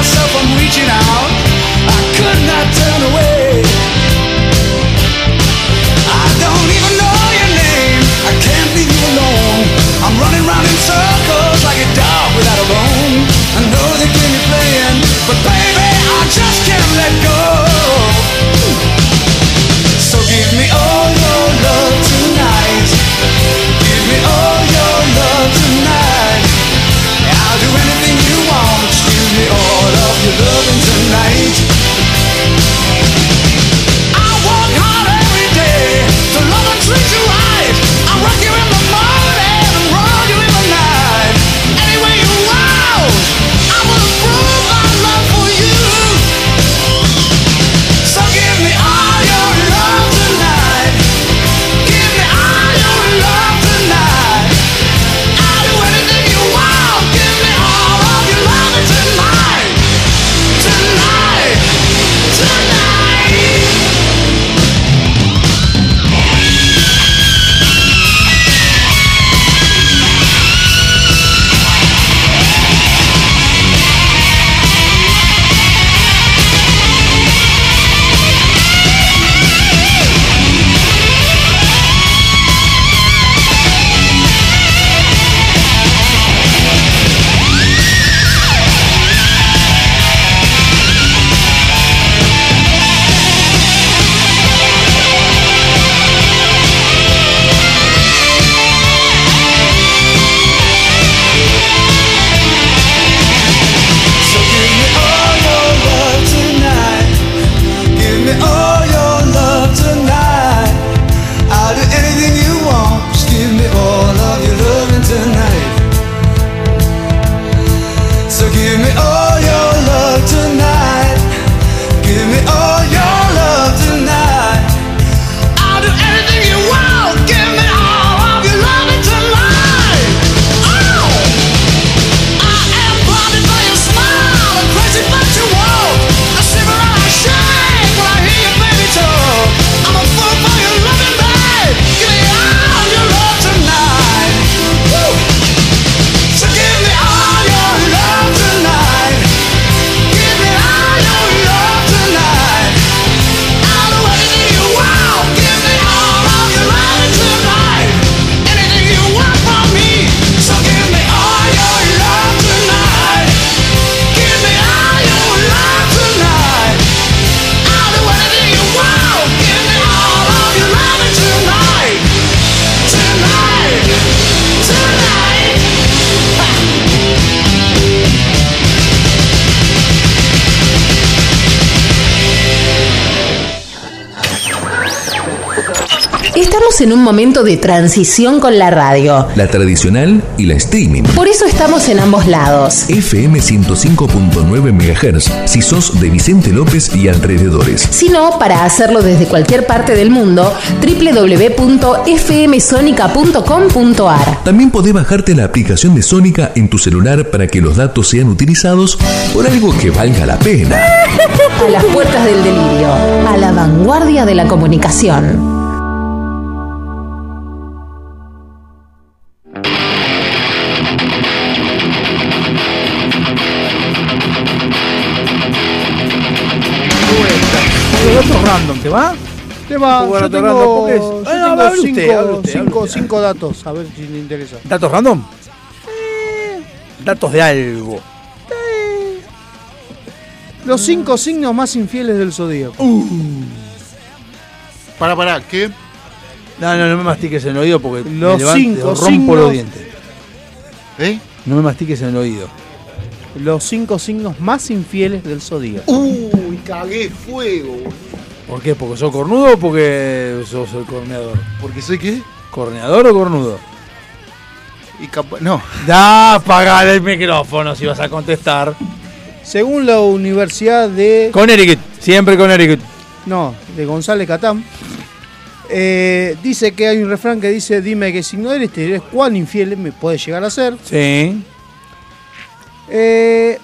Myself from reaching out. I could not turn away. I don't even know your name. I can't leave you alone. I'm running round in circles like a dog without a bone. I know they keep me playing, but baby, I just can't let go. Estamos en un momento de transición con la radio. La tradicional y la streaming. Por eso estamos en ambos lados. FM 105.9 MHz si sos de Vicente López y alrededores. Si no, para hacerlo desde cualquier parte del mundo, www.fmsonica.com.ar. También podés bajarte la aplicación de Sónica en tu celular para que los datos sean utilizados por algo que valga la pena. A las puertas del delirio, a la vanguardia de la comunicación. Yo datos tengo, Ah, no, usted, cinco, usted, datos, a ver si le interesa. ¿Datos random? Datos de algo. Los cinco signos más infieles del zodíaco. Para, para, ¿qué? No, no, no me mastiques en el oído porque me Los levanto- cinco rompo signos- los dientes. ¿Eh? No me mastiques en el oído. Los cinco signos más infieles del zodíaco. Uy, cagué fuego. ¿Por qué? ¿Porque sos cornudo o porque sos el corneador? ¿Porque soy qué? ¿Corneador o cornudo? Y no. Da, apagar el micrófono si vas a contestar. Según la Universidad de. Connecticut, siempre Connecticut. No, de González Catán. eh, dice que hay un refrán que dice: Dime qué signo eres, te diré cuán infiel me puede llegar a ser. Sí. Eh,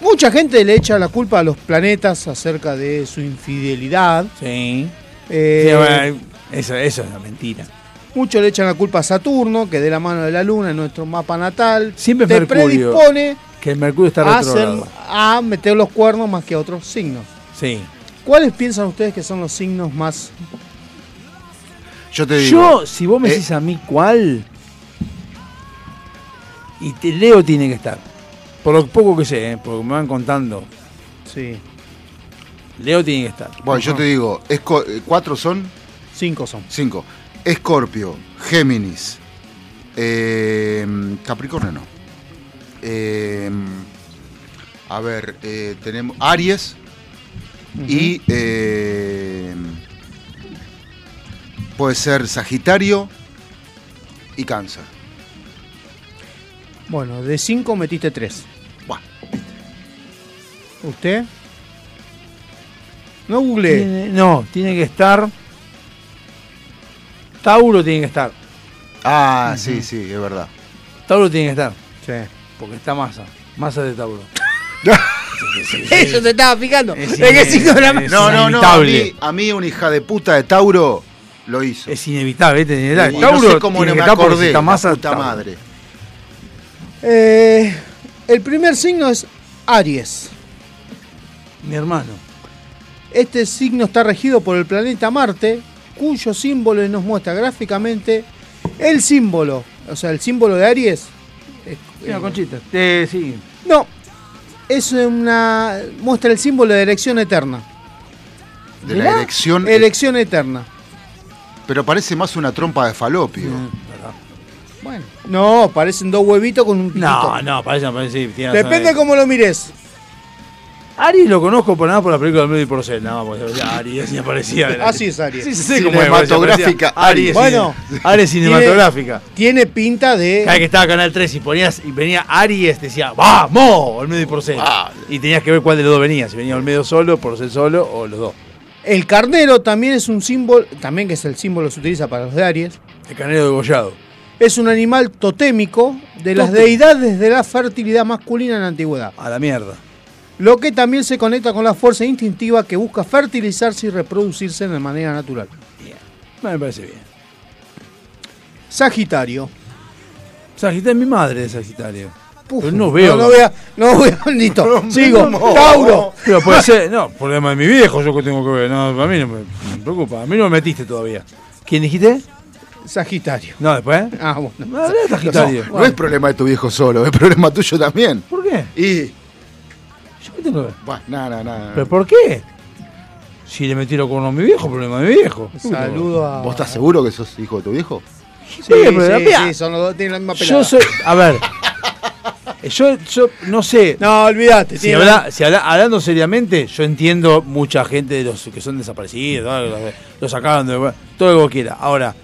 mucha gente le echa la culpa a los planetas acerca de su infidelidad. Sí. Eh, Sí, bueno, eso, eso es una mentira. Muchos le echan la culpa a Saturno, que de la mano de la Luna en nuestro mapa natal Siempre te Mercurio. predispone Que el Mercurio está a, hacer- a meter los cuernos más que a otros signos. Sí. ¿Cuáles piensan ustedes que son los signos más Yo te digo. Yo, si vos me eh, decís a mí cuál, y te Leo tiene que estar. Por lo poco que sé, ¿eh? porque me van contando. Sí. Leo tiene que estar. Bueno, yo te digo, esco- eh, ¿cuatro son? Cinco son. Cinco. Escorpio, Géminis, eh, Capricornio no. Eh, a ver, eh, tenemos Aries y eh, puede ser Sagitario y Cáncer. Bueno, de 5 metiste 3. ¿Usted? No googleé. Tiene- no, tiene que estar. Tauro tiene que estar. Ah, sí, sí, es verdad. Tauro tiene que estar. Sí. Porque está masa. Masa de Tauro. Eso te estaba fijando. Es ¿De qué ine- signo era? es No, no, no. A mí, a mí una hija de puta de Tauro lo hizo. Es inevitable, ¿viste? Y Inevitable. no Tauro sé cómo no me acordé. la masa, puta madre. Eh, el primer signo es Aries. Mi hermano. Este signo está regido por el planeta Marte, cuyo símbolo nos muestra gráficamente el símbolo, o sea, el símbolo de Aries. eh, Mira, Conchita. Eh, sí. No, es una muestra el símbolo de elección eterna. De la erección. Elección eterna. Pero parece más una trompa de falopio. Bueno, no, parecen dos huevitos con un piquito. No, no, parece, parece. sí. Depende cómo lo mires. Aries lo conozco por nada por la película del medio y porcel, nada más. porque Aries así aparecía. Así es Aries. Sí, sí, sí, como es, Cinematográfica, Aries. Bueno, cine- Aries cinematográfica. Tiene pinta de. Cada vez que estaba Canal 3 y ponías y venía Aries, decía, ¡vamos! El medio y porcel. Y tenías que ver cuál de los dos venía, si venía el medio solo, porcel solo o los dos. El carnero también es un símbolo, también que es el símbolo que se utiliza para los de Aries. El carnero degollado. Es un animal totémico de las deidades de la fertilidad masculina en la antigüedad. A la mierda. Lo que también se conecta con la fuerza instintiva que busca fertilizarse y reproducirse de manera natural. Me parece bien. Sagitario. Sagitario es mi madre de Sagitario. Puf, Pero no veo. No, no a. No a. Listo. Sigo. Tauro. Pero puede ser, no, problema de mi viejo, yo que tengo que ver. No, a mí no me, me preocupa. A mí no me metiste todavía. ¿Quién dijiste? Sagitario. No, después. Ah, bueno. No, Sagitario. No, no es problema de tu viejo solo, es problema tuyo también. ¿Por qué? Y. ¿Yo qué tengo que ver? Bueno, nada, nada. ¿Pero por qué? Si le metí los cuernos a mi viejo, problema de mi viejo. Saludo a. ¿Vos estás seguro que sos hijo de tu viejo? Sí, Sí, pero sí, sí, son los dos, tienen la misma pelada. Yo soy. A ver. Yo, yo no sé. No, olvídate. Si, habla- si habla- hablando seriamente, yo entiendo mucha gente de los que son desaparecidos, ¿no? los, los sacaron de todo lo que vos quieras. Ahora,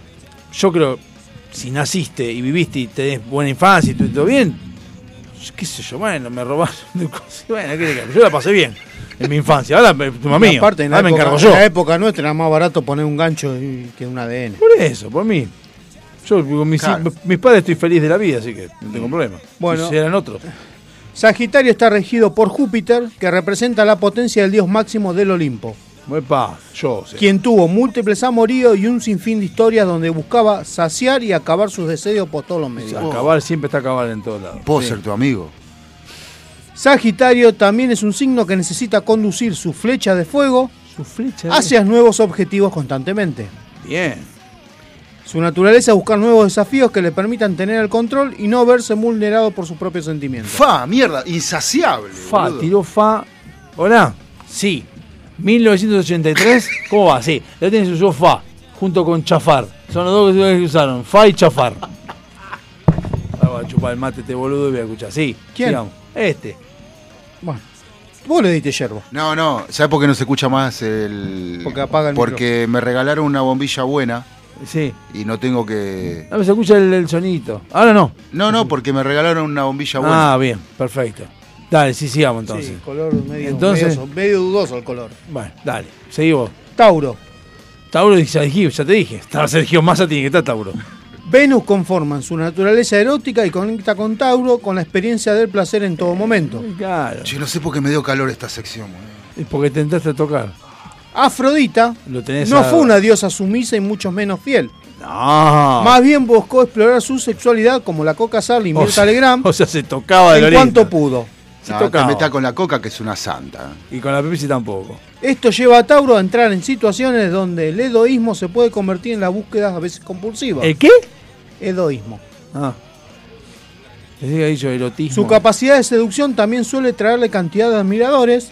yo creo, si naciste y viviste y tenés buena infancia y todo, bien, qué sé yo, bueno, me robaron. Bueno, ¿qué yo la pasé bien en mi infancia. Ahora Y mamá aparte, en la, me época, encargo en yo. la época nuestra era más barato poner un gancho que un ADN. Por eso, por mí. Yo con mis, Claro. mis padres estoy feliz de la vida, así que no tengo problema. Bueno. si eran otros. Sagitario está regido por Júpiter, que representa la potencia del dios máximo del Olimpo. Epa, yo sé. Quien tuvo múltiples amoríos y un sinfín de historias donde buscaba saciar y acabar sus deseos por todos los medios. Acabar siempre está acabar en todos lados. Puedo Sí. ser tu amigo. Sagitario también es un signo que necesita conducir su flecha de fuego Su flecha. de- hacia nuevos objetivos constantemente. Bien. Su naturaleza es buscar nuevos desafíos que le permitan tener el control y no verse vulnerado por sus propios sentimientos. Fa, mierda, insaciable. Fa, boludo. tiró Fa. Hola. Sí. 1983. ¿Cómo va? Sí. Ya tienes usó Fa. Junto con Chafar. Son los dos que usaron. Fa y Chafar. Ahora voy a chupar el mate este boludo y voy a escuchar. Sí. ¿Quién? Este. Bueno, vos le diste yerbo. No, no, ¿sabes por qué no se escucha más el. Porque apaga el Porque me regalaron una bombilla buena Sí. y no tengo que. No, se escucha el, el sonito. Ahora no. No, no, porque me regalaron una bombilla buena. Ah, bien. Perfecto. Dale, sí, sigamos entonces. Sí, color medio, Entonces- medio, medio dudoso el color. Bueno, dale. Seguimos. Tauro. Tauro, ya, dije, ya te dije. Estaba Sergio Massa, tiene que estar Tauro. Venus conforma en su naturaleza erótica y conecta con Tauro con la experiencia del placer en todo momento. Claro. Yo no sé por qué me dio calor esta sección. Es porque te entraste a tocar. Afrodita Lo tenés no a- fue una diosa sumisa y mucho menos fiel. No. Más bien buscó explorar su sexualidad como la Coca Sarli y O Mirta sea- Legrand O sea, se tocaba de en cuanto pudo. Se No, tocaba. te metas con la coca que es una santa. Y con la Pepsi tampoco. Esto lleva a Tauro a entrar en situaciones donde el edoísmo se puede convertir en la búsqueda a veces compulsiva. ¿El qué? Edoísmo. Ah. Dicho erotismo. Su capacidad de seducción también suele traerle cantidad de admiradores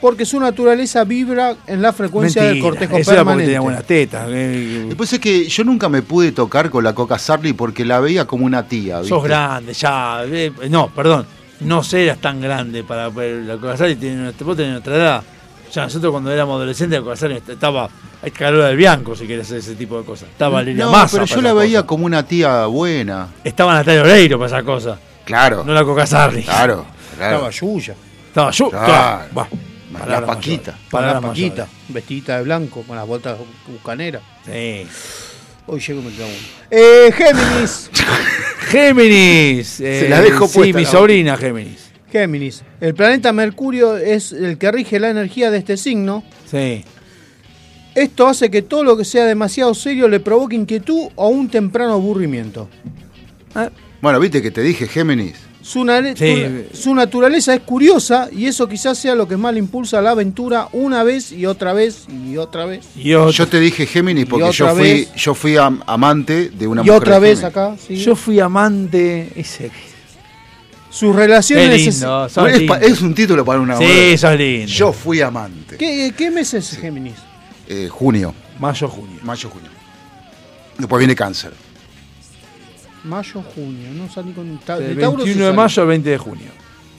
porque su naturaleza vibra en la frecuencia del Mentira, cortejo Eso era permanente. tenía buenas tetas. eh, Después es que yo nunca me pude tocar con la coca Sarli porque la veía como una tía. ¿viste? Sos grande, ya. eh, no, perdón. No seas tan grande para ver la Coca-Cola. tiene- Vos tenés nuestra edad. Ya nosotros cuando éramos adolescentes, la Coca-Cola estaba. Hay calor del Bianco si querés hacer ese tipo de cosas. Estaba Valeria No, Massa pero para yo la veía cosas. como una tía buena. Estaba Natalia Oreiro para esas cosas. Claro. No la Coca Sarli. Claro, claro. Estaba Yuya. Estaba yo. Claro. Claro. Va. La Paquita. Para la Paquita, vestidita de blanco, con las botas bucaneras. Sí. Hoy llego y me uno. Eh, Géminis. Géminis. eh, Se la dejo Sí, puesta, mi la sobrina Géminis. Géminis. El planeta Mercurio es el que rige la energía de este signo. Sí. Esto hace que todo lo que sea demasiado serio le provoque inquietud o un temprano aburrimiento. Bueno, viste que te dije Géminis. Su, Sí. su naturaleza es curiosa y eso quizás sea lo que más le impulsa a la aventura una vez y otra vez y otra vez. Y Yo te dije Géminis porque otra yo fui, vez. yo fui am- amante de una y mujer. otra de vez Géminis. acá. ¿sí? Yo fui amante. Ese. Sus relaciones. Qué lindo. es, lindo. pa- es un título para una Sí, sos lindo. Yo fui amante. ¿Qué, qué mes es Géminis? Eh, junio. Mayo, junio. Mayo, junio. Después viene cáncer. Mayo, junio. No salí con. Ta- Del de Tauro sí 21 de salí. mayo al 20 de junio.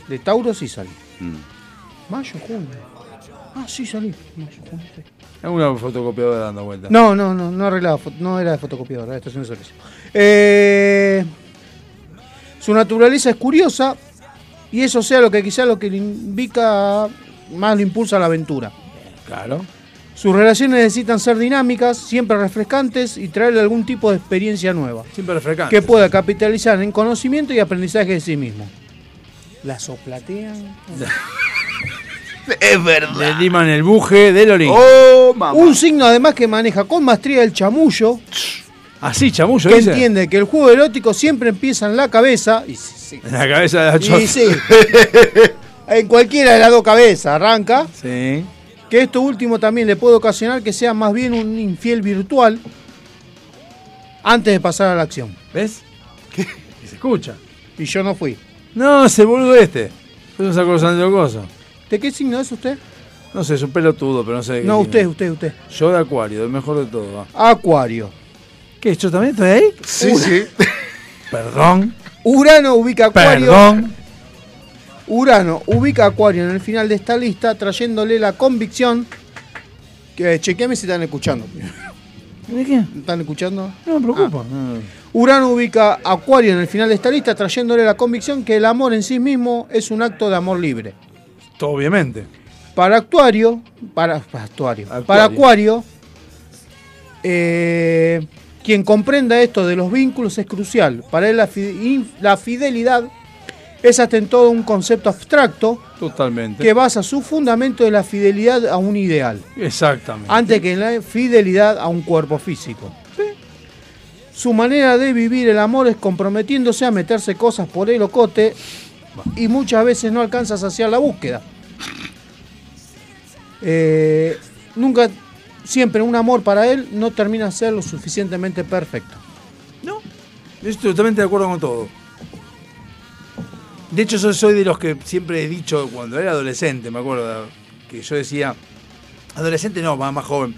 De Tauro sí salí. Mm. Mayo, junio. Ah, sí salí. Mayo, junio. sí. Es una fotocopiadora dando vueltas. No, no, no, no arreglaba, no era de fotocopiadora, era de estación de servicio. Eh, su naturaleza es curiosa y eso sea lo que quizá lo que le indica más lo impulsa a la aventura. Claro. Sus relaciones necesitan ser dinámicas, siempre refrescantes y traerle algún tipo de experiencia nueva Siempre refrescante. que pueda capitalizar en conocimiento y aprendizaje de sí mismo. La soplatean. Es Le verdad. liman el buje de Lorín. Oh, mamá. Un signo además que maneja con maestría el chamullo, Así, chamullo, que dice. entiende que el juego erótico siempre empieza en la cabeza y, sí, sí. En la cabeza de la chota. Y sí, en cualquiera de las dos cabezas arranca, Sí. Que esto último también le puede ocasionar que sea más bien un infiel virtual antes de pasar a la acción. ¿Ves? ¿Qué? Y se escucha. Y yo no fui. No, ese boludo este. Eso es sacó Santiago Coso. ¿De qué signo es usted? No sé, es un pelotudo, pero no sé. de qué No, signo. usted, usted, usted. Yo de Acuario, el mejor de todo. va. Acuario. ¿Qué? ¿Yo también estoy ahí? Sí, sí. Perdón. Urano ubica Acuario Perdón. Urano ubica a Acuario en el final de esta lista, trayéndole la convicción. Que chequeame si están escuchando. ¿De qué? ¿Están escuchando? No me preocupa. Urano ubica a Acuario en el final de esta lista, trayéndole la convicción que el amor en sí mismo es un acto de amor libre. Obviamente. Para Actuario, para, para Actuario, para Acuario, eh, quien comprenda esto de los vínculos es crucial. Para él la, fi- in- la fidelidad es hasta en todo un concepto abstracto Totalmente. que basa su fundamento en la fidelidad a un ideal, Exactamente. antes que en la fidelidad a un cuerpo físico. Su manera de vivir el amor es comprometiéndose a meterse cosas por el ocote y muchas veces no alcanza a saciar la búsqueda. Eh, nunca, siempre un amor para él no termina de ser lo suficientemente perfecto. Yo estoy totalmente de acuerdo con todo. De hecho, yo soy de los que siempre he dicho, cuando era adolescente, me acuerdo, que yo decía, adolescente no, más, más joven,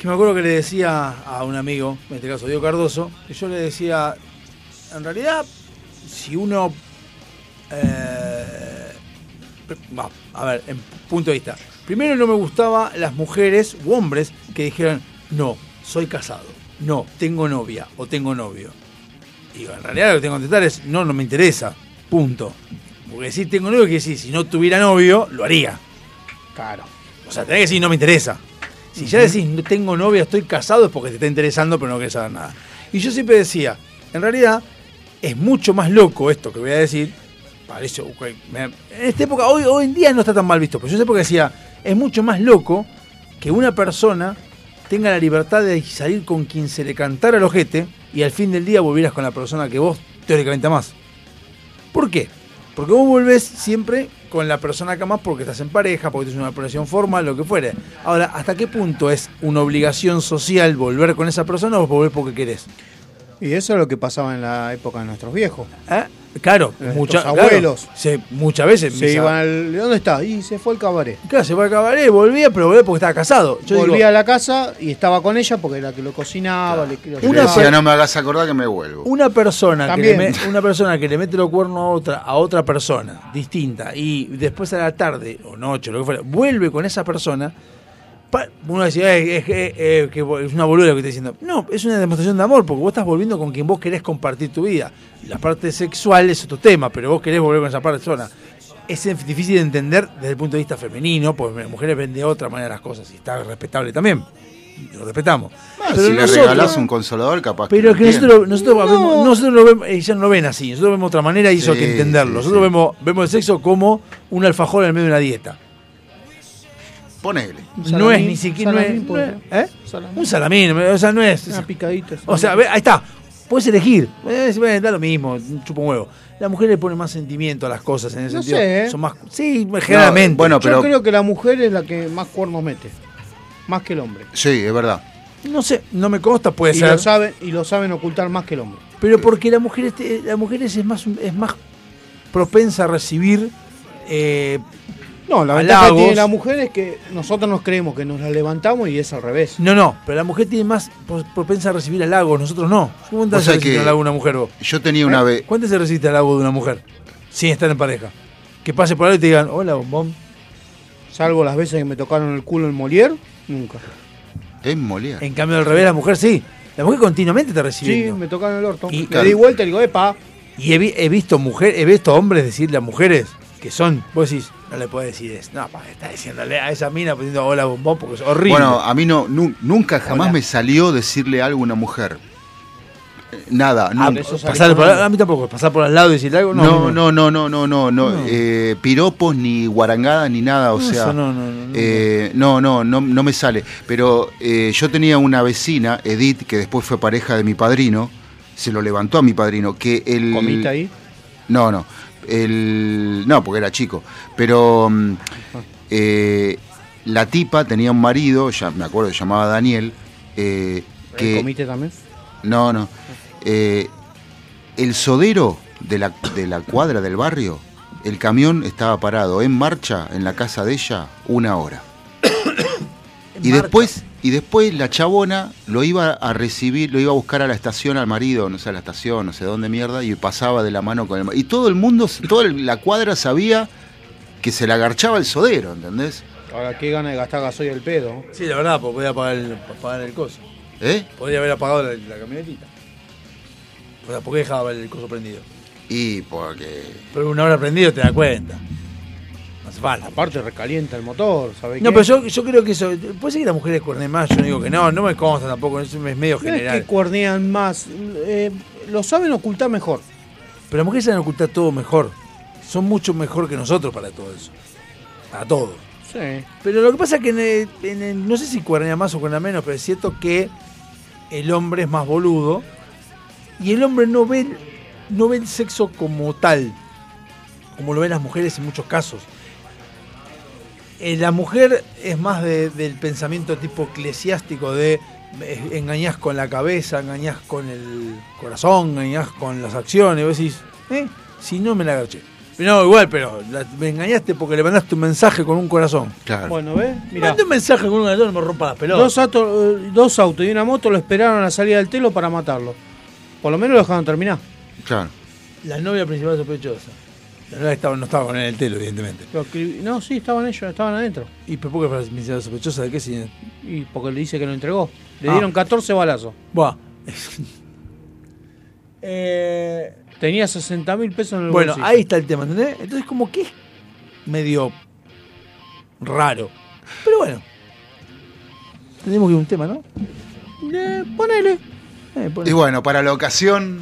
que me acuerdo que le decía a un amigo, en este caso Diego Cardoso, que yo le decía, en realidad, si uno... eh, a ver, en punto de vista. Primero no me gustaba las mujeres u hombres que dijeran, no, soy casado, no, tengo novia o tengo novio. Digo, en realidad lo que tengo que contestar es, no, no me interesa, punto. Porque decir tengo novio quiere decir, si no tuviera novio, lo haría. Claro. O sea, tenés que decir, no me interesa. Si ya decís, no tengo novia, estoy casado, es porque te está interesando, pero no querés saber nada. Y yo siempre decía, en realidad, es mucho más loco esto que voy a decir. Parece, ok, me- en esta época, hoy, hoy en día no está tan mal visto, pero yo sé porque decía, es mucho más loco que una persona tenga la libertad de salir con quien se le cantara el ojete y al fin del día volvieras con la persona que vos teóricamente amás. ¿Por qué? Porque vos volvés siempre con la persona que amás porque estás en pareja, porque es una relación formal, lo que fuere. Ahora, ¿hasta qué punto es una obligación social volver con esa persona o volver porque querés? Y eso es lo que pasaba en la época de nuestros viejos. ¿Eh? Claro, mucha- abuelos. claro, se- muchas veces. Se iban al- ¿De dónde está? Y se fue al cabaret. Claro, se fue al cabaret, volvía, pero volvía porque estaba casado. Yo Volvía digo, a la casa y estaba con ella porque era la que lo cocinaba. Le, lo Una decía, no me hagas acordar que me vuelvo. Una persona, que le, me- una persona que le mete los cuernos a otra, a otra persona distinta y después a la tarde o noche, lo que fuera, vuelve con esa persona, uno decía, "Eh, es, que- eh, que es una boluda lo que está diciendo. No, es una demostración de amor porque vos estás volviendo con quien vos querés compartir tu vida. La parte sexual es otro tema, pero vos querés volver con esa persona. Es difícil de entender desde el punto de vista femenino, porque las mujeres ven de otra manera las cosas y está respetable también. Lo respetamos. Ah, Pero si le nosotros- regalás un consolador, capaz pero es que lo nosotros, nosotros, vemos- nosotros lo vemos, ellos no lo ven así, nosotros lo vemos de otra manera y eso hay que entenderlo. sí, nosotros sí. Vemos, vemos el sexo como un alfajor en el medio de una dieta. Ponele. no es ni siquiera. no es- salamín, no puede es- ser. ¿eh? Salamín. Un salamín, o sea, no es. Una picadita. O sea, ve, ahí está. Puedes elegir. Bueno, da lo mismo, chupa un huevo. La mujer le pone más sentimiento a las cosas en ese No sentido. sé, ¿eh? Son más. Sí, generalmente. bueno, Yo pero- creo que la mujer es la que más cuernos mete. Más que el hombre. Sí, es verdad. No sé, no me consta, puede y ser. lo saben y lo saben ocultar más que el hombre. Pero porque la mujer, este- la mujer es, es más, es más propensa a recibir. eh, No, la ventaja que tiene la mujer es que nosotros nos creemos que nos la levantamos y es al revés. No, no, pero la mujer tiene más pro- propensa a recibir halagos, nosotros no. ¿Cuántas O sea veces un halago de una mujer vos? Yo tenía una ¿Eh? vez. ¿Cuántas veces recibiste halago de una mujer? Sin estar en pareja. Que pase por ahí y te digan, hola, bombón. Salvo las veces que me tocaron el culo en Molière, nunca. Es Molière. En cambio, al revés, la mujer sí. La mujer continuamente te recibe. Sí, me tocaron el orto. Y- le di vuelta y digo, epa. Y he visto mujer, he visto hombres decirle a mujeres que son, vos decís, no le puedes decir eso. No, pa, está diciéndole a esa mina poniendo hola bombón porque es horrible. Bueno, a mí no, nu- nunca jamás Hola. me salió decirle algo a una mujer. Eh, Nada, Ah, nunca. eso pasar por, a mí tampoco, pasar por al lado y decirle algo, no. No, no, no, no, no, no, no, No. eh, piropos ni guarangadas ni nada, o No, sea, eso no, no, no, no. eh, no, no, no, no me sale. Pero eh, yo tenía una vecina, Edith, que después fue pareja de mi padrino, se lo levantó a mi padrino, que el... ¿Comiste ahí? No, no, el, no, porque era chico, pero mm, eh, la tipa tenía un marido, ya me acuerdo, se llamaba Daniel, eh, que... ¿Comiste también? No, no. Eh, el sodero de la, de la cuadra del barrio, el camión estaba parado en marcha en la casa de ella una hora. y después, Y después la chabona lo iba a recibir, lo iba a buscar a la estación al marido, no sé, a la estación, no sé dónde mierda, y pasaba de la mano con el marido. Y todo el mundo, toda la cuadra sabía que se le agarchaba el sodero, ¿entendés? Ahora, qué gana de gastar gasoil el pedo. Sí, la verdad, porque podía apagar el, el coso. ¿Eh? Podría haber apagado la, la camionetita. O sea, ¿por qué dejaba el coso prendido? Y porque. Pero una hora prendido te das cuenta. Hace falta. Aparte recalienta el motor, ¿sabes No, qué? pero yo, yo creo que eso. Puede ser que las mujeres cuernen más, yo no digo que no, no me consta tampoco, es medio No es general. que cuernean más, eh, lo saben ocultar mejor. Pero las mujeres saben ocultar todo mejor. Son mucho mejor que nosotros para todo eso. Para todo. Sí. Pero lo que pasa es que en el- en el- no sé si cuernea más o cuernea menos, pero es cierto que el hombre es más boludo y el hombre no ve, no ve el sexo como tal, como lo ven las mujeres en muchos casos. Eh, la mujer es más de- del pensamiento tipo eclesiástico de eh, engañás con la cabeza, engañás con el corazón, engañás con las acciones. Y vos decís, eh, si no me la agaché. No, igual, pero la- me engañaste porque le mandaste un mensaje con un corazón. Claro. Bueno, ¿ves? Mira, Mande un mensaje con un corazón y me rompa las pelotas. dos, autos, eh, dos autos y una moto lo esperaron a la salida del telo para matarlo. Por lo menos lo dejaron terminar. Claro. La novia principal sospechosa. No estaba con él en el telo, evidentemente. Lo escribí- no, sí, estaban ellos, estaban adentro. ¿Y por qué fue la sospechosa de qué? Si... Y porque le dice que lo entregó. Le Ah. dieron 14 balazos. Buah. Eh, Tenía 60 mil pesos en el bueno, bolsillo. ahí está el tema, ¿entendés? Entonces como que es medio raro. Pero bueno. Tenemos que ir a un tema, ¿no? Eh, ponele. Eh, ponele. Y bueno, para la ocasión.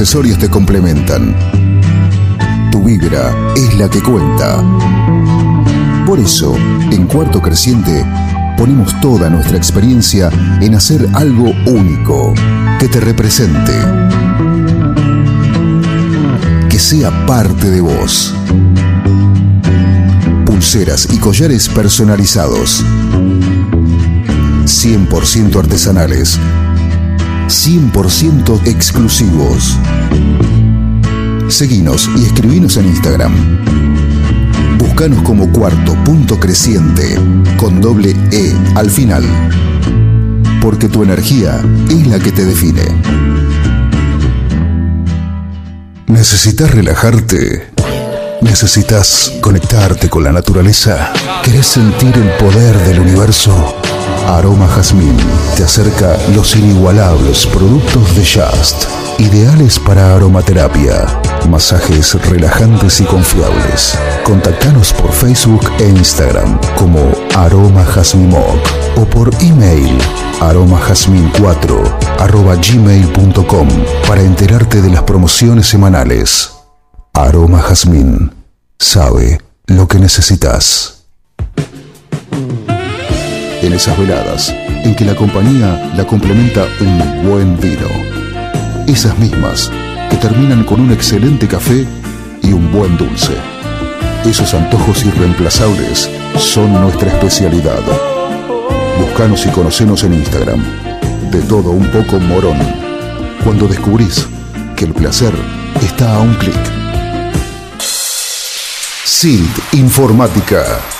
Accesorios te complementan. Tu vibra es la que cuenta. Por eso, en Cuarto Creciente, ponemos toda nuestra experiencia en hacer algo único, que te represente, que sea parte de vos. Pulseras y collares personalizados, 100% artesanales, 100% exclusivos. Seguinos y escribinos en Instagram. Búscanos como cuarto punto creciente con doble E al final. Porque tu energía es la que te define. ¿Necesitas relajarte? ¿Necesitas conectarte con la naturaleza? ¿Querés sentir el poder del universo? Aroma Jazmín te acerca los inigualables productos de Just, ideales para aromaterapia, masajes relajantes y confiables. Contactanos por Facebook e Instagram como Aroma Jazmín Moc o por email aromajazmin4 arroba gmail.com para enterarte de las promociones semanales. Aroma Jazmín sabe lo que necesitas. En esas veladas en que la compañía la complementa un buen vino. Esas mismas que terminan con un excelente café y un buen dulce. Esos antojos irreemplazables son nuestra especialidad. Buscanos y conocenos en Instagram. De todo un poco morón. Cuando descubrís que el placer está a un clic. SILT Informática.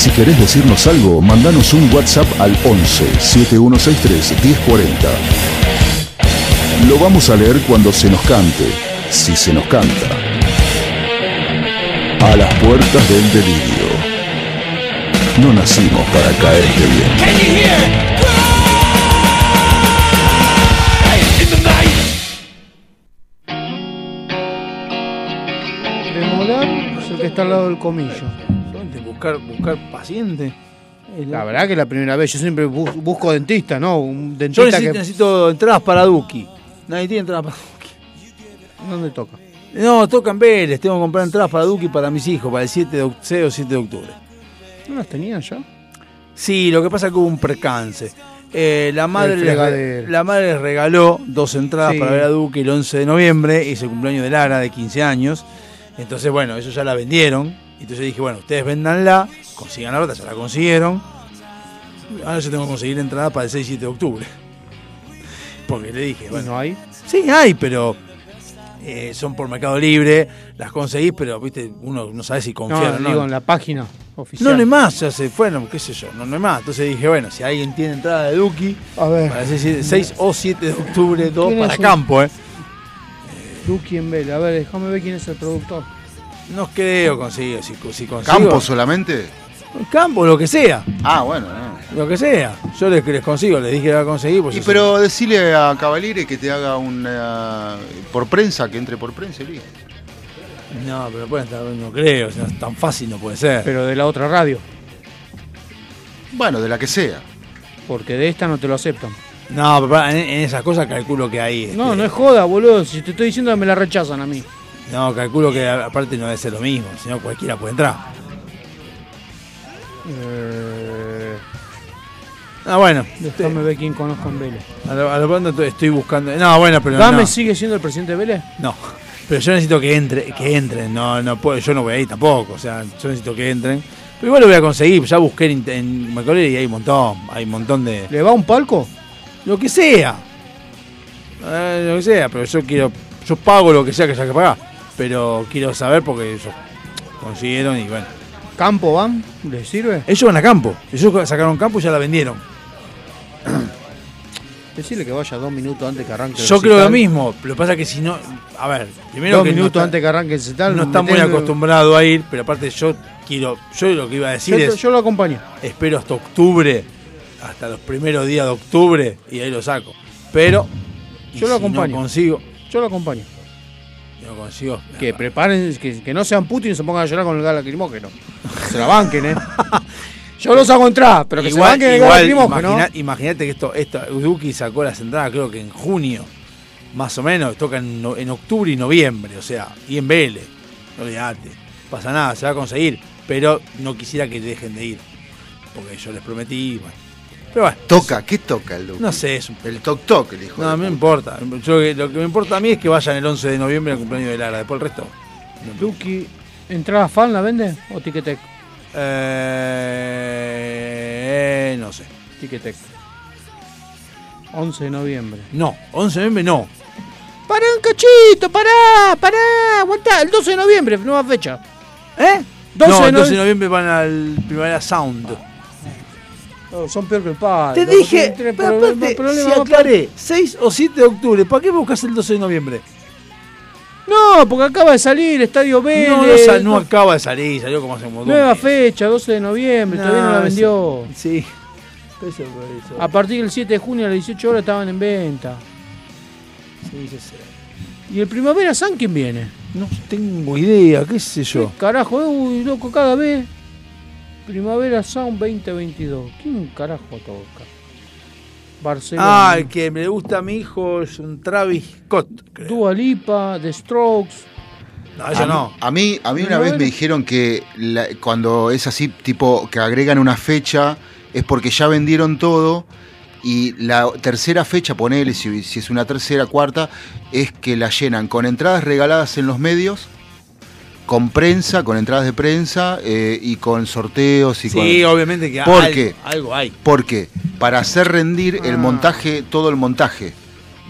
Si querés decirnos algo, mandanos un WhatsApp al 11 7163 1040. Lo vamos a leer cuando se nos cante, si se nos canta. A las puertas del delirio. No nacimos para caerte bien. Demolar es el que está al lado del comillo. Buscar, buscar paciente. La verdad que es la primera vez, yo siempre bu- busco dentista, ¿no? Un Yo dentista necesito, que... necesito entradas para Duki. Nadie tiene entradas para ¿Dónde toca? No, toca en Vélez. Tengo que comprar entradas para Duki para mis hijos, para el 7 de, oc- 6 o 7 de octubre. ¿No las tenían ya? Sí, lo que pasa es que hubo un percance. Eh, la, madre les, la madre les regaló dos entradas Sí. para ver a Duque el 11 de noviembre y es el cumpleaños de Lara de 15 años. Entonces, bueno, ellos ya la vendieron. Entonces dije, bueno, ustedes véndanla, consigan la otra, ya la consiguieron. Ahora yo tengo que conseguir entrada para el 6 y 7 de octubre. Porque le dije, bueno. ¿No hay? Sí, hay, pero eh, son por Mercado Libre, las conseguís, pero viste, uno no sabe si confiar No, o no. digo en la página oficial. No, no hay más, ya se fueron, qué sé yo, no, no hay más. Entonces dije, bueno, si alguien tiene entrada de Duki, A ver. para el 6, 6 o 7 de octubre, ¿Quién para campo, ¿eh? Duki en Vélez. A ver, déjame ver quién es el productor. No creo conseguir, si, si consigo. ¿Campo solamente? Campo, lo que sea. Ah, bueno, no. Lo que sea. Yo les, les consigo, les dije que la conseguí. Pues Y yo pero decirle a Cavaliere que te haga una por prensa, que entre por prensa soy- No, pero pueden estar, no creo, o sea, tan fácil no puede ser. Pero de la otra radio. Bueno, de la que sea. Porque de esta no te lo aceptan. No, pero en, en esas cosas calculo que hay. No, este, no es joda, boludo. Si te estoy diciendo que me la rechazan a mí. No, calculo que aparte no debe ser lo mismo, sino cualquiera puede entrar. Eh, Ah, bueno. déjame ver quién conozco en Vélez. A lo, a lo pronto estoy- buscando. No, bueno, pero ¿Dame no. sigue siendo el presidente de Vélez? No. Pero yo necesito que entre, que entren, no, no puedo, yo no voy ahí tampoco, o sea, yo necesito que entren. Pero igual lo voy a conseguir, ya busqué en, en y hay un montón, hay un montón de. ¿Le va un palco? Lo que sea. Eh, lo que sea, pero yo quiero, yo pago lo que sea que haya que pagar. Pero quiero saber porque ellos consiguieron y bueno. ¿Campo van? ¿Les sirve? Ellos van a campo, ellos sacaron campo y ya la vendieron. Decirle que vaya dos minutos antes que arranque el Yo creo lo mismo, lo que pasa es que si no, a ver, primero Dos que no minutos está- antes que arranque el recital. no está muy acostumbrado a ir, pero aparte yo quiero, yo lo que iba a decir Yo, es, yo lo acompaño. espero hasta octubre, hasta los primeros días de octubre y ahí lo saco. Pero Yo lo si acompaño. No consigo, Yo lo acompaño. No consigo. Que preparen, que, que no sean putos y se pongan a llorar con el gas lacrimógeno. Se la banquen, ¿eh? Yo los hago entrar, pero que se igual, banquen el gas igual lacrimógeno. imagina- imagínate que esto, esto, Duki sacó las entradas creo que en junio, más o menos, toca en, octubre y noviembre, o sea, y en Vélez, no olvidate, pasa nada, se va a conseguir, pero no quisiera que dejen de ir, porque yo les prometí, bueno. Pero bueno, Toca, ¿qué toca el Duque? no sé, es un El toc toc, el hijo no, de me puta. importa. Yo, lo que me importa a mí es que vayan el 11 de noviembre al cumpleaños de Lara. Después el resto. Duki, ¿entrada fan la vende o Ticketek? Eh, no sé. Ticketek. 11 de noviembre. No, 11 de noviembre no. ¡Pará un cachito! ¡Pará! ¡Pará! ¡Aguantá! El 12 de noviembre, nueva fecha. ¿Eh? 12 no, el 12 de noviembre. noviembre van al Primavera Sound. Oh, son peor que el padre. Te dije, pero aparte, problemas si aclaré, 6 o 7 de octubre, ¿para qué buscas el 12 de noviembre? No, porque acaba de salir Estadio Vélez. No, no, sa- no acaba de salir, salió como hace como dos Nueva fecha, 12 de noviembre, todavía no la eso- vendió. Sí. Eso por eso. A partir del 7 de junio a las 18 horas estaban en venta. Sí, sí, sí. ¿Y el Primavera San quién viene? No tengo idea, qué sé yo. Carajo, eh, uy, loco, cada vez. Primavera Sound 2022. ¿Quién carajo toca? Barcelona. Ah, el que me gusta a mi hijo es un Travis Scott. creo. Dua Lipa, The Strokes. No, A no. A mí, a mí una vez me dijeron que la- cuando es así, tipo, que agregan una fecha, es porque ya vendieron todo. Y la tercera fecha, ponele, si, si es una tercera, cuarta, es que la llenan con entradas regaladas en los medios, con prensa, con entradas de prensa eh, y con sorteos y Sí, con... obviamente que ¿Por algo, qué? algo hay. Porque para hacer rendir el Ah. montaje, todo el montaje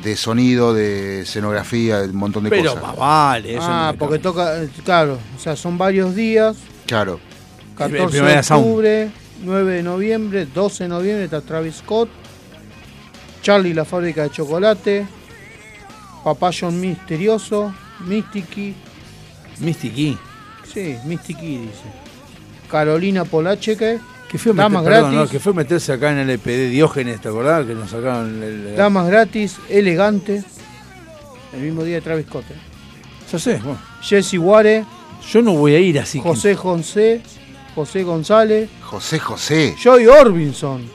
de sonido, de escenografía, un montón de Pero cosas. más vale, eso ah, no porque toca, eh, claro, o sea, son varios días. Claro. 14 de Sound. octubre, 9 de noviembre, 12 de noviembre está Travis Scott, Charlie la fábrica de chocolate, Papayón misterioso, Mysticky, Mysticky. sí, Mysticky dice, Carolina Polacheque, Que fue, Damas meter- perdón, gratis. no, que fue meterse acá en el EPD Diógenes, ¿te acordás? Que nos sacaron el. el- Damas gratis, elegante, el mismo día de Travis Scott. eh. Yo sé, bueno. Jesse Ware, Yo no voy a ir así. que- José José, José González, José José. Joy Orbison,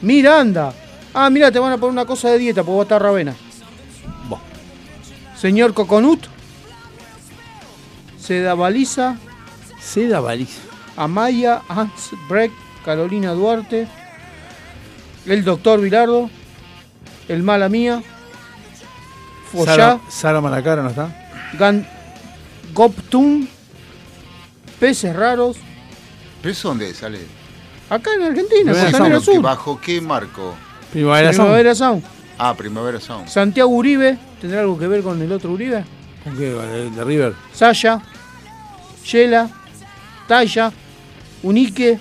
Miranda. Ah, mira, te van a poner una cosa de dieta porque vos estás Ravena. Buah. Señor Coconut, Seda Baliza, Seda baliza. Amaya, Hans Breck, Carolina Duarte, el Doctor Vilardo, el Mala Mía, Follá, Sara, Sara Malacara no está. Gan Goptum, Peces Raros, ¿Pero eso dónde sale? acá en Argentina, Primavera Costanera ¿Pero qué- Sur, ¿Bajo qué marco? Primavera Sound. Primavera Sound. Ah, Primavera Sound. Santiago Uribe, ¿tendrá algo que ver con el otro Uribe? ¿Con qué? ¿De, de River? Saya, Yela, Taya, Unique,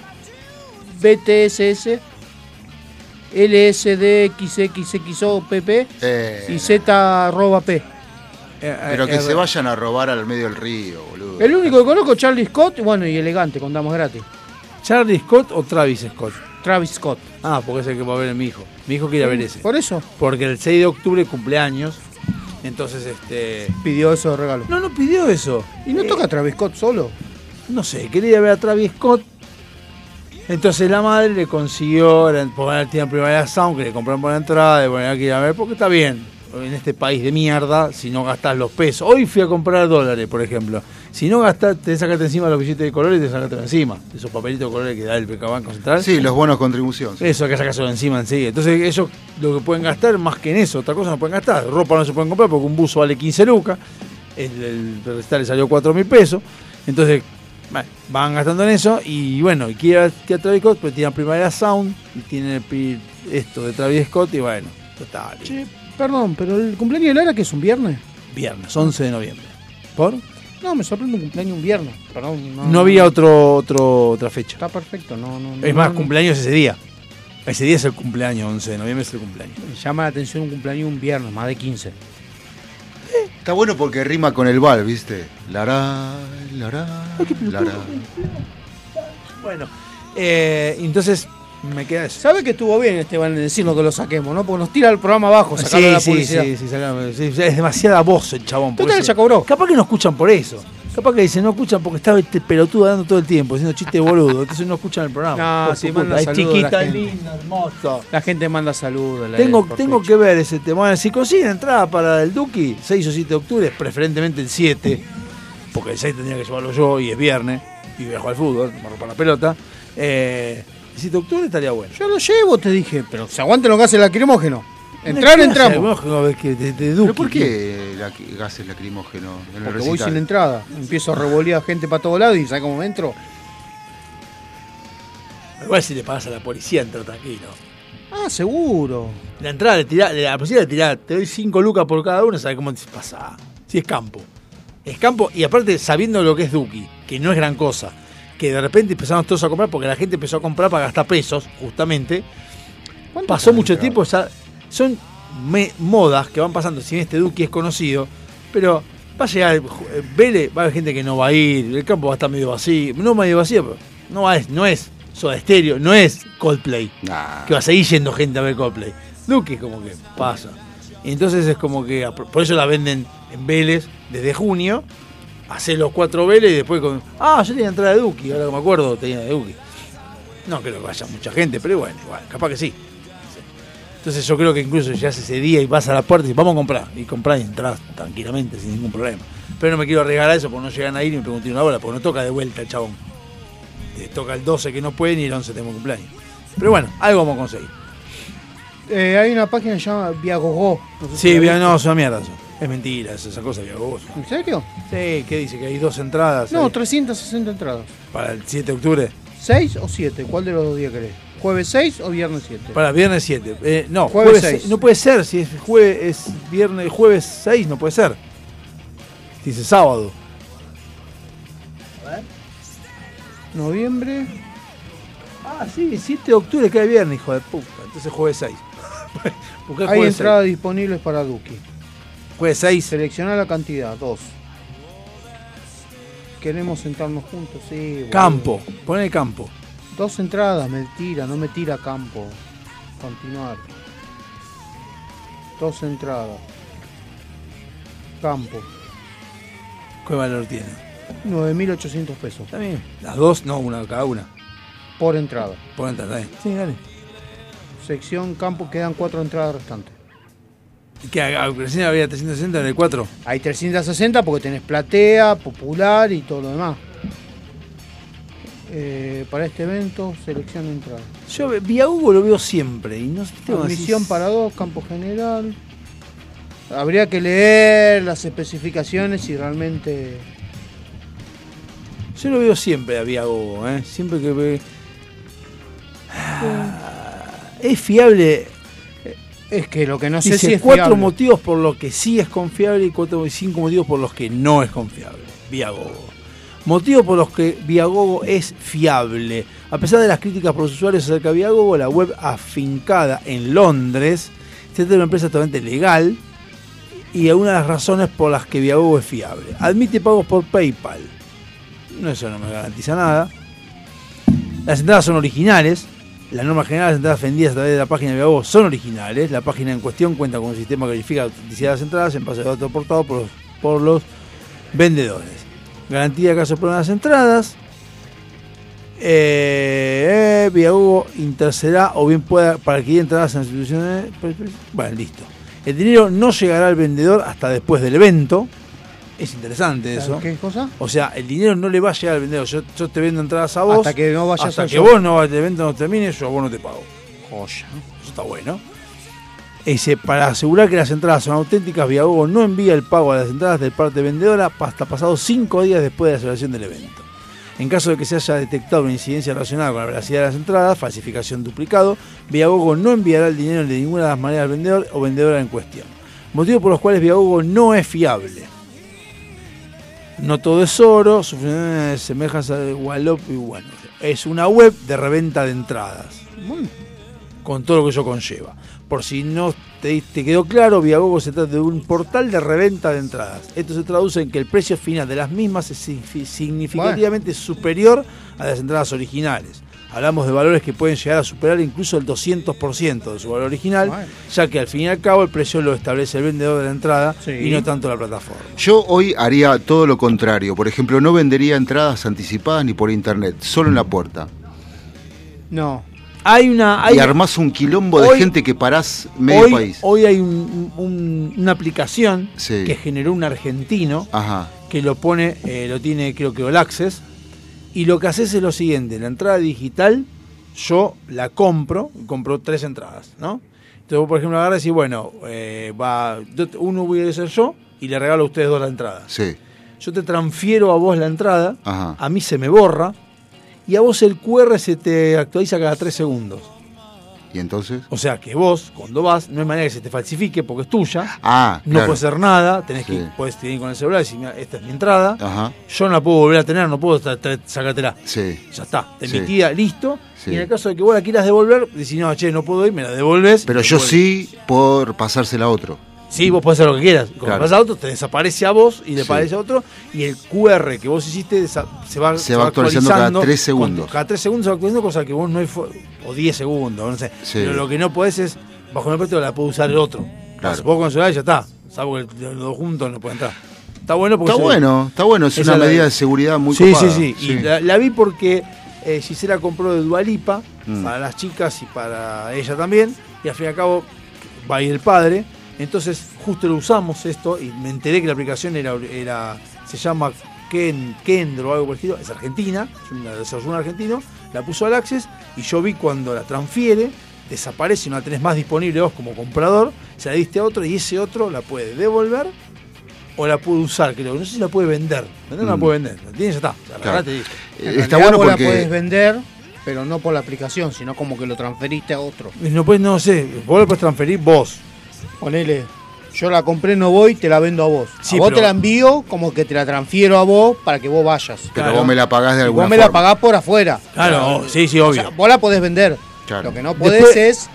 BTSS, LSDXXXOPP Eh, y Z arroba P. pero que eh, se vayan a robar al medio del río, boludo. El único que conozco es Charlie Scott, bueno, y elegante, con damas gratis. ¿Charlie Scott o Travis Scott? Travis Scott. Ah, porque es el que va a ver a mi hijo. Mi hijo quiere ver ese. Por eso Porque el 6 de octubre cumpleaños. Entonces, este. pidió eso de regalo. No, no pidió eso. ¿Y no toca Travis Scott solo? No sé, quería ver a Travis Scott. Entonces la madre le consiguió, porque tiene primavera sound, que le compraron por la entrada, hay que ir a ver, porque está bien. En este país de mierda, si no gastás los pesos. Hoy fui a comprar dólares, por ejemplo. Si no gastás, te sacate encima los billetes de colores y te sacaste encima. Esos papelitos de colores que da el Banco Central. Sí, los bonos contribución. sí. Eso hay que sacárselo encima enseguida. Entonces ellos lo que pueden gastar más que en eso, otra cosa no pueden gastar. Ropa no se pueden comprar porque un buzo vale 15 lucas. el, el le salió 4 mil pesos. Entonces, bueno, van gastando en eso y bueno, y quiere que a Travis Scott, pero tiene Primavera Sound y tiene esto de Travis Scott y bueno, total. Perdón, pero el cumpleaños de Lara que es un viernes. Viernes, 11 de noviembre. ¿Por? No, me sorprende un cumpleaños un viernes. Perdón, no, No había otro, otro, otra fecha. Está perfecto, no, no. Es no, más, no. cumpleaños ese día. Ese día es el cumpleaños, 11 de noviembre es el cumpleaños. Me llama la atención un cumpleaños un viernes, más de 15. Está bueno porque rima con el bal, ¿viste? Lara, lara, lara. Bueno, eh, entonces me queda eso. ¿Sabe que estuvo bien Esteban en decirnos que lo saquemos, no? Porque nos tira el programa abajo, sacarlo de la Sí, sí, publicidad. sí, sí, sacame, sí, Es demasiada voz el chabón. Total, eso. ya cobró. Capaz que no escuchan por eso. Capaz que dicen no escuchan porque estaba este pelotudo dando todo el tiempo, haciendo chistes boludo. Entonces no escuchan el programa. No, sí, manda saludos chiquita, linda, hermosa. La gente manda saludos. Tengo, tengo que ver ese tema. Bueno, si consiguen entrada para el Duki, 6 o 7 de octubre, preferentemente el 7, porque el 6 tendría que llevarlo yo y es viernes, y voy a jugar al fútbol, me rompo la pelota. Eh, el 7 de octubre estaría bueno. Yo lo llevo, te dije, pero se aguanten lo que hace el lacrimógeno. Entrar, ¿Qué hace entramos. por qué la, gases lacrimógeno en el Porque voy sin entrada. Empiezo a revolear gente para todos lados y ¿sabes cómo me entro? Igual si le pagas a la policía, entra tranquilo. Ah, seguro. La entrada le tirá, la policía le tirá, te doy 5 lucas por cada uno, ¿sabes cómo te pasa? Si es campo. Es campo, y aparte sabiendo lo que es Duki, que no es gran cosa, que de repente empezamos todos a comprar porque la gente empezó a comprar para gastar pesos, justamente. Pasó mucho tiempo, ya son me- modas que van pasando, si este Duki es conocido, pero va a llegar, Vélez, va a haber gente que no va a ir, el campo va a estar medio vacío, no medio vacío, pero no, va- no es Soda Stereo, no es Coldplay, que va a seguir yendo gente a ver Coldplay. Duki es como que pasa. Entonces es como que, por eso la venden en Vélez desde junio, hacer los cuatro Vélez y después con, ah, yo tenía entrada de Duki, ahora que me acuerdo tenía de Duki. No creo que vaya mucha gente, pero bueno, igual, capaz que sí. Entonces yo creo que incluso ya ese día y vas a la puerta y dices, vamos a comprar. Y comprar y entras tranquilamente, sin ningún problema. Pero no me quiero arriesgar a eso porque no llegan a ir y me pregunté una hora, porque no toca de vuelta el chabón. Te toca el 12 que no pueden y el 11 tengo cumpleaños. Pero bueno, algo vamos a conseguir. Eh, hay una página que se llama Viagogo. No sé si Sí, viste. no, es una mierda eso. Es mentira, es esa cosa Viagogo. ¿En serio? Sí, ¿qué dice? Que hay dos entradas. No, ahí. 360 entradas. Para el 7 de octubre. ¿6 o 7? ¿Cuál de los dos días querés? ¿Jueves 6 o viernes 7? Para viernes 7. Eh, no, Jueves jueves, seis. seis. No puede ser, si es, jueves, es viernes, jueves 6, no puede ser. Dice sábado. Noviembre. Ah, sí, 7 de octubre cae viernes, hijo de puta. Entonces jueves 6. Buscá Hay entradas disponibles para Duki. Jueves 6. Selecciona la cantidad, 2. Queremos sentarnos juntos, sí. boludo. Campo, pon el campo. Dos entradas, me tira, no me tira campo. Continuar. Dos entradas. Campo. ¿Qué valor tiene? 9.800 pesos. Está bien. Las dos, no, una cada una. Por entrada. Por entrada, está bien. Sí, dale. Sección campo quedan cuatro entradas restantes. Ah, Recién había 360 en el 4. Hay 360 porque tenés platea, popular y todo lo demás. Eh, para este evento, selección de entrada. Yo vía Hugo lo veo siempre. Y no Admisión para dos, campo general. Habría que leer las especificaciones y realmente. Yo lo veo siempre a Vía Hugo, ¿eh? Siempre que ve. Ah, Es fiable. Es que lo que no sé Dice si es cuatro fiable. motivos por los que sí es confiable y cuatro, cinco motivos por los que no es confiable. Viagogo. Motivos por los que Viagogo es fiable. A pesar de las críticas por los usuarios acerca de Viagogo, la web afincada en Londres se trata de una empresa totalmente legal y es una de las razones por las que Viagogo es fiable. Admite pagos por PayPal. No, eso no me garantiza nada. Las entradas son originales. La norma general de las entradas vendidas a través de la página de Viagogo son originales. La página en cuestión cuenta con un sistema que verifica la autenticidad de las entradas en base a datos aportados por los, vendedores. Garantía de caso de las entradas. Eh, eh, intercederá o bien pueda para adquirir entradas en instituciones. Bueno, listo. El dinero no llegará al vendedor hasta después del evento. Es interesante eso. ¿Qué cosa? O sea, el dinero no le va a llegar al vendedor. Yo, yo te vendo entradas a vos. Hasta que no vayas Hasta que vos no, el evento no termine, yo a vos no te pago. Joya. Eso está bueno. Dice, para asegurar que las entradas son auténticas, Viagogo no envía el pago a las entradas del parte vendedora hasta pasados cinco días después de la celebración del evento. En caso de que se haya detectado una incidencia relacionada con la veracidad de las entradas, falsificación duplicado, Viagogo no enviará el dinero de ninguna de las maneras al vendedor o vendedora en cuestión. Motivos por los cuales Viagogo no es fiable. No todo es oro, su funcionalidad es semejanza de Wallop y bueno. Es una web de reventa de entradas. Con todo lo que eso conlleva. Por si no te, te quedó claro, Viagogo se trata de un portal de reventa de entradas. Esto se traduce en que el precio final de las mismas es signifi- significativamente superior a las entradas originales. Hablamos de valores que pueden llegar a superar incluso el 200% de su valor original, Bueno. ya que al fin y al cabo el precio lo establece el vendedor de la entrada Sí. y no tanto la plataforma. Yo hoy haría todo lo contrario. Por ejemplo, no vendería entradas anticipadas ni por internet, solo en la puerta. No. Hay una. Hay, y armás un quilombo de hoy- gente que parás medio hoy, país. hoy hay un- un- una aplicación Sí. que generó un argentino Ajá. que lo pone, eh, lo tiene creo que All Access, y lo que haces es lo siguiente, la entrada digital yo la compro, compro tres entradas, ¿no? Entonces vos por ejemplo agarras y bueno, eh, va, uno voy a ser yo y le regalo a ustedes dos la entrada. Sí. Yo te transfiero a vos la entrada, Ajá. a mí se me borra, y a vos el QR se te actualiza cada tres segundos. ¿Y entonces? O sea que vos, cuando vas, no hay manera que se te falsifique porque es tuya. Ah, No claro. puedes hacer nada, tenés Sí. que podés ir con el celular y decir, "Mira, esta es mi entrada. Ajá. Yo no la puedo volver a tener, no puedo sacártela. Sí. Ya está, te Sí. emitida, listo. Sí. Y en el caso de que vos la quieras devolver, decís, no, che, no puedo ir, me la devolves. Pero yo sí por pasársela a otro. Sí, vos podés hacer lo que quieras. Cuando Claro. a otro, te desaparece a vos y le Sí. aparece a otro. Y el QR que vos hiciste se va, Se va actualizando cada tres segundos. Cuando- cada tres segundos se va actualizando, cosa que vos no hay. O 10 segundos, no sé. Sí. Pero lo que no podés es, bajo el precio la puede usar el otro. Claro. Vos con el celular y ya está. Salvo que los dos juntos no pueden entrar. Está bueno porque. Está bueno, está bueno, es Esa una medida de seguridad muy Sí, copada. sí, sí, Y la, la vi porque eh, Gisela compró de Dualipa Mm. para las chicas y para ella también. Y al fin y al cabo va a ir el padre. Entonces justo lo usamos esto y me enteré que la aplicación era, era se llama Ken, Kendro o algo estilo. Es argentina, es un desarrollo argentino. La puso al Access y yo vi cuando la transfiere desaparece, no la tenés más disponible vos como comprador, se la diste a otro y ese otro la puede devolver o la puede usar, creo. No sé si la puede vender. Vender no la Mm. puede vender. La tiene ya está. La Claro. y listo. Eh, está bueno vos porque- la puedes vender, pero no por la aplicación, sino como que lo transferiste a otro. Y No, puedes, no sé, vos la puedes transferir vos. Ponele, yo la compré, no voy, te la vendo a vos. Sí, a vos pero- te la envío como que te la transfiero a vos para que vos vayas. Pero vos me la pagás de alguna vos me la forma. pagás por afuera. Claro, sí, sí, O obvio. sea, vos la podés vender. Claro. Lo que no podés Después- es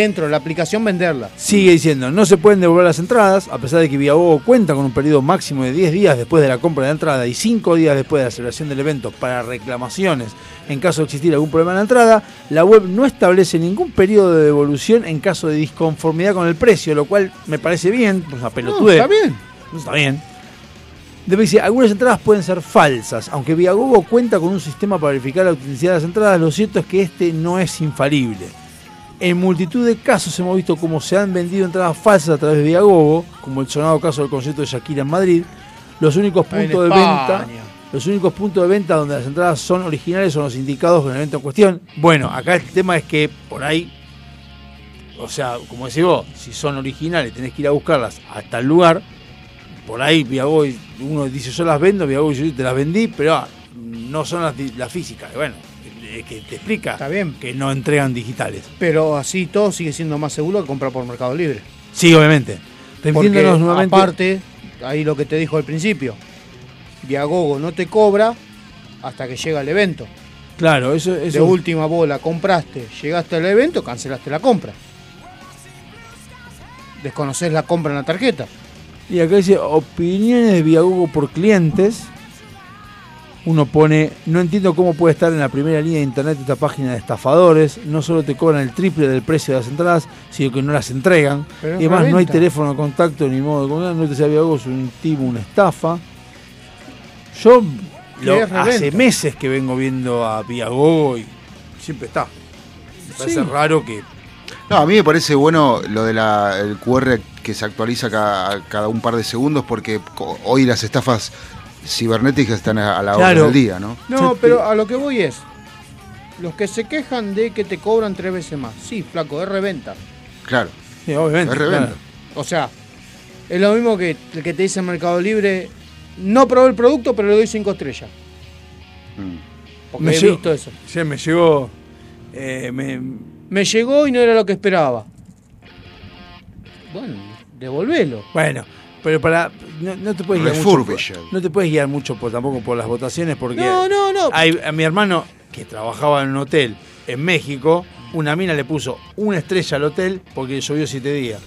dentro de la aplicación venderla. Sigue diciendo, no se pueden devolver las entradas, a pesar de que Viagogo cuenta con un periodo máximo de 10 días después de la compra de la entrada y 5 días después de la celebración del evento para reclamaciones en caso de existir algún problema en la entrada, la web no establece ningún periodo de devolución en caso de disconformidad con el precio, lo cual me parece bien, pues una pelotudez. está bien. Está bien. Después dice, algunas entradas pueden ser falsas, aunque Viagogo cuenta con un sistema para verificar la autenticidad de las entradas, lo cierto es que este no es infalible. En multitud de casos hemos visto cómo se han vendido entradas falsas a través de Viagogo, como el sonado caso del concierto de Shakira en Madrid. Los únicos En puntos de venta, los únicos puntos de venta donde las entradas son originales son los indicados con el evento en cuestión. Bueno, acá el tema es que por ahí, o sea, como decís vos, si son originales tenés que ir a buscarlas hasta el lugar. Por ahí Viagogo, uno dice yo las vendo, Viagogo dice yo te las vendí, pero ah, no son las, las físicas. Bueno, que te explica Está bien. que no entregan digitales. Pero así todo sigue siendo más seguro que comprar por Mercado Libre. Sí, obviamente. Porque nuevamente. aparte, ahí lo que te dijo al principio, Viagogo no te cobra hasta que llega el evento. Claro, eso, De eso última bola compraste, llegaste al evento, cancelaste la compra. Desconoces la compra en la tarjeta. Y acá dice opiniones de Viagogo por clientes. Uno pone, no entiendo cómo puede estar en la primera línea de internet esta página de estafadores. No solo te cobran el triple del precio de las entradas, sino que no las entregan. Y además no hay teléfono de contacto ni modo de contacto. No te sea Viagogo es un timo, una estafa. Yo ¿Qué lo- hace meses que vengo viendo a Viagogo y siempre está. Me parece Sí. raro que No, a mí me parece bueno lo del QR que se actualiza cada, cada un par de segundos porque hoy las estafas cibernéticas están a, a la Claro. del día, ¿no? No, pero a lo que voy es, los que se quejan de que te cobran tres veces más. Sí, flaco, es reventa. Claro. Sí, obviamente. Es reventa. claro. O sea, es lo mismo que el que te dice en Mercado Libre, no probé el producto, pero le doy cinco estrellas. Porque Me he llegó- visto eso. Sí, me llegó. eh, me, Me llegó y no era lo que esperaba. Bueno, devolvelo. Bueno, pero para. No, no te puedes guiar mucho. por-. No te puedes guiar mucho por, tampoco por las votaciones porque. No, no, no. Hay, a mi hermano, que trabajaba en un hotel en México, una mina le puso una estrella al hotel porque llovió siete días.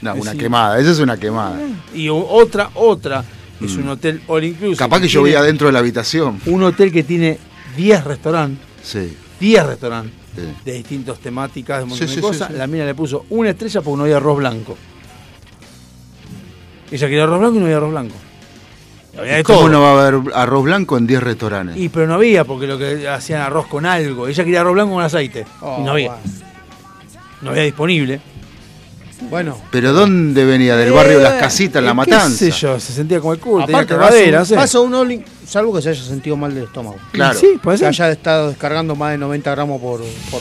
No, una Sí. quemada, esa es una quemada. Y otra, otra, es un hotel all inclusive. Mm. Capaz que llovía dentro de la habitación. Un hotel que tiene 10 restaurantes. Sí. 10 restaurantes Sí. de distintas temáticas, de un montón Sí, de sí, sí, cosas. sí. La mina le puso una estrella porque no había arroz blanco. Ella quería arroz blanco y no había arroz blanco. Había de ¿Cómo todo. no va a haber arroz blanco en 10 restaurantes? Y pero no había porque lo que hacían arroz con algo. Ella quería arroz blanco con aceite. Oh, y no había. No había disponible. Bueno. ¿Pero dónde venía? ¿Del barrio de las Eh, casitas, en la ¿qué matanza? sé yo? Se sentía como el culo. tenía Aparte, madera, vas, a un, ¿sí? vas a un salvo que se haya sentido mal del estómago. Claro. Sí, puede Que ser. haya estado descargando más de 90 gramos por... por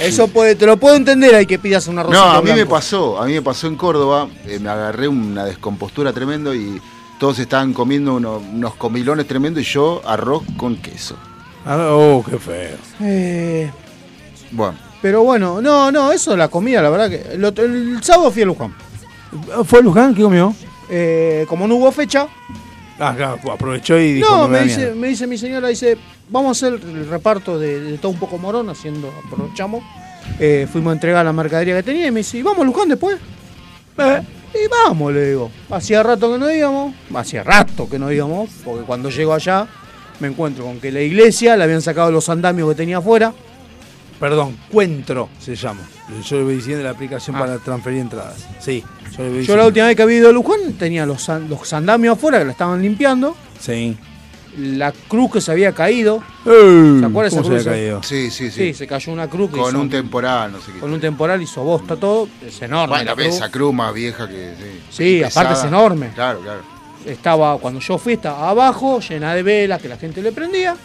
Eso puede, te lo puedo entender, hay que pidas un arroz No, a mí me pasó, a mí me pasó en Córdoba, eh, me agarré una descompostura tremendo y todos estaban comiendo uno- unos comilones tremendos y yo arroz con queso. Ah, Oh, qué feo. Eh, Bueno, pero bueno, no, no, eso la comida, la verdad que... El, otro- el sábado fui a Luján. ¿Fue Luján? ¿Qué comió? Eh, como no hubo fecha, Ah, claro, pues aprovechó y dijo. no, me dice, miedo. me dice mi señora, dice, vamos a hacer el reparto de, de todo un poco morón, haciendo, aprovechamos. Eh, fuimos a entregar la mercadería que tenía y me dice, ¿y vamos a Luján después? Eh, y vamos, le digo. Hacía rato que no íbamos, hacía rato que no íbamos, porque cuando llego allá me encuentro con que la iglesia le habían sacado los andamios que tenía afuera. Perdón, Cuentro se llama. Yo le voy diciendo la aplicación Ah. para transferir entradas. Sí, yo le voy Yo la última vez que había ido a Luján tenía los, los andamios afuera que la estaban limpiando, Sí. la cruz que se había caído. ¿Se ¿Se acuerda esa ¿Cómo se cruz? había caído? sí, sí, sí. Sí, se cayó una cruz que con hizo- un temporal, no sé qué. con un temporal hizo bosta todo, es enorme. Bueno, la cruz. esa cruz más vieja que... Sí, Sí, aparte es enorme. Claro, claro. Estaba, cuando yo fui, estaba abajo, llena de velas que la gente le prendía.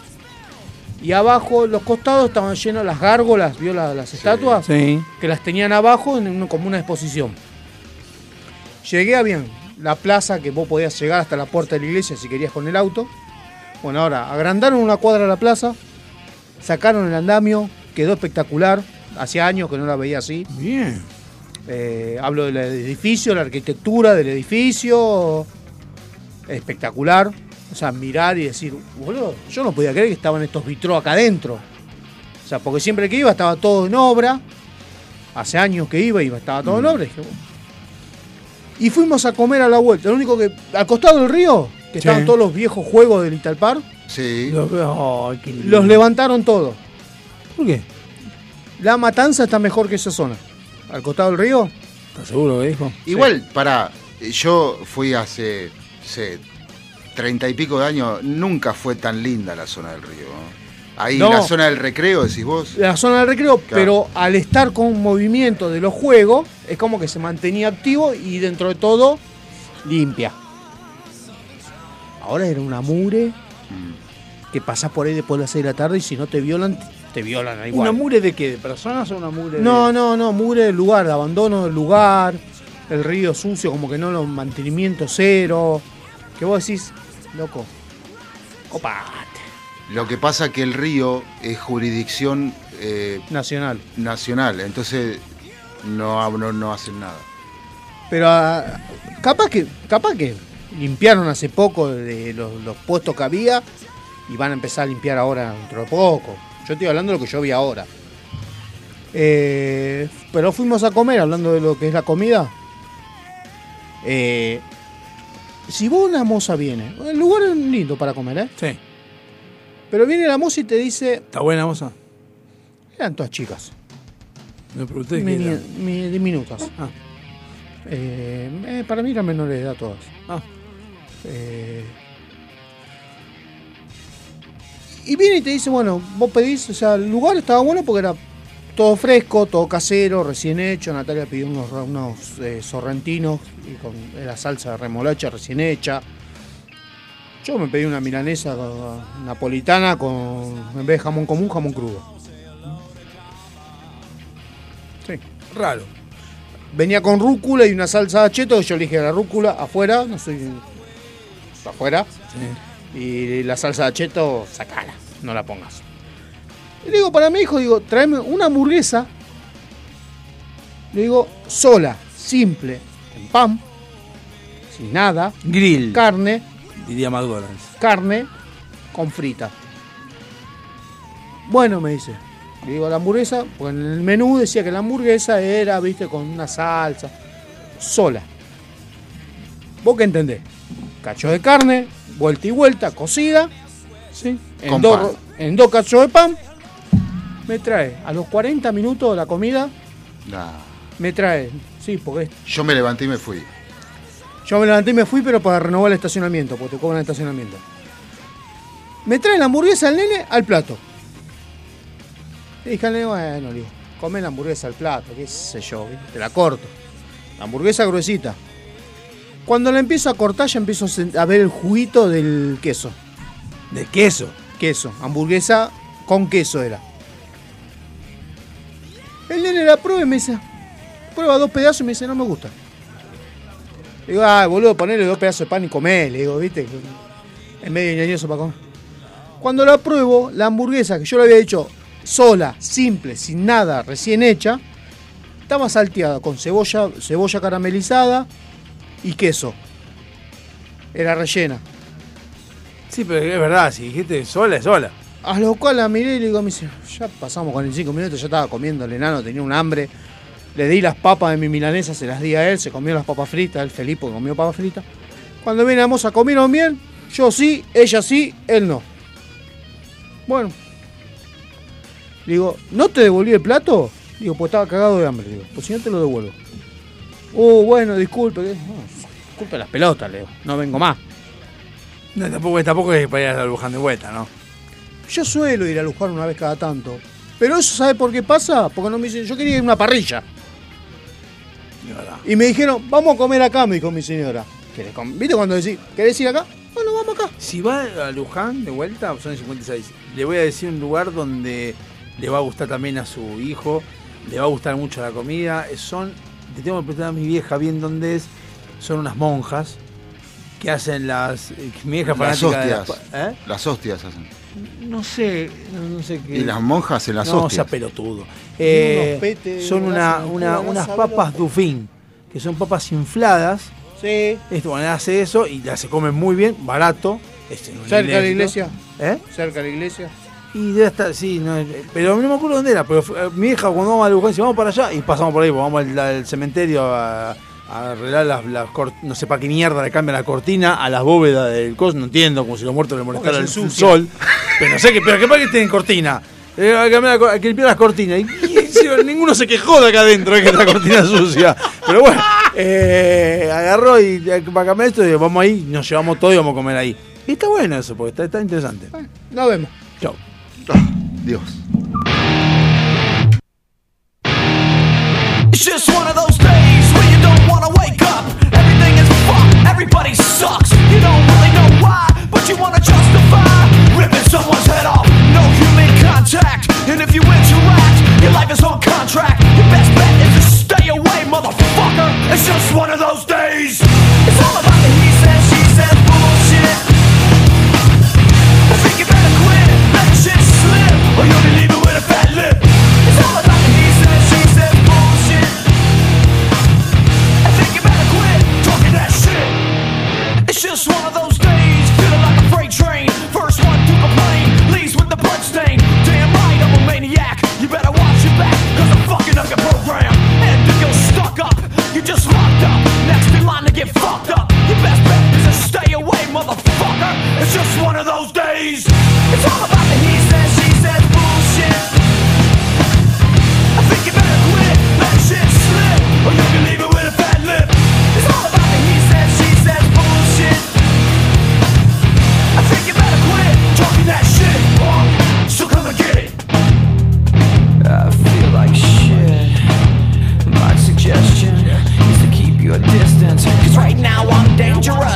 Y abajo, los costados estaban llenos las gárgolas, ¿vio la- las estatuas? Sí. Que las tenían abajo en un- como una exposición. Llegué a bien, la plaza que vos podías llegar hasta la puerta de la iglesia si querías con el auto. Bueno, ahora agrandaron una cuadra de la plaza, sacaron el andamio, quedó espectacular. Hacía años que no la veía así. Bien. Eh, hablo del edificio, la arquitectura del edificio. Espectacular. O sea, mirar y decir, boludo, yo no podía creer que estaban estos vitró acá adentro. O sea, porque siempre que iba estaba todo en obra. Hace años que iba y estaba todo en obra. Y, dije, "Bueno". Y fuimos a comer a la vuelta. Lo único que, al costado del río, que Sí. estaban todos los viejos juegos del Little Park, Sí. Los levantaron todos. ¿Por qué? La matanza está mejor que esa zona. Al costado del río, ¿Estás seguro que dijo? Igual, para yo fui hace, sé, treinta y pico de años, nunca fue tan linda la zona del río. Ahí No. la zona del recreo, decís vos. la zona del recreo, Claro. pero al estar con movimiento de los juegos, es como que se mantenía activo y dentro de todo limpia. Ahora era una mure Mm. que pasás por ahí después de las 6 de la tarde y si no te violan, te violan igual. ¿Una mure de qué? ¿De personas o una mure de.? No, no, no, mure del lugar, abandono del lugar, el río sucio, como que no, los mantenimiento cero. Que vos decís, loco, copate. Lo que pasa que el río es jurisdicción eh, Nacional. nacional, entonces no, no, no hacen nada. Pero ah, capaz que capaz que limpiaron hace poco de los, los puestos que había y van a empezar a limpiar ahora dentro de poco. Yo estoy hablando de lo que yo vi ahora. Eh, pero fuimos a comer, hablando de lo que es la comida. Eh, si vos una moza viene, el lugar es lindo para comer, ¿eh? Sí. Pero viene la moza y te dice, ¿Está buena, moza? eran todas chicas, Me pregunté qué era. mi- diminutas. Ah. Eh, eh, para mí eran menores de edad todas. Ah. Eh, y viene y te dice, bueno, vos pedís, o sea, el lugar estaba bueno porque era todo fresco, todo casero, recién hecho. Natalia pidió unos, unos eh, sorrentinos y con la salsa de remolacha recién hecha. Yo me pedí una milanesa napolitana con, en vez de jamón común, jamón crudo. Raro. Venía con rúcula y una salsa de acheto, que yo le dije la rúcula afuera, no soy afuera. Y la salsa de acheto, sacala, no la pongas. Y le digo para mi hijo, digo, tráeme una hamburguesa. Le digo, sola, simple, en pan, sin nada. Grill. Carne, Diría McDonald's. carne con frita. Bueno, me dice. Le digo la hamburguesa, pues en el menú decía que la hamburguesa era, viste, con una salsa, sola. ¿Vos qué entendés? Cacho de carne, vuelta y vuelta, cocida, ¿sí? En dos, en dos cachos de pan. Me trae, a los 40 minutos de la comida, Nah. me trae, sí, porque Yo me levanté y me fui. yo me levanté y me fui, pero para renovar el estacionamiento, porque te cobran el estacionamiento. Me trae la hamburguesa al nene al plato. Le dije al nene, bueno, le digo, come la hamburguesa al plato, qué sé yo, te la corto. La hamburguesa gruesita. Cuando la empiezo a cortar, ya empiezo a ver el juguito del queso. ¿De queso? Queso. Hamburguesa con queso era. El nene la prueba y me dice, prueba dos pedazos y me dice, no me gusta. Le digo, ah, boludo, ponele dos pedazos de pan y comé, le digo, viste, es medio ñañoso para comer. Cuando la pruebo, la hamburguesa que yo le había hecho sola, simple, sin nada, recién hecha, estaba salteada con cebolla, cebolla caramelizada y queso. Era rellena. Sí, pero es verdad, si dijiste sola, es sola. A lo cual la miré y le digo, me dice, ya pasamos con el 5 minutos, ya estaba comiendo el enano, tenía un hambre. Le di las papas de mi milanesa, se las di a él, se comió las papas fritas, el Felipe comió papas fritas. Cuando viene la moza, comieron bien, yo sí, ella sí, él no. Bueno. Le digo, ¿no te devolví el plato? Digo, pues estaba cagado de hambre, digo, pues si no te lo devuelvo. Uh, bueno, disculpe. No, disculpe las pelotas, le digo, no vengo más. Tampoco, tampoco es para ir a Luján de vuelta, ¿no? Yo suelo ir a Luján una vez cada tanto. Pero eso, ¿sabe por qué pasa? Porque no me dicen, yo quería ir a una parrilla. Y me dijeron, vamos a comer acá, me dijo mi señora. ¿Querés com- ¿Viste cuando decís, querés ir acá? Bueno, vamos acá. Si va a Luján de vuelta, son el 56, le voy a decir un lugar donde le va a gustar también a su hijo, le va a gustar mucho la comida. Son, te tengo que preguntar a mi vieja bien dónde es, son unas monjas que hacen las. eh, Mi vieja Las fanática de hostias. las- ¿eh? Las hostias hacen. No sé, no, sé qué. Y las monjas en las no, hostias. sea pelotudo. Eh, unos petes, son una, unas papas dufín, que son papas infladas. Sí. Esto, bueno, hace eso y las se comen muy bien, barato. es un Cerca de la iglesia. ¿Eh? Cerca de la iglesia. Y debe estar, sí, no, eh, pero no me acuerdo dónde era. Pero fue- eh, mi hija cuando vamos a Luján dice, vamos para allá y pasamos por ahí, vamos al, al cementerio a arreglar las, las no sé para qué mierda le cambian la cortina a las bóvedas del cos, no entiendo, como si los muertos le molestara el, sol. Pero no sé qué, pero qué para que tienen cortina. Eh, hay, que cambiar la co- hay que limpiar las cortinas. Y, ninguno se quejó de acá adentro de que la cortina es sucia. Pero bueno, eh, agarró y eh, para cambiar esto, y vamos ahí, nos llevamos todo y vamos a comer ahí. Y está bueno eso, porque está, está interesante. Nos vemos. Chau. Dios. Everybody sucks. You don't really know why, but you wanna justify ripping someone's head off. No human contact, and if you interact, your life is on contract. Your best bet is to stay away, motherfucker. It's just one of those days. It's all about the he said, she said bullshit. I think you better quit, let shit slip, or you'll be leaving with a fat lip. It's all about just one of those days. Feeling like a freight train. First one to complain, leaves with the blood stain. Damn right, I'm a maniac. You better watch your back, cause I'm fucking up your program. And if you're stuck up, you just locked up. Next in line to get fucked up. Your best bet is to stay away, motherfucker. It's just one of those days. It's all about the he says, she says bullshit. I think you better quit, let shit slip, or you can leave your distance. Cause right now I'm dangerous.